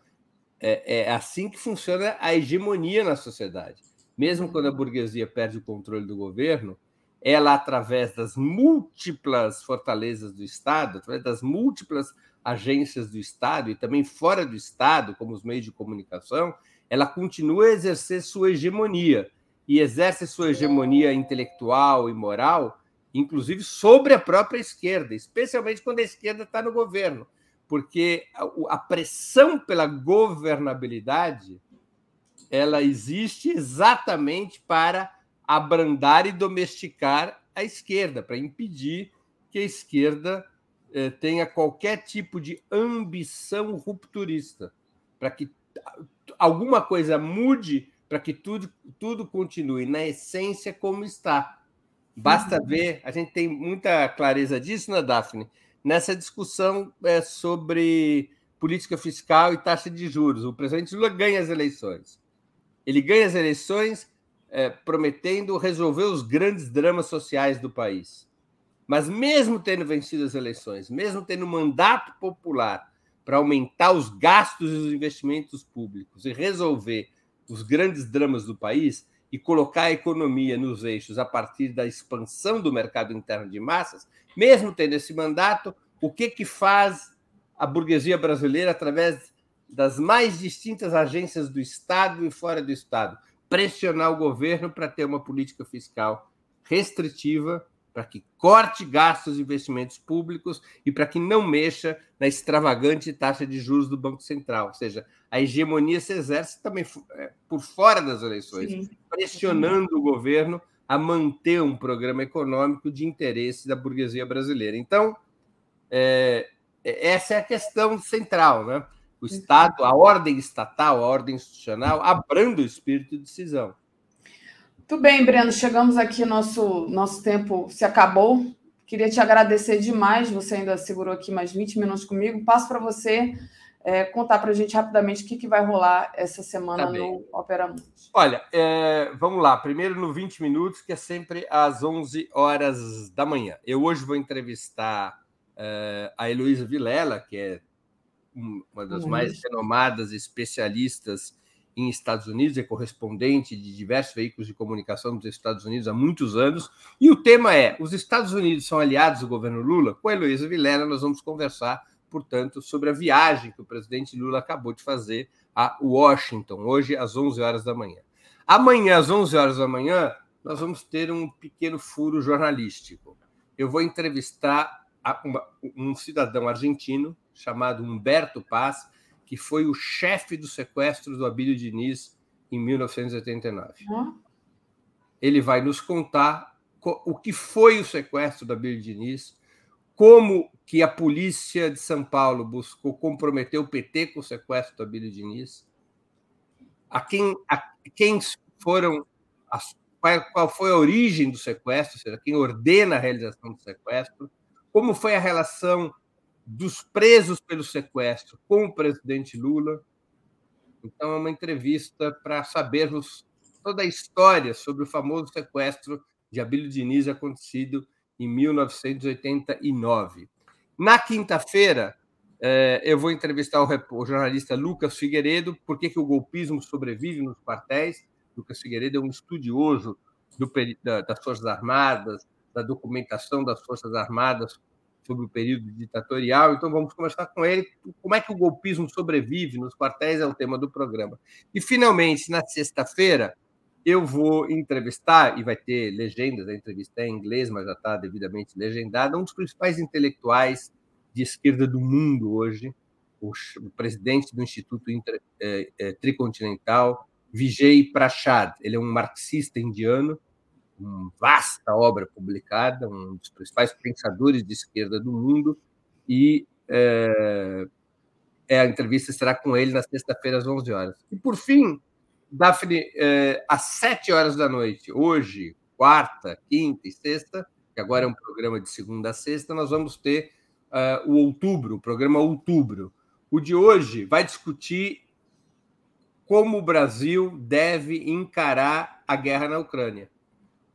É, é assim que funciona a hegemonia na sociedade. Mesmo quando a burguesia perde o controle do governo, ela, através das múltiplas fortalezas do Estado, através das múltiplas agências do Estado e também fora do Estado, como os meios de comunicação, ela continua a exercer sua hegemonia e exerce sua hegemonia intelectual e moral, inclusive sobre a própria esquerda, especialmente quando a esquerda está no governo, porque a pressão pela governabilidade ela existe exatamente para abrandar e domesticar a esquerda, para impedir que a esquerda eh, tenha qualquer tipo de ambição rupturista, para que alguma coisa mude, para que tudo, tudo continue na essência como está. Basta uhum. ver, a gente tem muita clareza disso, né, Daphne? Nessa discussão é, sobre política fiscal e taxa de juros. O presidente Lula ganha as eleições. Ele ganha as eleições é, prometendo resolver os grandes dramas sociais do país. Mas, mesmo tendo vencido as eleições, mesmo tendo mandato popular para aumentar os gastos e os investimentos públicos e resolver os grandes dramas do país e colocar a economia nos eixos a partir da expansão do mercado interno de massas, mesmo tendo esse mandato, o que, que faz a burguesia brasileira através das mais distintas agências do Estado e fora do Estado? Pressionar o governo para ter uma política fiscal restritiva para que corte gastos e investimentos públicos e para que não mexa na extravagante taxa de juros do Banco Central. Ou seja, a hegemonia se exerce também é, por fora das eleições, Sim. pressionando o governo a manter um programa econômico de interesse da burguesia brasileira. Então, é, é essa é a questão central, né? O Estado, a ordem estatal, a ordem institucional, abrando o espírito de decisão. Tudo bem, Breno, chegamos aqui, nosso, nosso tempo se acabou. Queria te agradecer demais, você ainda segurou aqui mais 20 minutos comigo. Passo para você é, contar para a gente rapidamente o que, que vai rolar essa semana tá no Opera Mundi. Olha, é, vamos lá. Primeiro no 20 minutos, que é sempre às 11 horas da manhã. Eu hoje vou entrevistar é, a Heloísa Vilela, que é uma das mais renomadas especialistas em Estados Unidos, é correspondente de diversos veículos de comunicação dos Estados Unidos há muitos anos. E o tema é: os Estados Unidos são aliados do governo Lula? Com a Heloísa Vilela, nós vamos conversar, portanto, sobre a viagem que o presidente Lula acabou de fazer a Washington, hoje às 11 horas da manhã. Amanhã, às 11 horas da manhã, nós vamos ter um pequeno furo jornalístico. Eu vou entrevistar um cidadão argentino chamado Humberto Paz, que foi o chefe do sequestro do Abílio Diniz em 1989. Uhum. Ele vai nos contar o que foi o sequestro do Abílio Diniz, como que a polícia de São Paulo buscou comprometer o PT com o sequestro do Abílio Diniz, a quem, a quem foram, a, qual foi a origem do sequestro, ou seja, quem ordena a realização do sequestro, como foi a relação dos presos pelo sequestro com o presidente Lula. Então, é uma entrevista para sabermos toda a história sobre o famoso sequestro de Abílio Diniz acontecido em 1989. Na quinta-feira, eh, eu vou entrevistar o jornalista Lucas Figueiredo, por que o golpismo sobrevive nos quartéis. Lucas Figueiredo é um estudioso das Forças Armadas, da documentação das Forças Armadas sobre o período ditatorial, então vamos conversar com ele como é que o golpismo sobrevive nos quartéis, é o tema do programa. E, finalmente, na sexta-feira, eu vou entrevistar, e vai ter legendas, a entrevista é em inglês, mas já está devidamente legendada, um dos principais intelectuais de esquerda do mundo hoje, o, presidente do Instituto Inter, é, é, Tricontinental, Vijay Prashad. Ele é um marxista indiano, uma vasta obra publicada, um dos principais pensadores de esquerda do mundo, e é, é, a entrevista será com ele na sexta-feira, às 11 horas. E, por fim, Daphne, é, às 7 horas da noite, hoje, quarta, quinta e sexta, que agora é um programa de segunda a sexta, nós vamos ter uh, o outubro, o programa Outubro. O de hoje vai discutir como o Brasil deve encarar a guerra na Ucrânia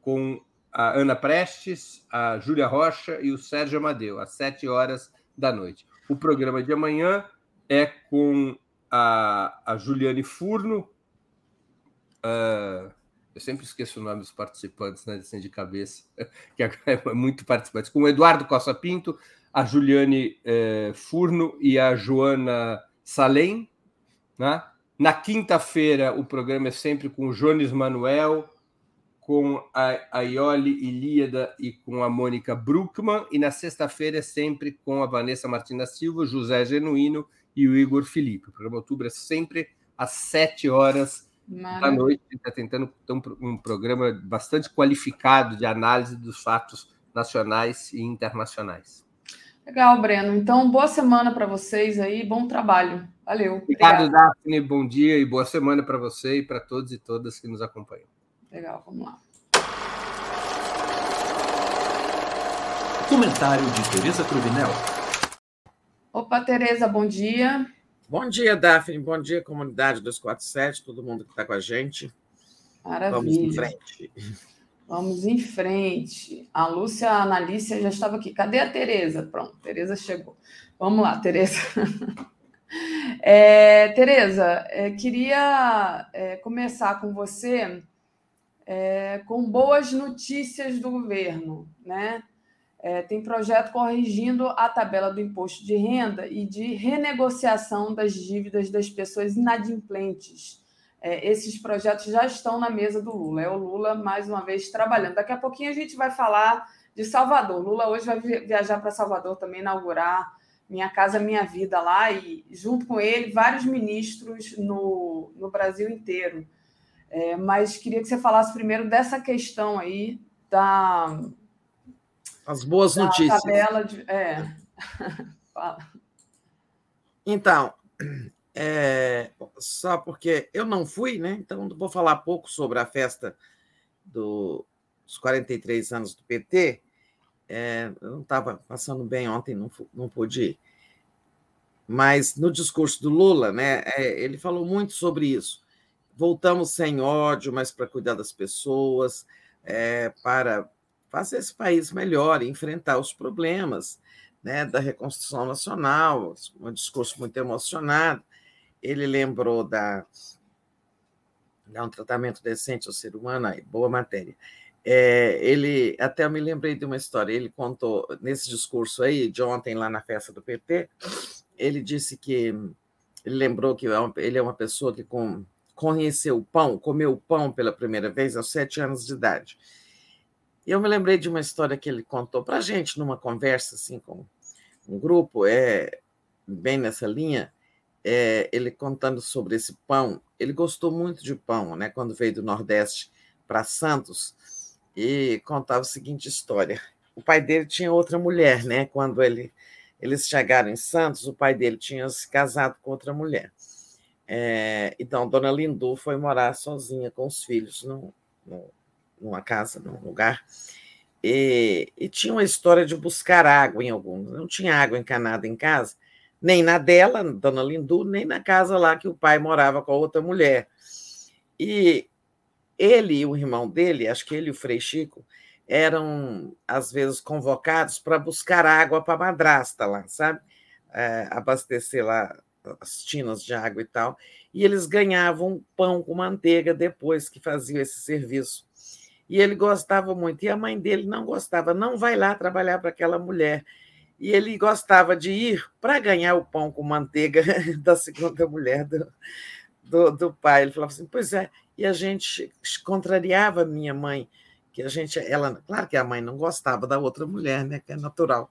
com a Ana Prestes, a Júlia Rocha e o Sérgio Amadeu, às sete horas da noite. O programa de amanhã é com a, a Juliane Furno. Uh, eu sempre esqueço o nome dos participantes, né? Assim de cabeça, que é muito participantes. Com o Eduardo Costa Pinto, a Juliane eh, Furno e a Joana Salem. Né? Na quinta-feira, o programa é sempre com o Jones Manuel, com a, a Ioli Ilíada e com a Mônica Bruckmann. E na sexta-feira é sempre com a Vanessa Martina Silva, José Genuíno e o Igor Felipe. O programa Outubro é sempre às sete horas Maravilha. da noite. Está tentando ter um, um programa bastante qualificado de análise dos fatos nacionais e internacionais. Legal, Breno. Então, boa semana para vocês aí, bom trabalho. Valeu. Obrigado, Obrigado. Daphne. Bom dia e boa semana para você e para todos e todas que nos acompanham. Legal, vamos lá. Comentário de Tereza Cruvinel. Opa, Tereza, bom dia. Bom dia, Daphne. Bom dia, comunidade 247, todo mundo que está com a gente. Maravilha. Vamos em frente. Vamos em frente. A Lúcia a Analícia já estava aqui. Cadê a Tereza? Pronto, Tereza chegou. Vamos lá, Tereza. É, Tereza, é, queria é, começar com você é, com boas notícias do governo. Né? É, tem projeto corrigindo a tabela do imposto de renda e de renegociação das dívidas das pessoas inadimplentes é, esses projetos já estão na mesa do Lula. É o Lula, mais uma vez, trabalhando. Daqui a pouquinho a gente vai falar de Salvador. Lula hoje vai viajar para Salvador também, inaugurar Minha Casa Minha Vida lá, e junto com ele, vários ministros no, no Brasil inteiro. É, mas queria que você falasse primeiro dessa questão aí da. As boas da notícias. Tabela de, é. Então, é, só porque eu não fui, né? Então vou falar pouco sobre a festa do, dos 43 anos do PT. É, eu não estava passando bem ontem, não, não pude ir. Mas no discurso do Lula, né, é, ele falou muito sobre isso. Voltamos sem ódio, mas para cuidar das pessoas, é, para fazer esse país melhor, enfrentar os problemas né, da reconstrução nacional, um discurso muito emocionado ele lembrou da dar um tratamento decente ao ser humano, aí, boa matéria. É, ele até eu me lembrei de uma história. Ele contou nesse discurso aí de ontem lá na festa do PT. Ele disse que ele lembrou que é ele é uma pessoa que com, conheceu o pão, comeu o pão pela primeira vez aos sete anos de idade. E eu me lembrei de uma história que ele contou para a gente numa conversa assim com um grupo, é bem nessa linha é, ele contando sobre esse pão, ele gostou muito de pão, né? Quando veio do Nordeste para Santos e contava a seguinte história: o pai dele tinha outra mulher, né? Quando ele, eles chegaram em Santos, o pai dele tinha se casado com outra mulher. É, então, Dona Lindu foi morar sozinha com os filhos no, no, numa casa, num lugar. E, e, tinha uma história de buscar água em alguns. Não tinha água encanada em casa nem na dela, Dona Lindu, nem na casa lá que o pai morava com a outra mulher. E ele e o irmão dele, acho que ele e o Frei Chico, eram às vezes convocados para buscar água para a madrasta lá, sabe? É, abastecer lá as tinas de água e tal. E eles ganhavam pão com manteiga depois que faziam esse serviço. E ele gostava muito. E a mãe dele não gostava. Não vai lá trabalhar para aquela mulher e ele gostava de ir para ganhar o pão com manteiga da segunda mulher do, do, do, pai. Ele falava assim: pois é, e a gente contrariava minha mãe, que a gente, ela, claro que a mãe não gostava da outra mulher, né, que é natural,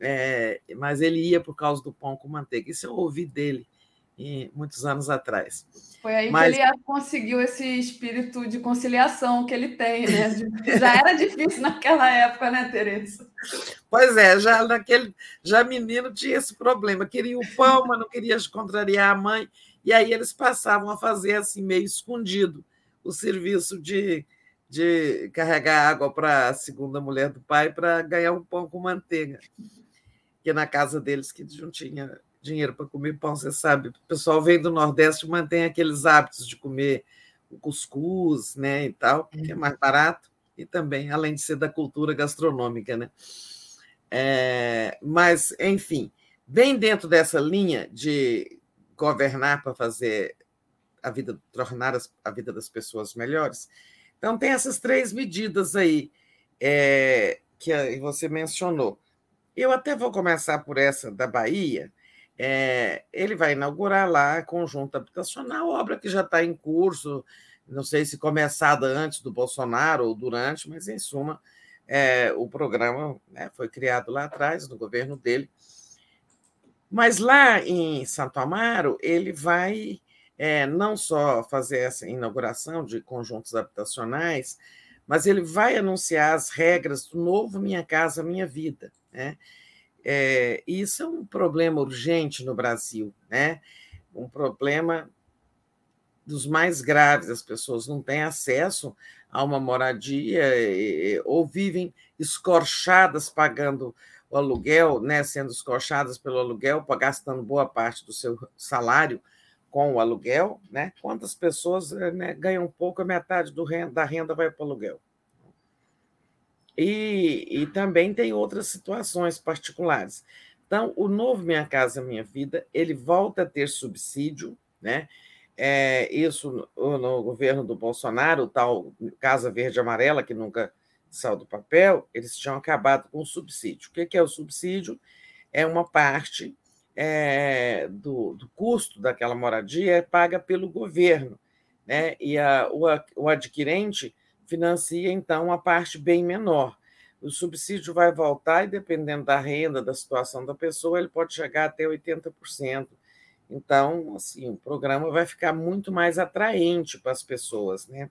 é, mas ele ia por causa do pão com manteiga. Isso eu ouvi dele e, muitos anos atrás. Foi aí Mas... que ele conseguiu esse espírito de conciliação que ele tem, né? Já era difícil naquela época, né, Tereza? Pois é, já naquele, já menino tinha esse problema, queria o pão, mas não queria contrariar a mãe, e aí eles passavam a fazer assim meio escondido o serviço de, de carregar água para a segunda mulher do pai para ganhar um pão com manteiga. Que na casa deles que não tinha dinheiro para comer pão, você sabe. O pessoal vem do Nordeste mantém aqueles hábitos de comer o cuscuz, né, e tal, que é mais barato, e também, além de ser da cultura gastronômica, né. É, mas, enfim, bem dentro dessa linha de governar para fazer a vida, tornar a vida das pessoas melhores. Então, tem essas três medidas aí é, que você mencionou. Eu até vou começar por essa da Bahia. É, ele vai inaugurar lá conjunto habitacional, obra que já está em curso, não sei se começada antes do Bolsonaro ou durante, mas em suma, é, o programa né, foi criado lá atrás, no governo dele. Mas lá em Santo Amaro, ele vai é, não só fazer essa inauguração de conjuntos habitacionais, mas ele vai anunciar as regras do novo Minha Casa Minha Vida. Né? É, isso é um problema urgente no Brasil, né? um problema dos mais graves. As pessoas não têm acesso a uma moradia ou vivem escorchadas pagando o aluguel, né, sendo escorchadas pelo aluguel, gastando boa parte do seu salário com o aluguel. Né? Quantas pessoas né, ganham pouco, a metade do renda, da renda vai para o aluguel? E, e também tem outras situações particulares. Então, o novo Minha Casa Minha Vida, ele volta a ter subsídio, né? É, isso no, no, governo do Bolsonaro, tal Casa Verde Amarela, que nunca saiu do papel, eles tinham acabado com o subsídio. O que é o subsídio? É uma parte é, do, do, custo daquela moradia é paga pelo governo, né? e a, o, o adquirente financia, então, a parte bem menor. O subsídio vai voltar e, dependendo da renda, da situação da pessoa, ele pode chegar até 80%. Então, assim, o programa vai ficar muito mais atraente para as pessoas, né?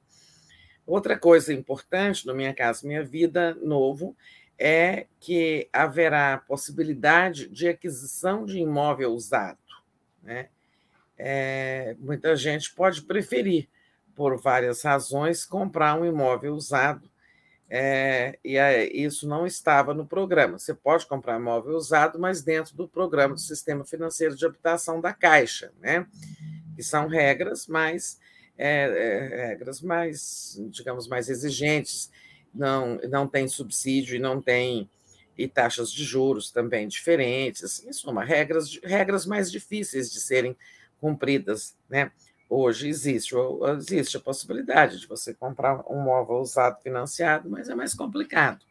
Outra coisa importante no Minha Casa Minha Vida novo é que haverá possibilidade de aquisição de imóvel usado. Né? É, muita gente pode preferir, por várias razões, comprar um imóvel usado, é, e isso não estava no programa. Você pode comprar imóvel usado, mas dentro do programa do Sistema Financeiro de Habitação da Caixa, né? que são regras mais é, é, regras mais, digamos, mais exigentes, não, não tem subsídio e não tem e taxas de juros também diferentes, em suma, regras, regras mais difíceis de serem cumpridas, né? Hoje existe, existe a possibilidade de você comprar um móvel usado financiado, mas é mais complicado.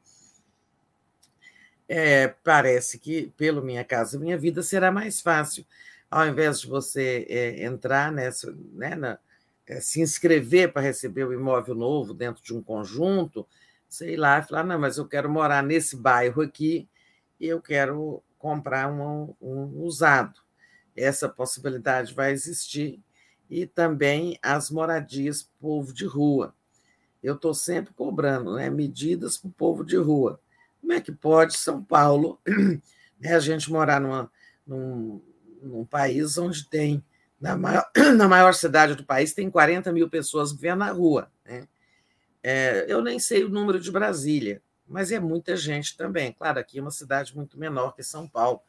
É, parece que, pelo Minha Casa Minha Vida, será mais fácil, ao invés de você é, entrar nessa, né, na, é, se inscrever para receber o imóvel novo dentro de um conjunto, sei lá, falar, não, mas eu quero morar nesse bairro aqui e eu quero comprar um, um usado. Essa possibilidade vai existir e também as moradias povo de rua. Eu estou sempre cobrando né, medidas para o povo de rua. Como é que pode São Paulo né, a gente morar numa, num, num país onde tem na maior, na maior cidade do país, tem 40 mil pessoas vivendo na rua. Né? É, eu nem sei o número de Brasília, mas é muita gente também. Claro, aqui é uma cidade muito menor que São Paulo.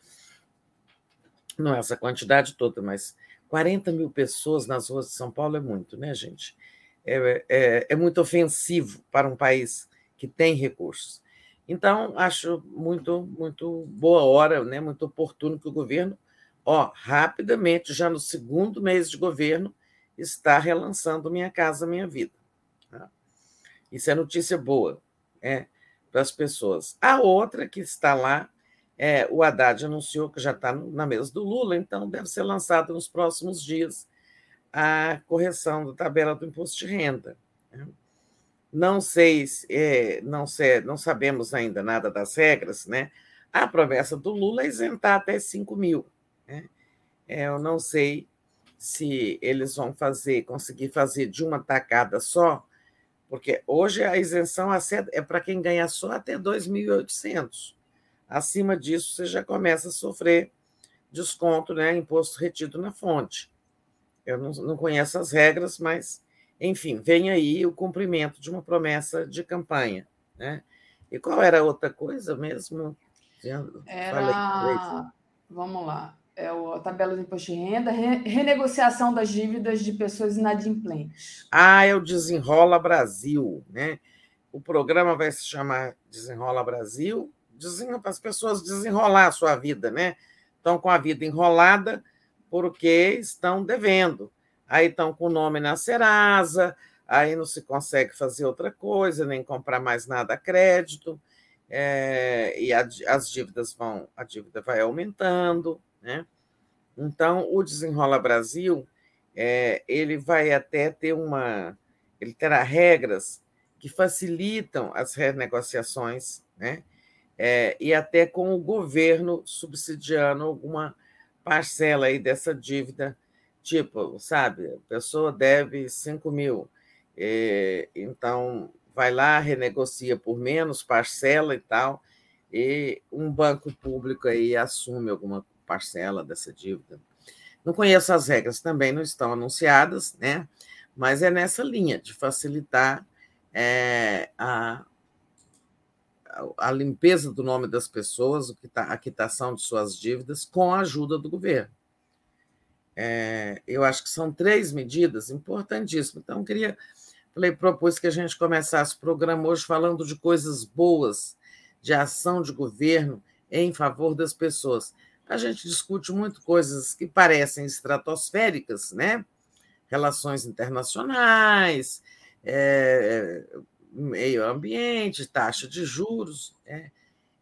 Não é essa quantidade toda, mas 40 mil pessoas nas ruas de São Paulo é muito, né, gente? É, é, é muito ofensivo para um país que tem recursos. Então, acho muito, muito boa hora, né, muito oportuno que o governo ó, rapidamente, já no segundo mês de governo, está relançando Minha Casa Minha Vida. Tá? Isso é notícia boa é, para as pessoas. A outra que está lá, é, o Haddad anunciou que já está na mesa do Lula, então deve ser lançado nos próximos dias a correção da tabela do imposto de renda. Né? Não sei, é, não sei, não sabemos ainda nada das regras, né? A promessa do Lula é isentar até 5 mil. Né? É, eu não sei se eles vão fazer, conseguir fazer de uma tacada só, porque hoje a isenção é para quem ganha só até 2.800. Acima disso, você já começa a sofrer desconto, né, imposto retido na fonte. Eu não, não conheço as regras, mas, enfim, vem aí o cumprimento de uma promessa de campanha. Né? E qual era a outra coisa mesmo? Era... Vamos lá é a tabela do imposto de renda, re, renegociação das dívidas de pessoas inadimplentes. Ah, é o Desenrola Brasil, né? O programa vai se chamar Desenrola Brasil, as pessoas desenrolar a sua vida, né? estão com a vida enrolada porque estão devendo. Aí estão com o nome na Serasa, aí não se consegue fazer outra coisa, nem comprar mais nada a crédito, é, e a, as dívidas vão, a dívida vai aumentando, né? Então, o Desenrola Brasil, é, ele vai até ter uma, ele terá regras que facilitam as renegociações, né? É, e até com o governo subsidiando alguma parcela aí dessa dívida, tipo, sabe, a pessoa deve 5 mil, é, então vai lá, renegocia por menos, parcela e tal, e um banco público aí assume alguma parcela dessa dívida. Não conheço as regras, também não estão anunciadas, né? Mas é nessa linha de facilitar é, a, a limpeza do nome das pessoas, tá, a quitação de suas dívidas, com a ajuda do governo. É, eu acho que são três medidas importantíssimas. Então, queria, falei, propus que a gente começasse o programa hoje falando de coisas boas, de ação de governo em favor das pessoas. A gente discute muito coisas que parecem estratosféricas, né? Relações internacionais, é, meio ambiente, taxa de juros. Né?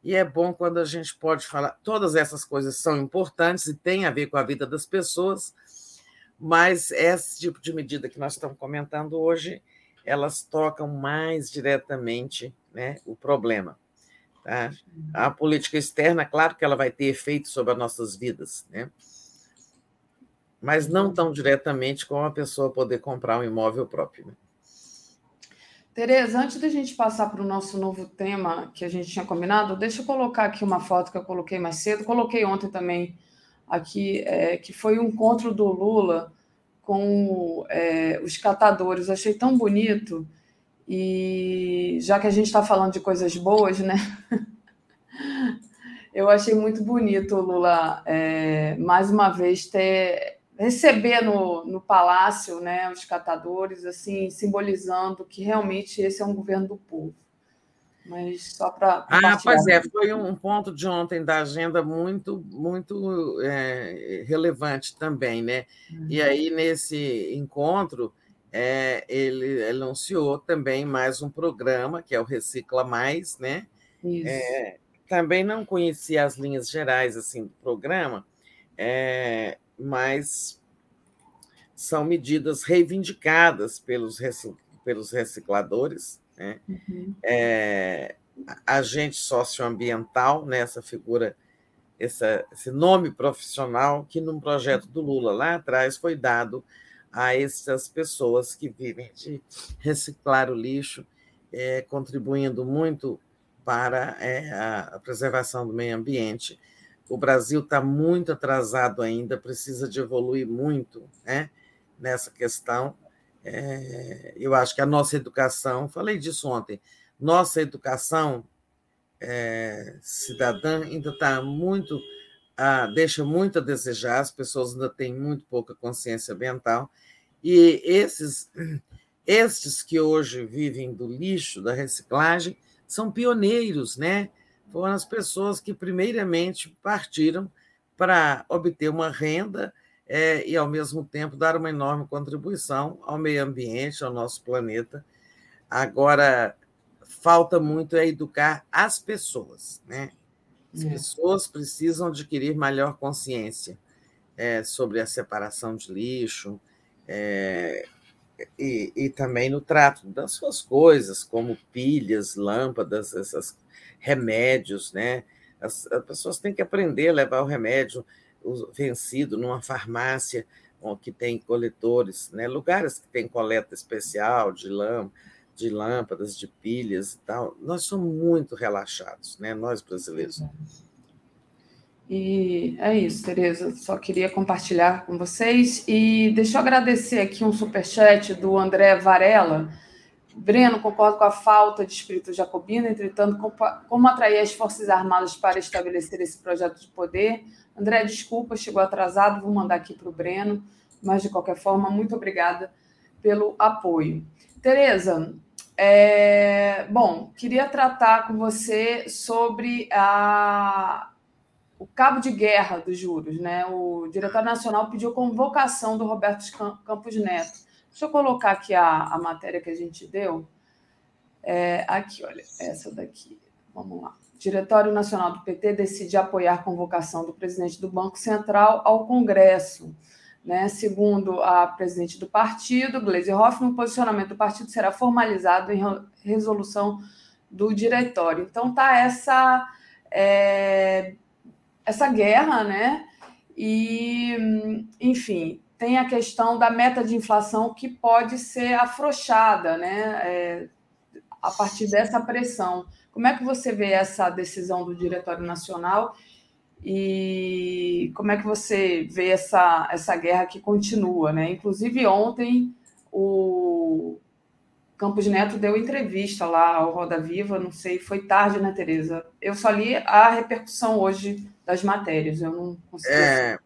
E é bom quando a gente pode falar. Todas essas coisas são importantes e têm a ver com a vida das pessoas, mas esse tipo de medida que nós estamos comentando hoje, elas tocam mais diretamente né, o problema. Tá? A política externa, claro que ela vai ter efeito sobre as nossas vidas, né? mas não tão diretamente como a pessoa poder comprar um imóvel próprio. Né? Tereza, antes da gente passar para o nosso novo tema que a gente tinha combinado, deixa eu colocar aqui uma foto que eu coloquei mais cedo, coloquei ontem também aqui, é, que foi o um encontro do Lula com é, os catadores. Achei tão bonito, e já que a gente está falando de coisas boas, né? eu achei muito bonito o Lula, é, mais uma vez, ter receber no, no palácio né, os catadores, assim, simbolizando que realmente esse é um governo do povo. Mas só para. Ah, pois é, foi um ponto de ontem da agenda muito, muito é, relevante também, né? Uhum. E aí, nesse encontro, é, ele anunciou também mais um programa, que é o Recicla Mais, né? É, também não conhecia as linhas gerais assim do programa, é, mas são medidas reivindicadas pelos, pelos recicladores, né? Uhum. É, agente socioambiental, né? essa figura, essa, esse nome profissional que, num projeto do Lula lá atrás, foi dado a essas pessoas que vivem de reciclar o lixo, é, contribuindo muito para é, a preservação do meio ambiente o Brasil está muito atrasado ainda, precisa de evoluir muito né, nessa questão. É, eu acho que a nossa educação, falei disso ontem, nossa educação é, cidadã ainda está muito, ah, deixa muito a desejar, as pessoas ainda têm muito pouca consciência ambiental, e esses, estes que hoje vivem do lixo, da reciclagem, são pioneiros, né? Foram as pessoas que, primeiramente, partiram para obter uma renda é, e, ao mesmo tempo, dar uma enorme contribuição ao meio ambiente, ao nosso planeta. Agora, falta muito é educar as pessoas, né? As é. pessoas precisam adquirir maior consciência é, sobre a separação de lixo é, e, e, também no trato das suas coisas, como pilhas, lâmpadas, essas remédios, né? As, as pessoas têm que aprender a levar o remédio vencido numa farmácia que tem coletores, né? lugares que tem coleta especial de, lã, de lâmpadas, de pilhas e tal. Nós somos muito relaxados, né? nós brasileiros. E é isso, Tereza. Só queria compartilhar com vocês. E deixa eu agradecer aqui um superchat do André Varela Breno, concordo com a falta de espírito jacobino, entretanto, como atrair as Forças Armadas para estabelecer esse projeto de poder? André, desculpa, chegou atrasado, vou mandar aqui para o Breno, mas de qualquer forma, muito obrigada pelo apoio. Tereza, é... bom, queria tratar com você sobre a... o cabo de guerra dos juros. Né? O diretor nacional pediu convocação do Roberto Campos Neto. Deixa eu colocar aqui a, a matéria que a gente deu. É, aqui, olha, essa daqui. Vamos lá. Diretório Nacional do PT decide apoiar a convocação do presidente do Banco Central ao Congresso. Né? Segundo a presidente do partido, Gleisi Hoffmann, o posicionamento do partido será formalizado em resolução do diretório. Então, tá essa é, essa guerra, né? E, enfim, tem a questão da meta de inflação que pode ser afrouxada, né? É, a partir dessa pressão. Como é que você vê essa decisão do Diretório Nacional e como é que você vê essa, essa guerra que continua, né? Inclusive ontem o Campos Neto deu entrevista lá ao Roda Viva, não sei, foi tarde, né, Tereza? Eu só li a repercussão hoje das matérias, eu não consegui. É,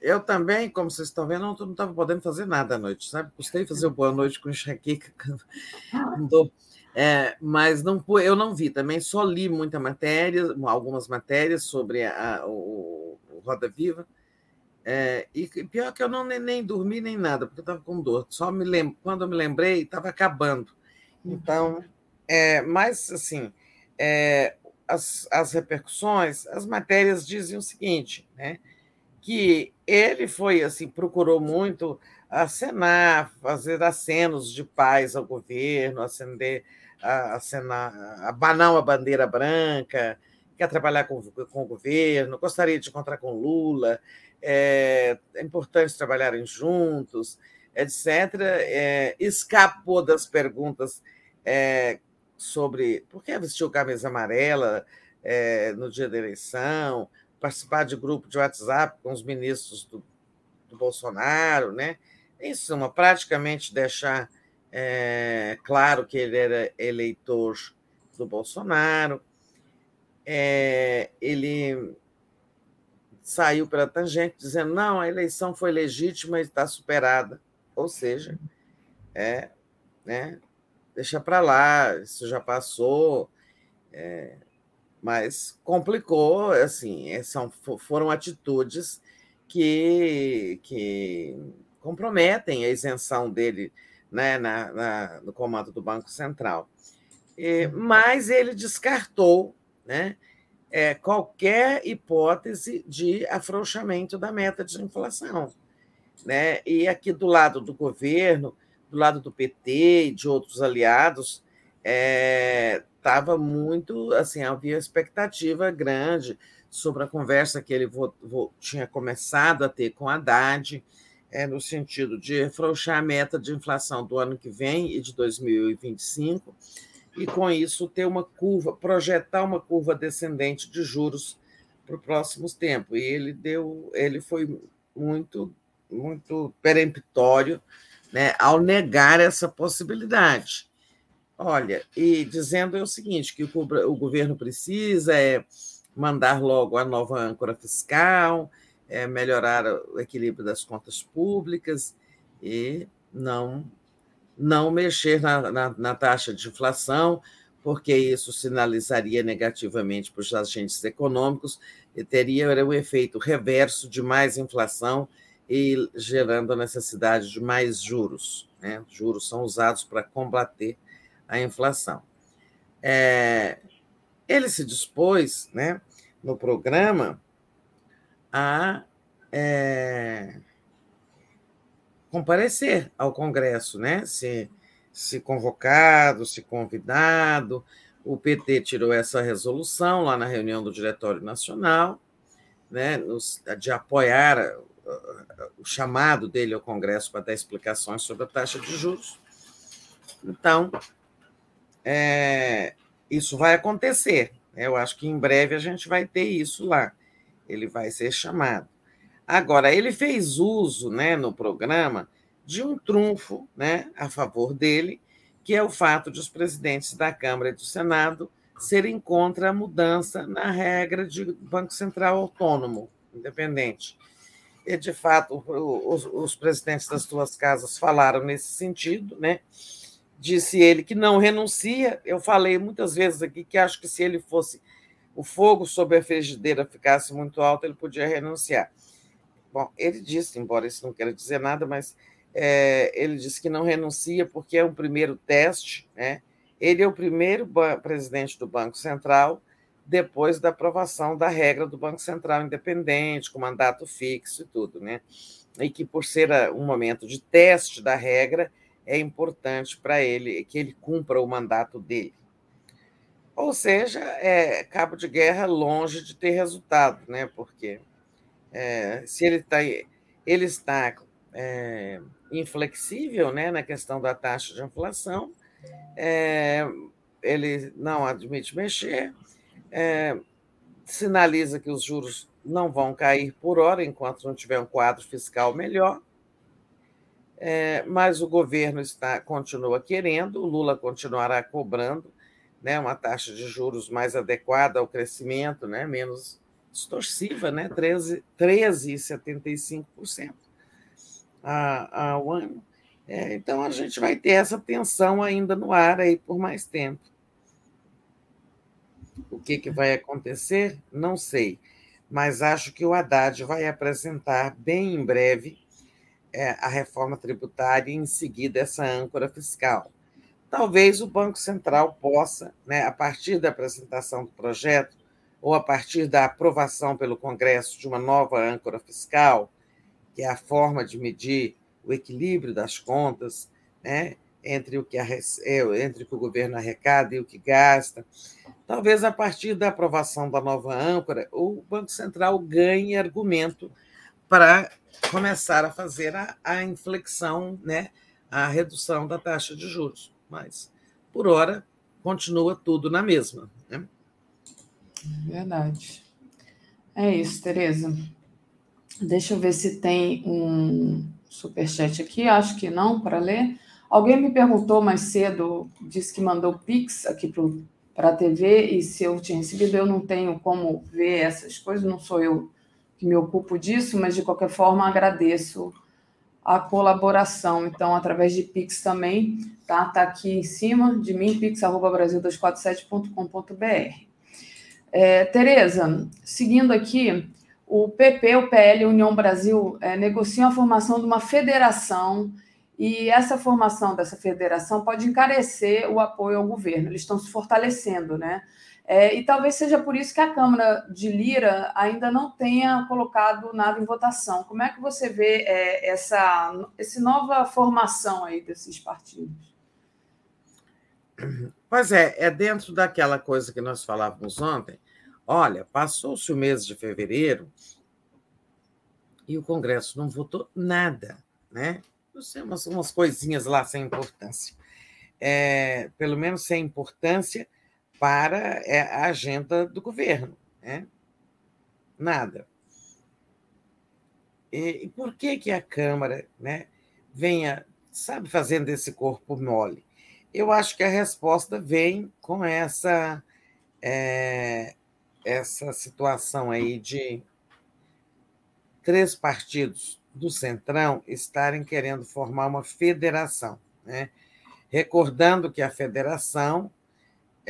eu também, como vocês estão vendo, não estava podendo fazer nada à noite, sabe? Custei fazer o boa noite com enxaqueca. É, mas não, eu não vi também, só li muita matéria, algumas matérias sobre a, o, o Roda Viva. É, e pior que eu não nem, nem dormi nem nada, porque eu estava com dor. Só me lembro, quando eu me lembrei, estava acabando. Então, é, mas assim, é, as, as repercussões, as matérias dizem o seguinte, né? Que ele foi assim, procurou muito acenar, fazer acenos de paz ao governo, acender, acenar, abanar uma bandeira branca, quer trabalhar com, com o governo, gostaria de encontrar com Lula, é, é importante trabalharem juntos, etc., é, escapou das perguntas é, sobre por que vestiu camisa amarela é, no dia da eleição, participar de grupo de WhatsApp com os ministros do, do Bolsonaro, né? Em suma, praticamente deixar é, claro que ele era eleitor do Bolsonaro. É, ele saiu pela tangente dizendo não, a eleição foi legítima e está superada. Ou seja, é, né, deixa para lá, isso já passou, é, mas complicou, assim, é, são, foram atitudes que, que comprometem a isenção dele né, na, na, no comando do Banco Central. E, mas ele descartou né, é, qualquer hipótese de afrouxamento da meta de inflação. Né? E aqui do lado do governo, do lado do PT e de outros aliados, estava muito assim, havia expectativa grande sobre a conversa que ele vo, vo, tinha começado a ter com a Haddad, é, no sentido de afrouxar a meta de inflação do ano que vem e de 2025, e com isso ter uma curva, projetar uma curva descendente de juros para os próximos tempos. E ele deu, ele foi muito muito peremptório né, ao negar essa possibilidade. Olha, e dizendo é o seguinte: que o, o governo precisa é mandar logo a nova âncora fiscal, é melhorar o equilíbrio das contas públicas e não não mexer na, na, na taxa de inflação, porque isso sinalizaria negativamente para os agentes econômicos e teria o efeito reverso de mais inflação e gerando a necessidade de mais juros. Né? Juros são usados para combater a inflação. É, ele se dispôs, né, no programa, a é, comparecer ao Congresso, né? Se, se convocado, se convidado. O PT tirou essa resolução lá na reunião do Diretório Nacional, né, de apoiar o chamado dele ao Congresso para dar explicações sobre a taxa de juros. Então, é, isso vai acontecer. Né? Eu acho que em breve a gente vai ter isso lá. Ele vai ser chamado. Agora, ele fez uso né, no programa de um trunfo né, a favor dele, que é o fato de os presidentes da Câmara e do Senado serem contra a mudança na regra de Banco Central autônomo, independente. E, de fato, os, os presidentes das duas casas falaram nesse sentido, né? Disse ele que não renuncia. Eu falei muitas vezes aqui que acho que se ele fosse o fogo sobre a frigideira ficasse muito alto, ele podia renunciar. Bom, ele disse, embora isso não queira dizer nada, mas é, ele disse que não renuncia porque é um primeiro teste, né? Ele é o primeiro presidente do Banco Central depois da aprovação da regra do Banco Central independente, com mandato fixo e tudo, né? E que por ser um momento de teste da regra, é importante para ele que ele cumpra o mandato dele. Ou seja, é cabo de guerra longe de ter resultado, né? Porque é, se ele está ele está é, inflexível, né, na questão da taxa de inflação, é, ele não admite mexer, é, sinaliza que os juros não vão cair por hora enquanto não tiver um quadro fiscal melhor. É, mas o governo está continua querendo, o Lula continuará cobrando né, uma taxa de juros mais adequada ao crescimento, né, menos distorsiva, né, 13,75% 13, ao ano. É, então a gente vai ter essa tensão ainda no ar aí por mais tempo. O que, que vai acontecer? Não sei, mas acho que o Haddad vai apresentar bem em breve a reforma tributária e, em seguida, essa âncora fiscal. Talvez o Banco Central possa, né, a partir da apresentação do projeto, ou a partir da aprovação pelo Congresso de uma nova âncora fiscal, que é a forma de medir o equilíbrio das contas, né, entre o que a, é, entre o que o governo arrecada e o que gasta. Talvez a partir da aprovação da nova âncora, o Banco Central ganhe argumento para começar a fazer a, a inflexão, né, a redução da taxa de juros. Mas, por hora, continua tudo na mesma. Né? Verdade. É isso, Tereza. Deixa eu ver se tem um superchat aqui. Acho que não, para ler. Alguém me perguntou mais cedo, disse que mandou Pix aqui para a TV, e se eu tinha recebido, eu não tenho como ver essas coisas, não sou eu que me ocupo disso, mas de qualquer forma agradeço a colaboração. Então, através de Pix também, tá? Tá aqui em cima de mim, pix@brasil247.com.br. É, Tereza, seguindo aqui, o PP, o PL, União Brasil é, negociam a formação de uma federação e essa formação dessa federação pode encarecer o apoio ao governo. Eles estão se fortalecendo, né? É, e talvez seja por isso que a Câmara de Lira ainda não tenha colocado nada em votação. Como é que você vê é, essa, essa nova formação aí desses partidos? Pois é, é dentro daquela coisa que nós falávamos ontem. Olha, passou-se o mês de fevereiro e o Congresso não votou nada, né? sei, umas, umas coisinhas lá sem importância. É, pelo menos sem importância para é, a agenda do governo. Né? Nada. E, e, por que, que a Câmara né, venha, sabe, fazendo esse corpo mole? Eu acho que a resposta vem com essa, é, essa situação aí de três partidos do Centrão estarem querendo formar uma federação, né? recordando que a federação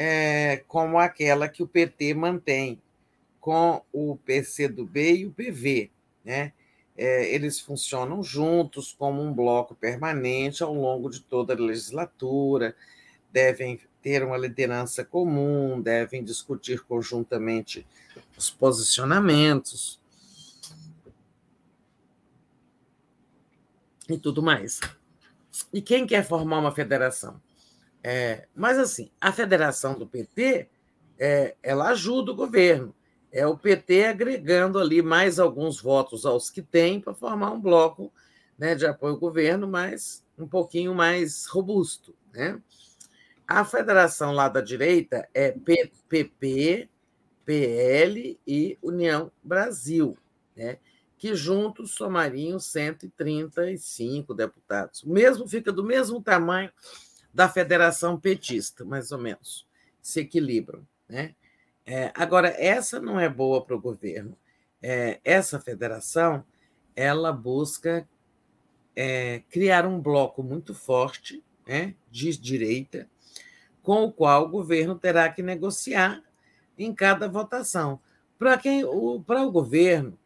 é como aquela que o PT mantém com o PCdoB e o PV. Né? É, eles funcionam juntos como um bloco permanente ao longo de toda a legislatura, devem ter uma liderança comum, devem discutir conjuntamente os posicionamentos. e tudo mais. E quem quer formar uma federação? É, mas, assim, a federação do PT, é, ela ajuda o governo. É o PT agregando ali mais alguns votos aos que tem para formar um bloco né, de apoio ao governo, mas um pouquinho mais robusto. Né? A federação lá da direita é PP, PL e União Brasil. Né? que juntos somariam 135 deputados. O mesmo fica do mesmo tamanho da federação petista, mais ou menos. Se equilibram. Né? É, agora, essa não é boa para o governo. É, essa federação ela busca é, criar um bloco muito forte né, de direita, com o qual o governo terá que negociar em cada votação. Para quem, para o governo,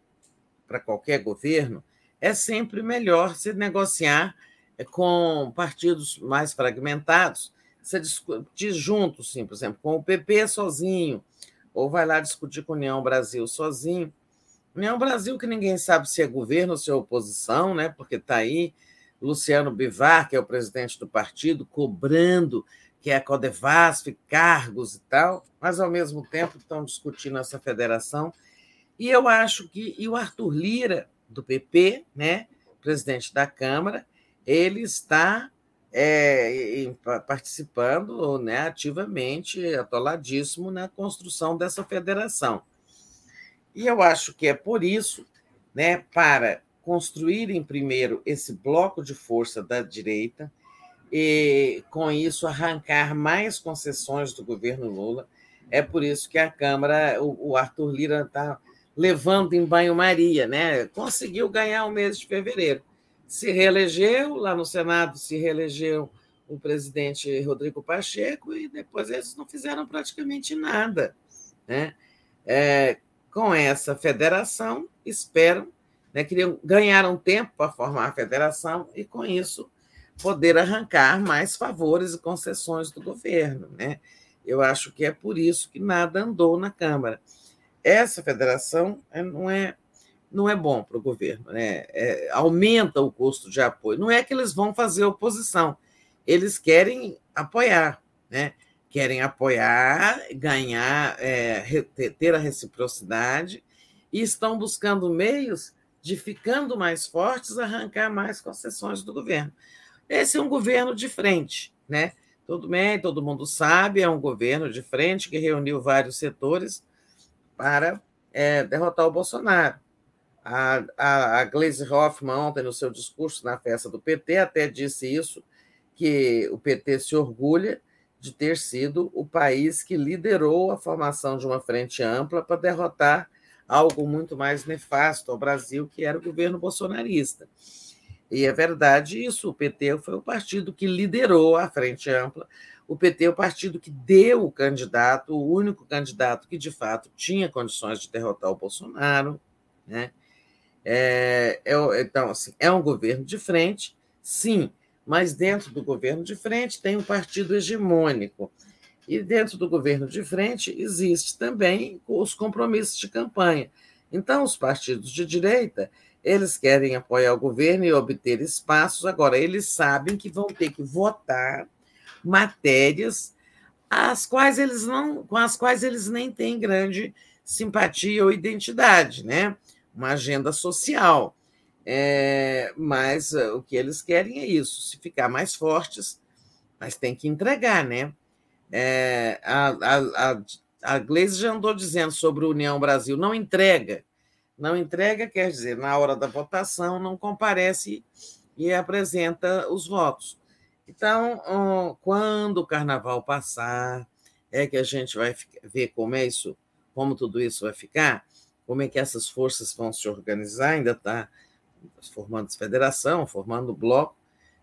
para qualquer governo, é sempre melhor se negociar com partidos mais fragmentados, você discutir junto, sim, por exemplo, com o PP sozinho, ou vai lá discutir com a União Brasil sozinho. União Brasil, que ninguém sabe se é governo ou se é oposição, né? porque está aí Luciano Bivar, que é o presidente do partido, cobrando que é a Codevasf, cargos e tal, mas ao mesmo tempo estão discutindo essa federação. E eu acho que e o Arthur Lira, do PP, né, presidente da Câmara, ele está é, participando né, ativamente, atoladíssimo na construção dessa federação. E eu acho que é por isso, né, para construírem primeiro esse bloco de força da direita, e com isso arrancar mais concessões do governo Lula. É por isso que a Câmara, o Arthur Lira está levando em banho-maria, né? Conseguiu ganhar o mês de fevereiro se reelegeu, lá no Senado se reelegeu o presidente Rodrigo Pacheco, e depois eles não fizeram praticamente nada. Né? É, com essa federação, esperam, né, queriam, ganharam tempo para formar a federação e, com isso, poder arrancar mais favores e concessões do governo. Né? Eu acho que é por isso que nada andou na Câmara. Essa federação não é não é bom para o governo, né? É, aumenta o custo de apoio. Não é que eles vão fazer oposição, eles querem apoiar, né? Querem apoiar, ganhar, é, ter a reciprocidade e estão buscando meios de, ficando mais fortes, arrancar mais concessões do governo. Esse é um governo de frente, né? Tudo bem, todo mundo sabe, é um governo de frente que reuniu vários setores para é, derrotar o Bolsonaro. A, a, a Gleisi Hoffmann, ontem, no seu discurso na festa do PT, até disse isso, que o PT se orgulha de ter sido o país que liderou a formação de uma frente ampla para derrotar algo muito mais nefasto ao Brasil, que era o governo bolsonarista. E é verdade isso, o PT foi o partido que liderou a frente ampla, o PT é o partido que deu o candidato, o único candidato que de fato tinha condições de derrotar o Bolsonaro, né? É, é, então, assim, é um governo de frente, sim, mas dentro do governo de frente tem um partido hegemônico. E dentro do governo de frente existe também os compromissos de campanha. Então, os partidos de direita, eles querem apoiar o governo e obter espaços. Agora, eles sabem que vão ter que votar matérias as quais eles não, com as quais eles nem têm grande simpatia ou identidade, né? Uma agenda social. É, mas eh, o que eles querem é isso, se ficar mais fortes, mas tem que entregar, né? É, a, a, a, a Gleisi já andou dizendo sobre a União Brasil, não entrega. Não entrega quer dizer, na hora da votação, não comparece e apresenta os votos. Então, quando o carnaval passar, é que a gente vai ver como é isso, como tudo isso vai ficar como é que essas forças vão se organizar, ainda está formando federação, formando bloco,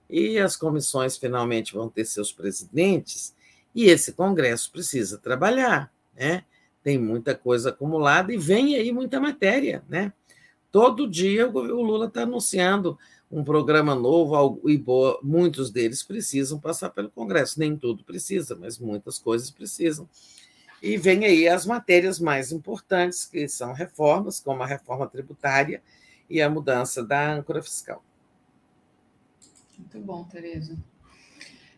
e as comissões finalmente vão ter seus presidentes, e esse Congresso precisa trabalhar, né? Tem muita coisa acumulada e vem aí muita matéria, né? Todo dia o Lula está anunciando um programa novo e boa, muitos deles precisam passar pelo Congresso. Nem tudo precisa, mas muitas coisas precisam. E vem aí as matérias mais importantes, que são reformas, como a reforma tributária e a mudança da âncora fiscal. Muito bom, Tereza.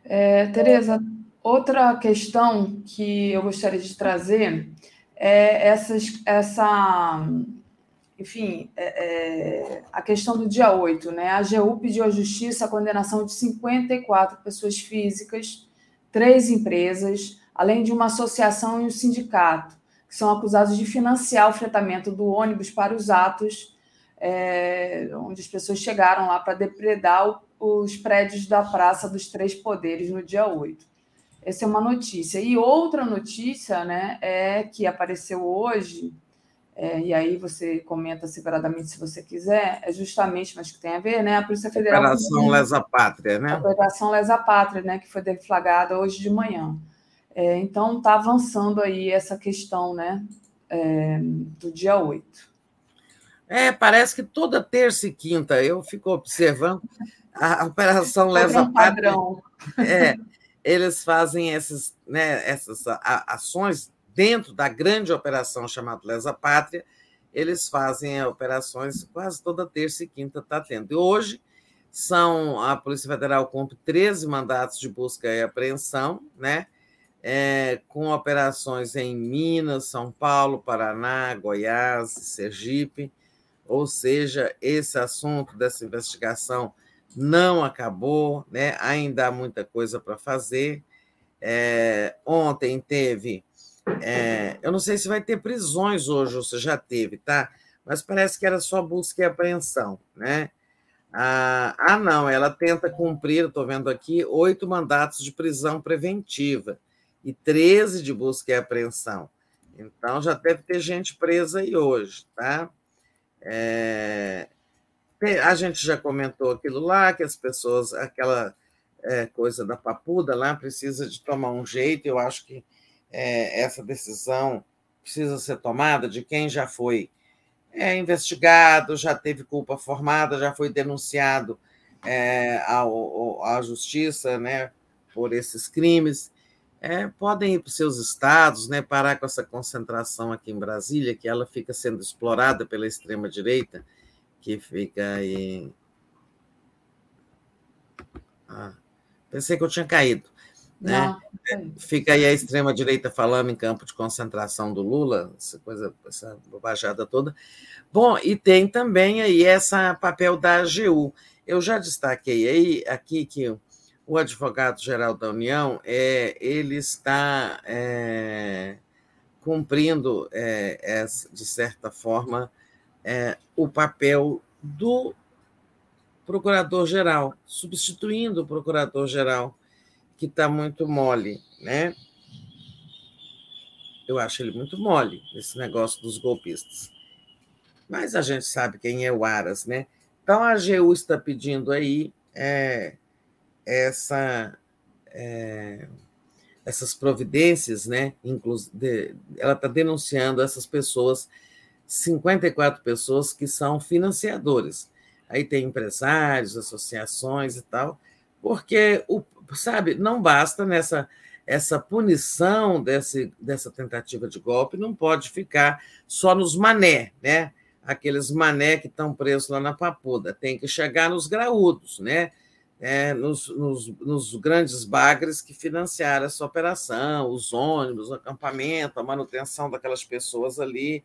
É, Tereza, outra questão que eu gostaria de trazer é essas, essa, enfim, é, é, a questão do dia 8. Né? A AGU pediu à Justiça a condenação de 54 pessoas físicas, três empresas, além de uma associação e um sindicato, que são acusados de financiar o fretamento do ônibus para os atos é, onde as pessoas chegaram lá para depredar os prédios da Praça dos Três Poderes no dia 8. Essa é uma notícia. E outra notícia né, é que apareceu hoje, é, e aí você comenta separadamente se você quiser, é justamente, mas que tem a ver, né? A Polícia Federal. Operação Lesa Pátria, né? A Operação Lesa Pátria, né? Que foi deflagrada hoje de manhã. É, então, está avançando aí essa questão né, é, do dia 8. É, parece que toda terça e quinta eu fico observando a Operação Lesa Pátria. É, eles fazem essas, né, essas ações dentro da grande operação chamada Lesa Pátria, eles fazem operações quase toda terça e quinta está tendo. E hoje são a Polícia Federal cumpre 13 mandatos de busca e apreensão, né? É, com operações em Minas, São Paulo, Paraná, Goiás, Sergipe. Ou seja, esse assunto dessa investigação não acabou, né? ainda há muita coisa para fazer. É, ontem teve, é, eu não sei se vai ter prisões hoje, ou se já teve, tá? Mas parece que era só busca e apreensão, né? Ah, ah não, ela tenta cumprir, estou vendo aqui, oito mandatos de prisão preventiva e 13 de busca e apreensão. Então já deve ter gente presa aí hoje, tá? É, a gente já comentou aquilo lá, que as pessoas, aquela é, coisa da papuda lá, precisa de tomar um jeito. Eu acho que é, essa decisão precisa ser tomada de quem já foi é, investigado, já teve culpa formada, já foi denunciado é, ao, à justiça né, por esses crimes. É, podem ir para os seus estados, né, parar com essa concentração aqui em Brasília, que ela fica sendo explorada pela extrema-direita que fica aí. Ah, pensei que eu tinha caído. Né? Não, fica aí a extrema-direita falando em campo de concentração do Lula, essa coisa, essa bobajada toda. Bom, e tem também aí esse papel da AGU. Eu já destaquei aí aqui que o advogado-geral da União é, ele está é, cumprindo, é, de certa forma, é, o papel do procurador-geral, substituindo o procurador-geral, que está muito mole, né? Eu acho ele muito mole, esse negócio dos golpistas. Mas a gente sabe quem é o Aras, né? Então a AGU está pedindo aí é, essa, é, essas providências, né? Ela está denunciando essas pessoas 54 pessoas que são financiadores. Aí tem empresários, associações e tal, porque, o, sabe, não basta nessa essa punição desse, dessa tentativa de golpe, não pode ficar só nos mané, né? Aqueles mané que estão presos lá na papuda, tem que chegar nos graúdos, né? É, nos, nos, nos, grandes bagres que financiaram essa operação, os ônibus, o acampamento, a manutenção daquelas pessoas ali,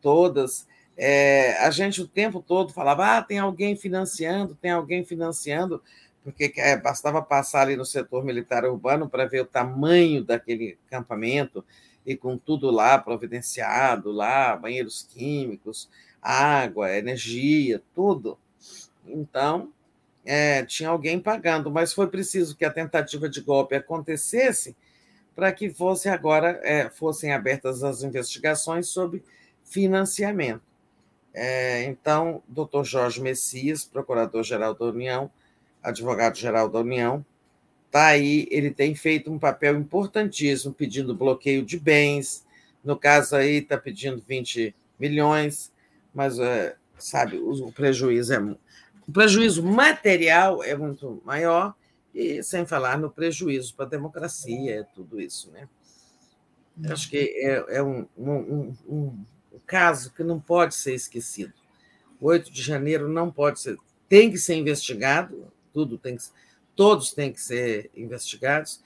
todas, é, a gente o tempo todo falava: ah, tem alguém financiando, tem alguém financiando, porque é, bastava passar ali no setor militar urbano para ver o tamanho daquele acampamento e com tudo lá providenciado, lá, banheiros químicos, água, energia, tudo. Então, é, tinha alguém pagando, mas foi preciso que a tentativa de golpe acontecesse para que fosse agora é, fossem abertas as investigações sobre financiamento. É, então, doutor Jorge Messias, procurador-geral da União, advogado-geral da União, está aí, ele tem feito um papel importantíssimo, pedindo bloqueio de bens, no caso aí está pedindo 20 milhões, mas, é, sabe, o prejuízo é... O prejuízo material é muito maior, e sem falar no prejuízo para a democracia, é tudo isso, né? Acho que é, é um, um, um, caso que não pode ser esquecido. O 8 de janeiro não pode ser, tem que ser investigado, tudo tem que, todos têm que ser investigados,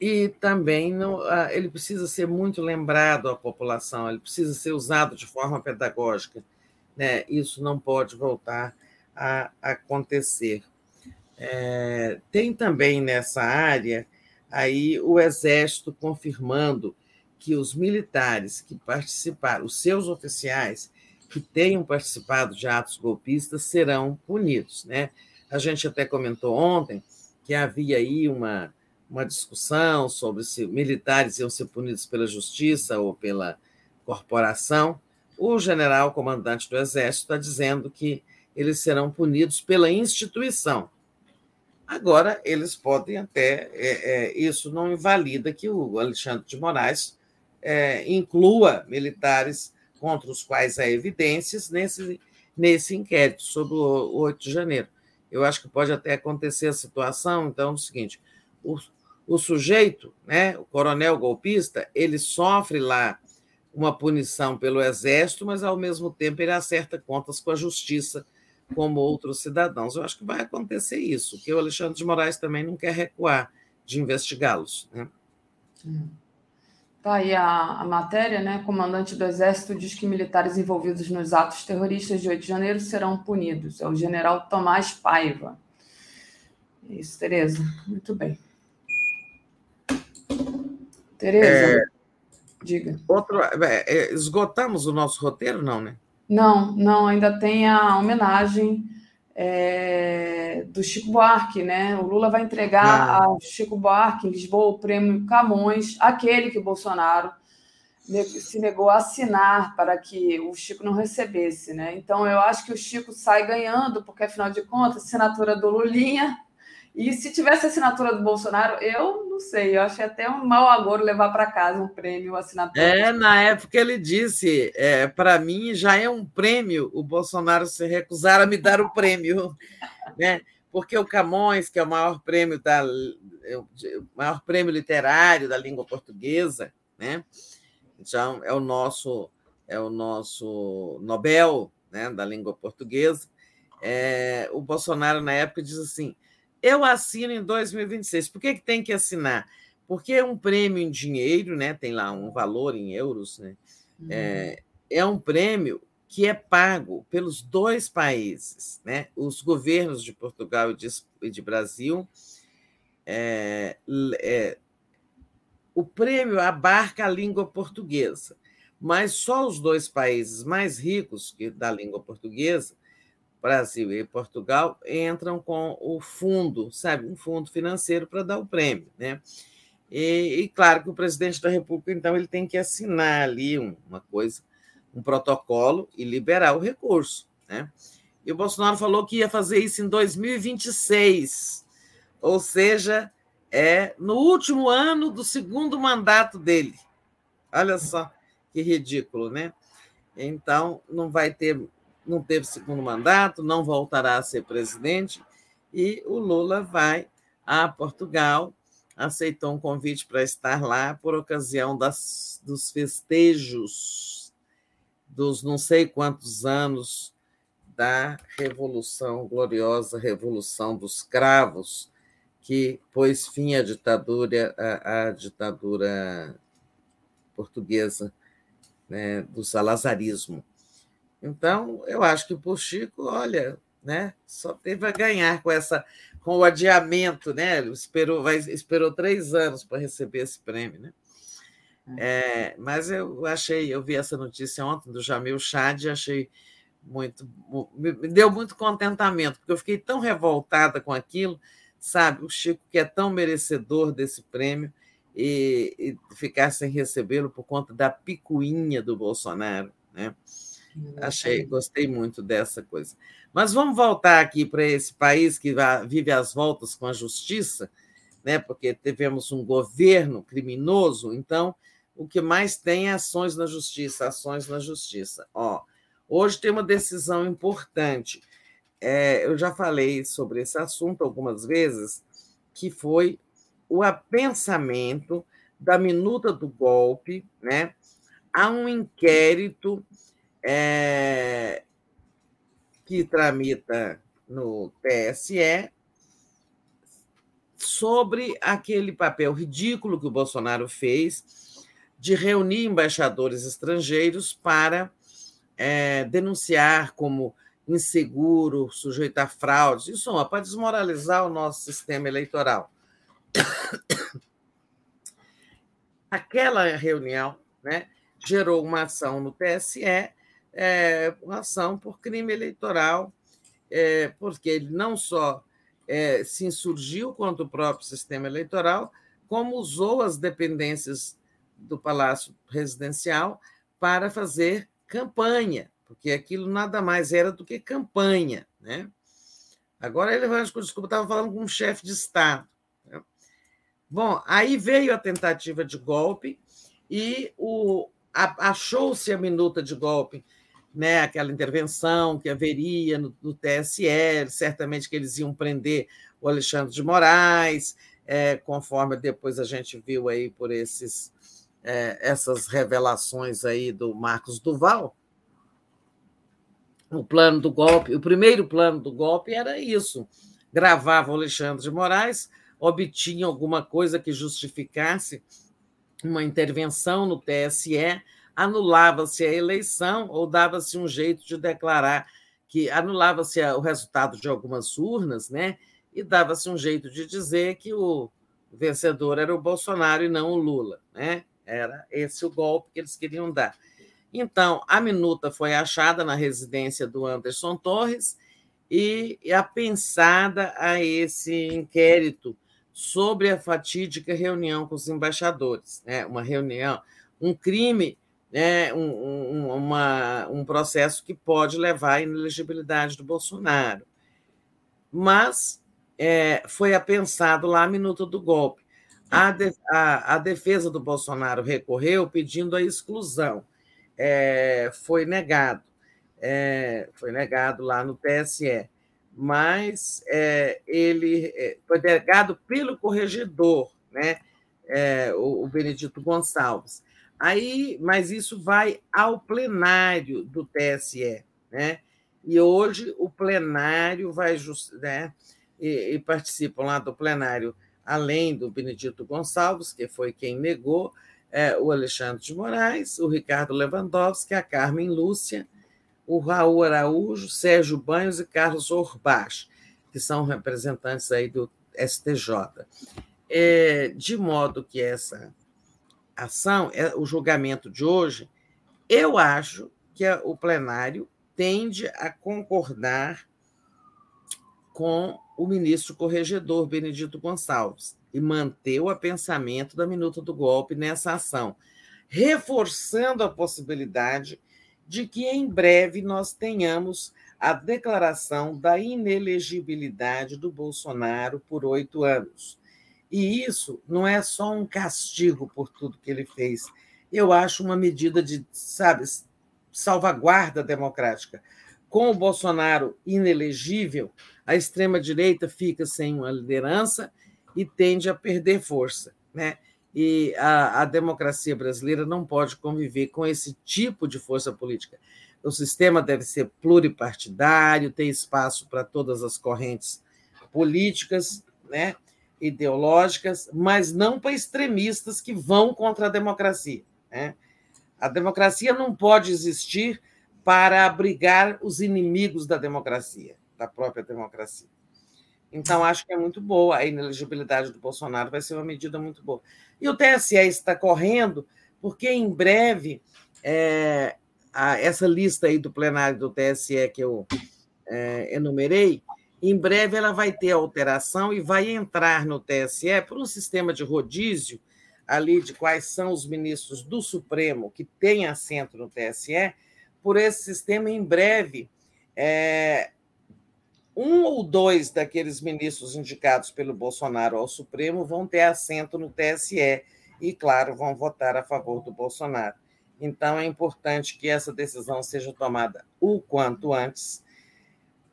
e também não, ele precisa ser muito lembrado à população, ele precisa ser usado de forma pedagógica. Né? Isso não pode voltar a acontecer. É, tem também nessa área aí o Exército confirmando que os militares que participaram, os seus oficiais que tenham participado de atos golpistas serão punidos. Né? A gente até comentou ontem que havia aí uma, uma discussão sobre se militares iam ser punidos pela justiça ou pela corporação. O general comandante do Exército está dizendo que eles serão punidos pela instituição. Agora, eles podem até. É, é, isso não invalida que o Alexandre de Moraes é, inclua militares contra os quais há evidências nesse, nesse inquérito sobre o 8 de janeiro. Eu acho que pode até acontecer a situação, então, é o seguinte: o, o sujeito, né, o coronel golpista, ele sofre lá uma punição pelo exército, mas ao mesmo tempo ele acerta contas com a justiça como outros cidadãos. Eu acho que vai acontecer isso, que o Alexandre de Moraes também não quer recuar de investigá-los. Né? Tá aí a, a, matéria, né? Comandante do Exército diz que militares envolvidos nos atos terroristas de 8 de janeiro serão punidos. É o general Tomás Paiva. É isso, Tereza. Muito bem. Tereza, é, diga. Outro, é, é, esgotamos o nosso roteiro, não, né? Não, não, ainda tem a homenagem é, do Chico Buarque, né? O Lula vai entregar ah. ao Chico Buarque em Lisboa o prêmio Camões, aquele que o Bolsonaro se negou a assinar para que o Chico não recebesse, né? Então eu acho que o Chico sai ganhando, porque afinal de contas, assinatura do Lulinha e se tivesse assinatura do Bolsonaro, eu não sei, eu achei até um mau agouro levar para casa um prêmio assinatura. É, na época ele disse: é, para mim já é um prêmio o Bolsonaro se recusar a me dar o prêmio, né? Porque o Camões, que é o maior prêmio da o maior prêmio literário da língua portuguesa, né? Então é o nosso é o nosso Nobel, né, da língua portuguesa. É, o Bolsonaro na época diz assim: eu assino em 2026. Por que, que tem que assinar? Porque é um prêmio em dinheiro, né? tem lá um valor em euros, né? Uhum. É, é um prêmio que é pago pelos dois países, né? os governos de Portugal e de, e de Brasil. É, é, o prêmio abarca a língua portuguesa, mas só os dois países mais ricos que, da língua portuguesa Brasil e Portugal entram com o fundo, sabe, um fundo financeiro para dar o prêmio, né? E, e, claro que o presidente da República, então, ele tem que assinar ali uma coisa, um protocolo e liberar o recurso, né? E o Bolsonaro falou que ia fazer isso em 2026, ou seja, é no último ano do segundo mandato dele. Olha só que ridículo, né? Então, não vai ter não teve segundo mandato, não voltará a ser presidente, e o Lula vai a Portugal, aceitou um convite para estar lá por ocasião das, dos festejos dos não sei quantos anos da Revolução, gloriosa Revolução dos Cravos, que pôs fim à ditadura, à, à ditadura portuguesa né, do salazarismo. Então, eu acho que o Chico, olha, né, só teve a ganhar com essa com o adiamento, né? Ele esperou, vai, esperou três anos para receber esse prêmio, né? É, mas eu achei, eu vi essa notícia ontem do Jamil Chad e achei muito, me deu muito contentamento, porque eu fiquei tão revoltada com aquilo, sabe? O Chico, que é tão merecedor desse prêmio, e, e ficar sem recebê-lo por conta da picuinha do Bolsonaro, né? Achei, gostei muito dessa coisa. Mas vamos voltar aqui para esse país que vive às voltas com a justiça, né? porque tivemos um governo criminoso, então o que mais tem é ações na justiça, ações na justiça. Ó, hoje tem uma decisão importante. É, eu já falei sobre esse assunto algumas vezes, que foi o apensamento da minuta do golpe, né? Há um inquérito é, que tramita no TSE sobre aquele papel ridículo que o Bolsonaro fez de reunir embaixadores estrangeiros para é, denunciar como inseguro, sujeito a fraudes, isso é para desmoralizar o nosso sistema eleitoral. Aquela reunião né, gerou uma ação no TSE é, ação por crime eleitoral, é, porque ele não só é, se insurgiu contra o próprio sistema eleitoral, como usou as dependências do Palácio Presidencial para fazer campanha, porque aquilo nada mais era do que campanha, né? Agora ele vai, desculpa, estava falando com um chefe de Estado. Né? Bom, aí veio a tentativa de golpe e achou-se a minuta de golpe, né, aquela intervenção que haveria no, no TSE, certamente que eles iam prender o Alexandre de Moraes, é, conforme depois a gente viu aí por esses, é, essas revelações aí do Marcos Duval. O plano do golpe, o primeiro plano do golpe era isso: gravava o Alexandre de Moraes, obtinha alguma coisa que justificasse uma intervenção no TSE, anulava-se a eleição ou dava-se um jeito de declarar que anulava-se o resultado de algumas urnas, né? E dava-se um jeito de dizer que o vencedor era o Bolsonaro e não o Lula, né? Era esse o golpe que eles queriam dar. Então, a minuta foi achada na residência do Anderson Torres e apensada a esse inquérito sobre a fatídica reunião com os embaixadores, né? uma reunião, um crime, né? um, um, uma, um processo que pode levar à inelegibilidade do Bolsonaro. Mas é, foi apensado lá a minuta do golpe. A, de, a, a, defesa do Bolsonaro recorreu pedindo a exclusão. É, foi negado. É, foi negado lá no TSE mas é, ele é, foi delegado pelo corregedor, né? É, o, o, Benedito Gonçalves. Aí, mas isso vai ao plenário do TSE, né? E hoje o plenário vai, né? E, e participam lá do plenário, além do Benedito Gonçalves, que foi quem negou, é, o Alexandre de Moraes, o Ricardo Lewandowski, a Carmen Lúcia, o Raul Araújo, Sérgio Banhos e Carlos Orbach, que são representantes aí do STJ. É, de modo que essa ação, é, o julgamento de hoje, eu acho que o plenário tende a concordar com o ministro corregedor Benedito Gonçalves e manter o apensamento da minuta do golpe nessa ação, reforçando a possibilidade de que em breve nós tenhamos a declaração da inelegibilidade do Bolsonaro por oito anos. E isso não é só um castigo por tudo que ele fez. Eu acho uma medida de, sabe, salvaguarda democrática. Com o Bolsonaro inelegível, a extrema-direita fica sem uma liderança e tende a perder força. Né? e a, a, democracia brasileira não pode conviver com esse tipo de força política. O sistema deve ser pluripartidário, ter espaço para todas as correntes políticas, né, ideológicas, mas não para extremistas que vão contra a democracia. Né? A democracia não pode existir para abrigar os inimigos da democracia, da própria democracia. Então, acho que é muito boa. A inelegibilidade do Bolsonaro vai ser uma medida muito boa. E o TSE está correndo, porque em breve, é, a, essa lista aí do plenário do TSE que eu é, enumerei, em breve ela vai ter alteração e vai entrar no TSE por um sistema de rodízio ali de quais são os ministros do Supremo que têm assento no TSE. Por esse sistema, em breve, é, um ou dois daqueles ministros indicados pelo Bolsonaro ao Supremo vão ter assento no TSE e, claro, vão votar a favor do Bolsonaro. Então, é importante que essa decisão seja tomada o quanto antes,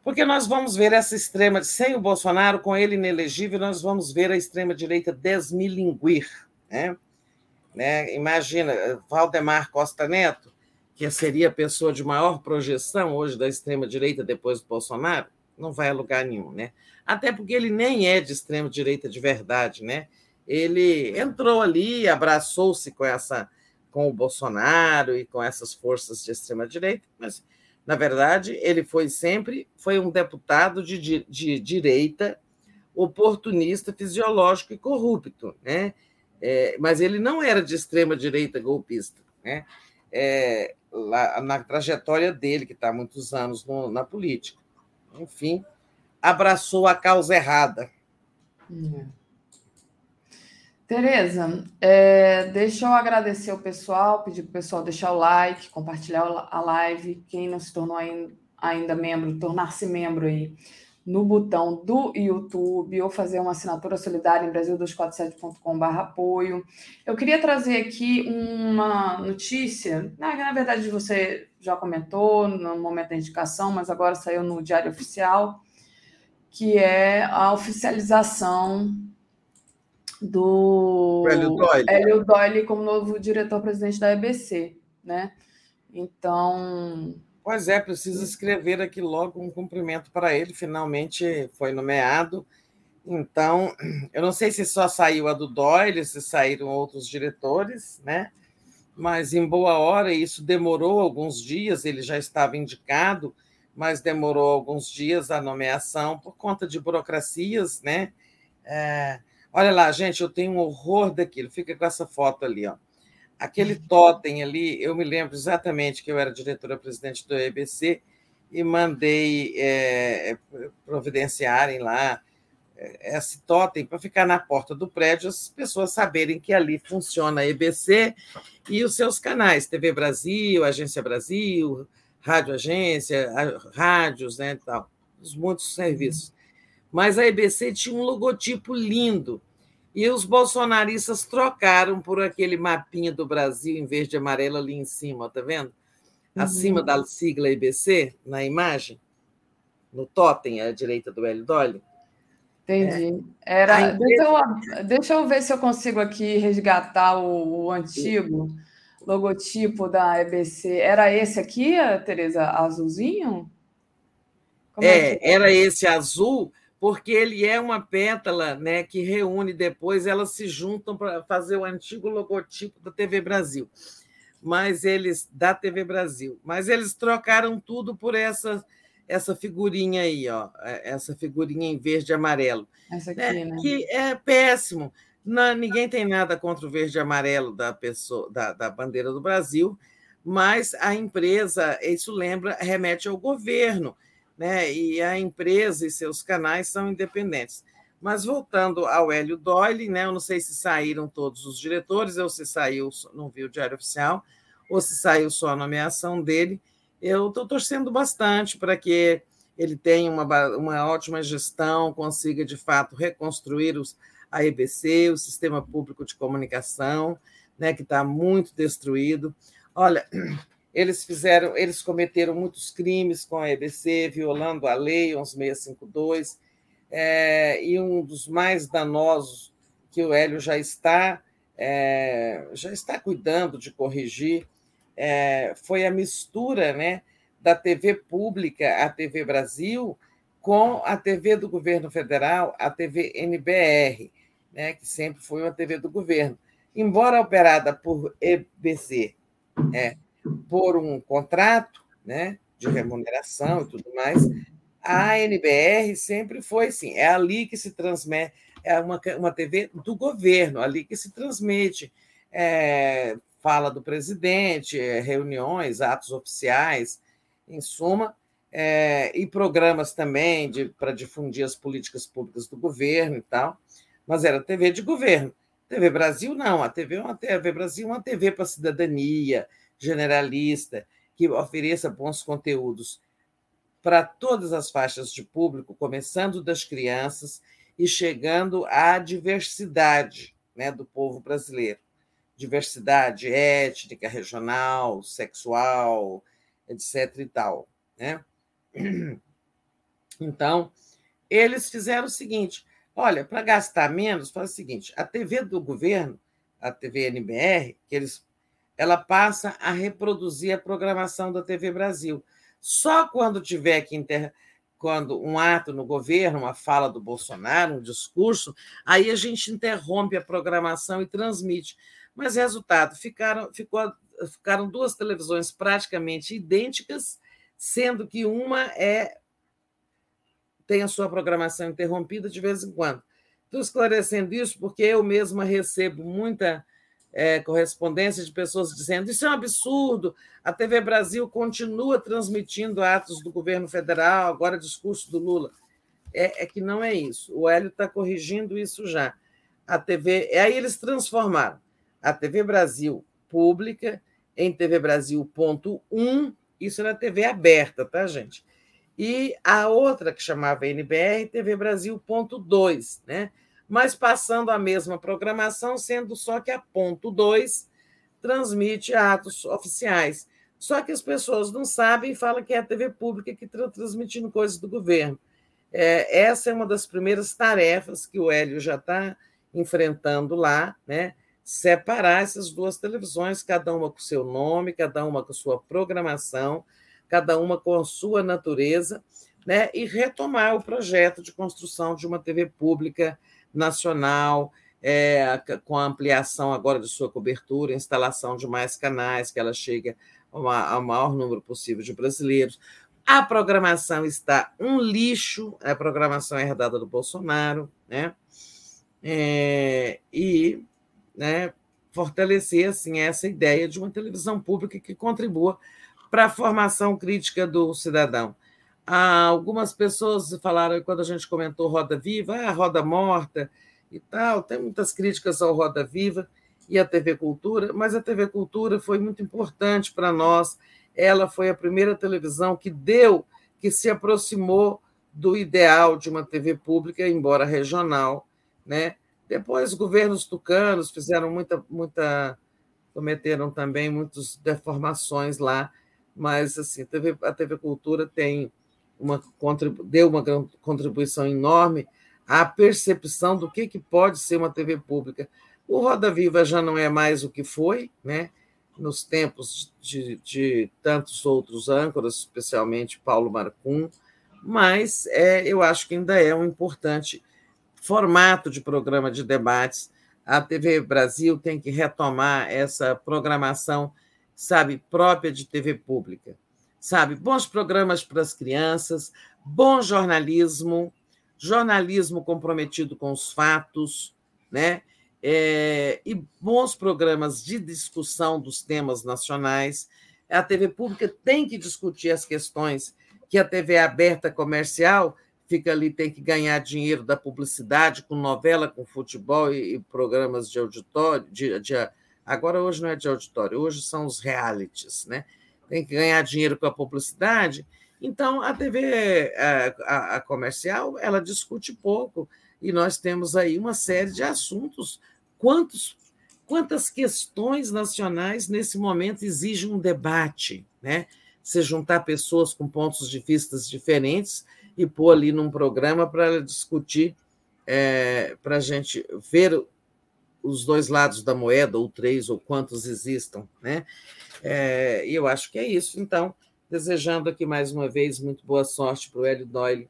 porque nós vamos ver essa extrema, sem o Bolsonaro, com ele inelegível, nós vamos ver a extrema-direita desmilinguir. Né? Né? Imagina, Valdemar Costa Neto, que seria a pessoa de maior projeção hoje da extrema-direita depois do Bolsonaro, não vai a lugar nenhum, né? Até porque ele nem é de extrema direita de verdade, né? Ele entrou ali, abraçou-se com essa com o Bolsonaro e com essas forças de extrema direita, mas na verdade ele foi sempre foi um deputado de, de, de direita oportunista, fisiológico e corrupto, né? É, mas ele não era de extrema direita golpista, né? É, lá, na trajetória dele, que está há muitos anos no, na política enfim, abraçou a causa errada. É. Tereza, é, deixa eu agradecer ao pessoal, pedir para o pessoal deixar o like, compartilhar a live. Quem não se tornou ainda, ainda membro, tornar-se membro aí no botão do YouTube ou fazer uma assinatura solidária em Brasil247.com.br apoio. Eu queria trazer aqui uma notícia, na, na verdade você já comentou no momento da indicação, mas agora saiu no Diário Oficial, que é a oficialização do Hélio Doyle. Hélio Doyle como novo diretor-presidente da EBC, né? Então, Pois é, preciso escrever aqui logo um cumprimento para ele. Finalmente foi nomeado. Então, eu não sei se só saiu a do Doyle, se saíram outros diretores, né? Mas em boa hora, isso demorou alguns dias, ele já estava indicado, mas demorou alguns dias a nomeação por conta de burocracias, né? É... Olha lá, gente, eu tenho um horror daquilo. Fica com essa foto ali, ó. Aquele totem ali, eu me lembro exatamente que eu era diretora-presidente do EBC e mandei é, providenciarem lá é, esse totem para ficar na porta do prédio, as pessoas saberem que ali funciona a EBC e os seus canais, TV Brasil, Agência Brasil, Rádio Agência, rádios, né, tal, os muitos serviços. Mas a EBC tinha um logotipo lindo, e os bolsonaristas trocaram por aquele mapinha do Brasil em verde e amarelo ali em cima, tá vendo? Acima uhum. da sigla IBC, na imagem, no totem à direita do Hélio Dolly. Entendi. É. Era, deixa, eu, deixa eu ver se eu consigo aqui resgatar o, o antigo logotipo da EBC. Era esse aqui, Tereza, azulzinho? Como é, é era esse azul porque ele é uma pétala né, que reúne depois, elas se juntam para fazer o antigo logotipo da TV Brasil. Mas eles da TV Brasil, mas eles trocaram tudo por essa essa figurinha aí, ó, é, essa figurinha em verde e amarelo. Essa aqui, é, né? Que é péssimo. Não, ninguém tem nada contra o verde e amarelo da pessoa da, da bandeira do Brasil, mas a empresa, isso lembra, remete ao governo né? e a empresa e seus canais são independentes. Mas voltando ao Hélio Doyle, né? eu não sei se saíram todos os diretores, ou se saiu, não vi o Diário Oficial, ou se saiu só a nomeação dele. Eu estou torcendo bastante para que ele tenha uma, uma ótima gestão, consiga de fato reconstruir os, a EBC, o sistema público de comunicação, né, que está muito destruído. Olha, eles fizeram, eles cometeram muitos crimes com a EBC, violando a lei 11652, é, e um dos mais danosos que o Hélio já está é, já está cuidando de corrigir é, foi a mistura, né, da TV pública, a TV Brasil, com a TV do governo federal, a TV NBR, né, que sempre foi uma TV do governo. Embora operada por EBC, é, por um contrato né, de remuneração e tudo mais, a NBR sempre foi assim, é ali que se transmite, é uma, uma TV do governo, ali que se transmite é, fala do presidente, é, reuniões, atos oficiais, em suma, é, e programas também para difundir as políticas públicas do governo e tal, mas era TV de governo. TV Brasil não, a TV, uma TV Brasil é uma TV para a cidadania, generalista, que ofereça bons conteúdos para todas as faixas de público, começando das crianças e chegando à diversidade né, do povo brasileiro. Diversidade étnica, regional, sexual, etc. e tal. Né? Então, eles fizeram o seguinte: olha, para gastar menos, faz o seguinte: a TV do governo, a TV NBR, que eles ela passa a reproduzir a programação da TV Brasil. Só quando tiver que inter... quando um ato no governo, uma fala do Bolsonaro, um discurso, aí a gente interrompe a programação e transmite. Mas resultado, ficaram, ficou, ficaram duas televisões praticamente idênticas, sendo que uma é tem a sua programação interrompida de vez em quando. Estou esclarecendo isso porque eu mesma recebo muita é, correspondência de pessoas dizendo isso é um absurdo, a TV Brasil continua transmitindo atos do governo federal, agora discurso do Lula. É, é que não é isso. O Hélio está corrigindo isso já. A TV, e aí eles transformaram a TV Brasil pública em TV Brasil ponto um, isso na TV aberta, tá, gente? e a outra, que chamava NBR, TV Brasil ponto 2, né? Mas passando a mesma programação, sendo só que a ponto 2 transmite atos oficiais. Só que as pessoas não sabem e falam que é a TV pública que está transmitindo coisas do governo. É, essa é uma das primeiras tarefas que o Hélio já está enfrentando lá, né? separar essas duas televisões, cada uma com seu nome, cada uma com sua programação, cada uma com a sua natureza, né? e retomar o projeto de construção de uma TV pública nacional, é, com a ampliação agora de sua cobertura, instalação de mais canais, que ela chegue ao maior número possível de brasileiros. A programação está um lixo, a programação é herdada do Bolsonaro, né? É, e né, fortalecer assim essa ideia de uma televisão pública que contribua para a formação crítica do cidadão. Há algumas pessoas falaram quando a gente comentou Roda Viva, ah, Roda Morta e tal, tem muitas críticas ao Roda Viva e à TV Cultura, mas a TV Cultura foi muito importante para nós. Ela foi a primeira televisão que deu, que se aproximou do ideal de uma TV pública, embora regional, né? Depois, governos tucanos fizeram muita, muita, cometeram também muitas deformações lá, mas assim, a TV, a TV Cultura tem uma deu uma contribuição enorme à percepção do que, que pode ser uma TV pública. O Roda Viva já não é mais o que foi, né? nos tempos de, de tantos outros âncoras, especialmente Paulo Marcum, mas é, eu acho que ainda é um importante formato de programa de debates. A TV Brasil tem que retomar essa programação, sabe, própria de TV pública. Sabe, bons programas para as crianças, bom jornalismo, jornalismo comprometido com os fatos, né? É, e bons programas de discussão dos temas nacionais. A TV pública tem que discutir as questões que a TV aberta comercial fica ali, tem que ganhar dinheiro da publicidade com novela, com futebol e, e programas de auditório. De, de, agora, hoje não é de auditório, hoje são os realities, né? Tem que ganhar dinheiro com a publicidade. Então, a TV a, a, comercial ela discute pouco e nós temos aí uma série de assuntos. Quantos, quantas questões nacionais nesse momento exigem um debate, né? Se juntar pessoas com pontos de vista diferentes e pôr ali num programa para discutir, é, para a gente ver os dois lados da moeda, ou três, ou quantos existam. Né? É, e eu acho que é isso. Então, desejando aqui mais uma vez muito boa sorte para o Hélio Doyle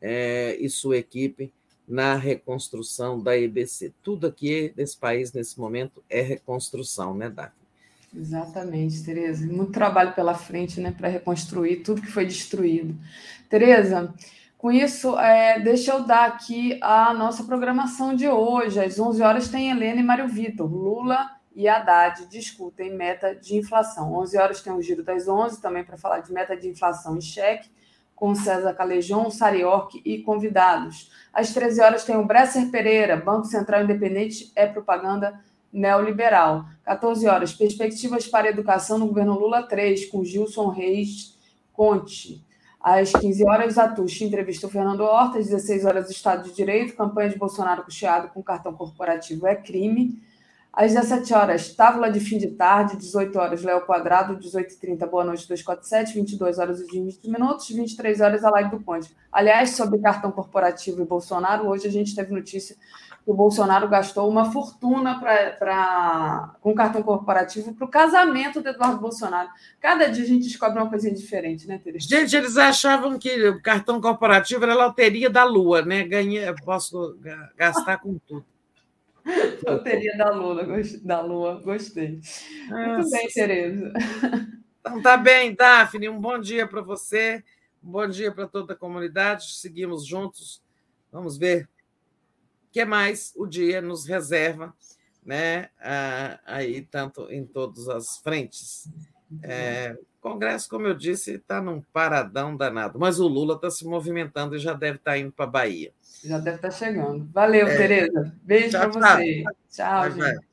é, e sua equipe na reconstrução da EBC. Tudo aqui desse país, nesse momento, é reconstrução, né, Daphne? Exatamente, Tereza. Muito trabalho pela frente né, para reconstruir tudo que foi destruído. Tereza, com isso, é, deixa eu dar aqui a nossa programação de hoje. Às 11 horas tem Helena e Mário Vitor. Lula e Haddad discutem meta de inflação. 11 horas tem o Giro das 11, também para falar de meta de inflação em cheque, com César Calejon, Sariorque e convidados. Às 13 horas tem o Bresser Pereira, Banco Central Independente é propaganda neoliberal. 14 horas, perspectivas para a educação no governo Lula 3, com Gilson Reis Conte. Às 15 horas, Atush entrevista o Fernando Horta. Às 16 horas, Estado de Direito. Campanha de Bolsonaro custeado com cartão corporativo é crime. Às 17 horas, tábua de fim de tarde. 18 horas, Léo Quadrado. 18h30, Boa Noite 247. 22 horas e 20 minutos. 23 horas, a live do Conde. Aliás, sobre cartão corporativo e Bolsonaro, hoje a gente teve notícia o Bolsonaro gastou uma fortuna pra, pra, com cartão corporativo para o casamento do Eduardo Bolsonaro. Cada dia a gente descobre uma coisinha diferente, né, Teresa? Gente, eles achavam que o cartão corporativo era a loteria da Lua, né? Ganhei, posso gastar com tudo. loteria da Lua, da Lua, gostei. Nossa. Muito bem, Tereza. Então tá bem, Daphne. Um bom dia para você, um bom dia para toda a comunidade. Seguimos juntos. Vamos ver que mais o dia nos reserva, né? aí tanto em todas as frentes. É, o Congresso, como eu disse, está num paradão danado, mas o Lula está se movimentando e já deve estar tá indo para a Bahia. Já deve estar tá chegando. Valeu, é. Tereza. Beijo para você. Tchau, vai, gente. Vai.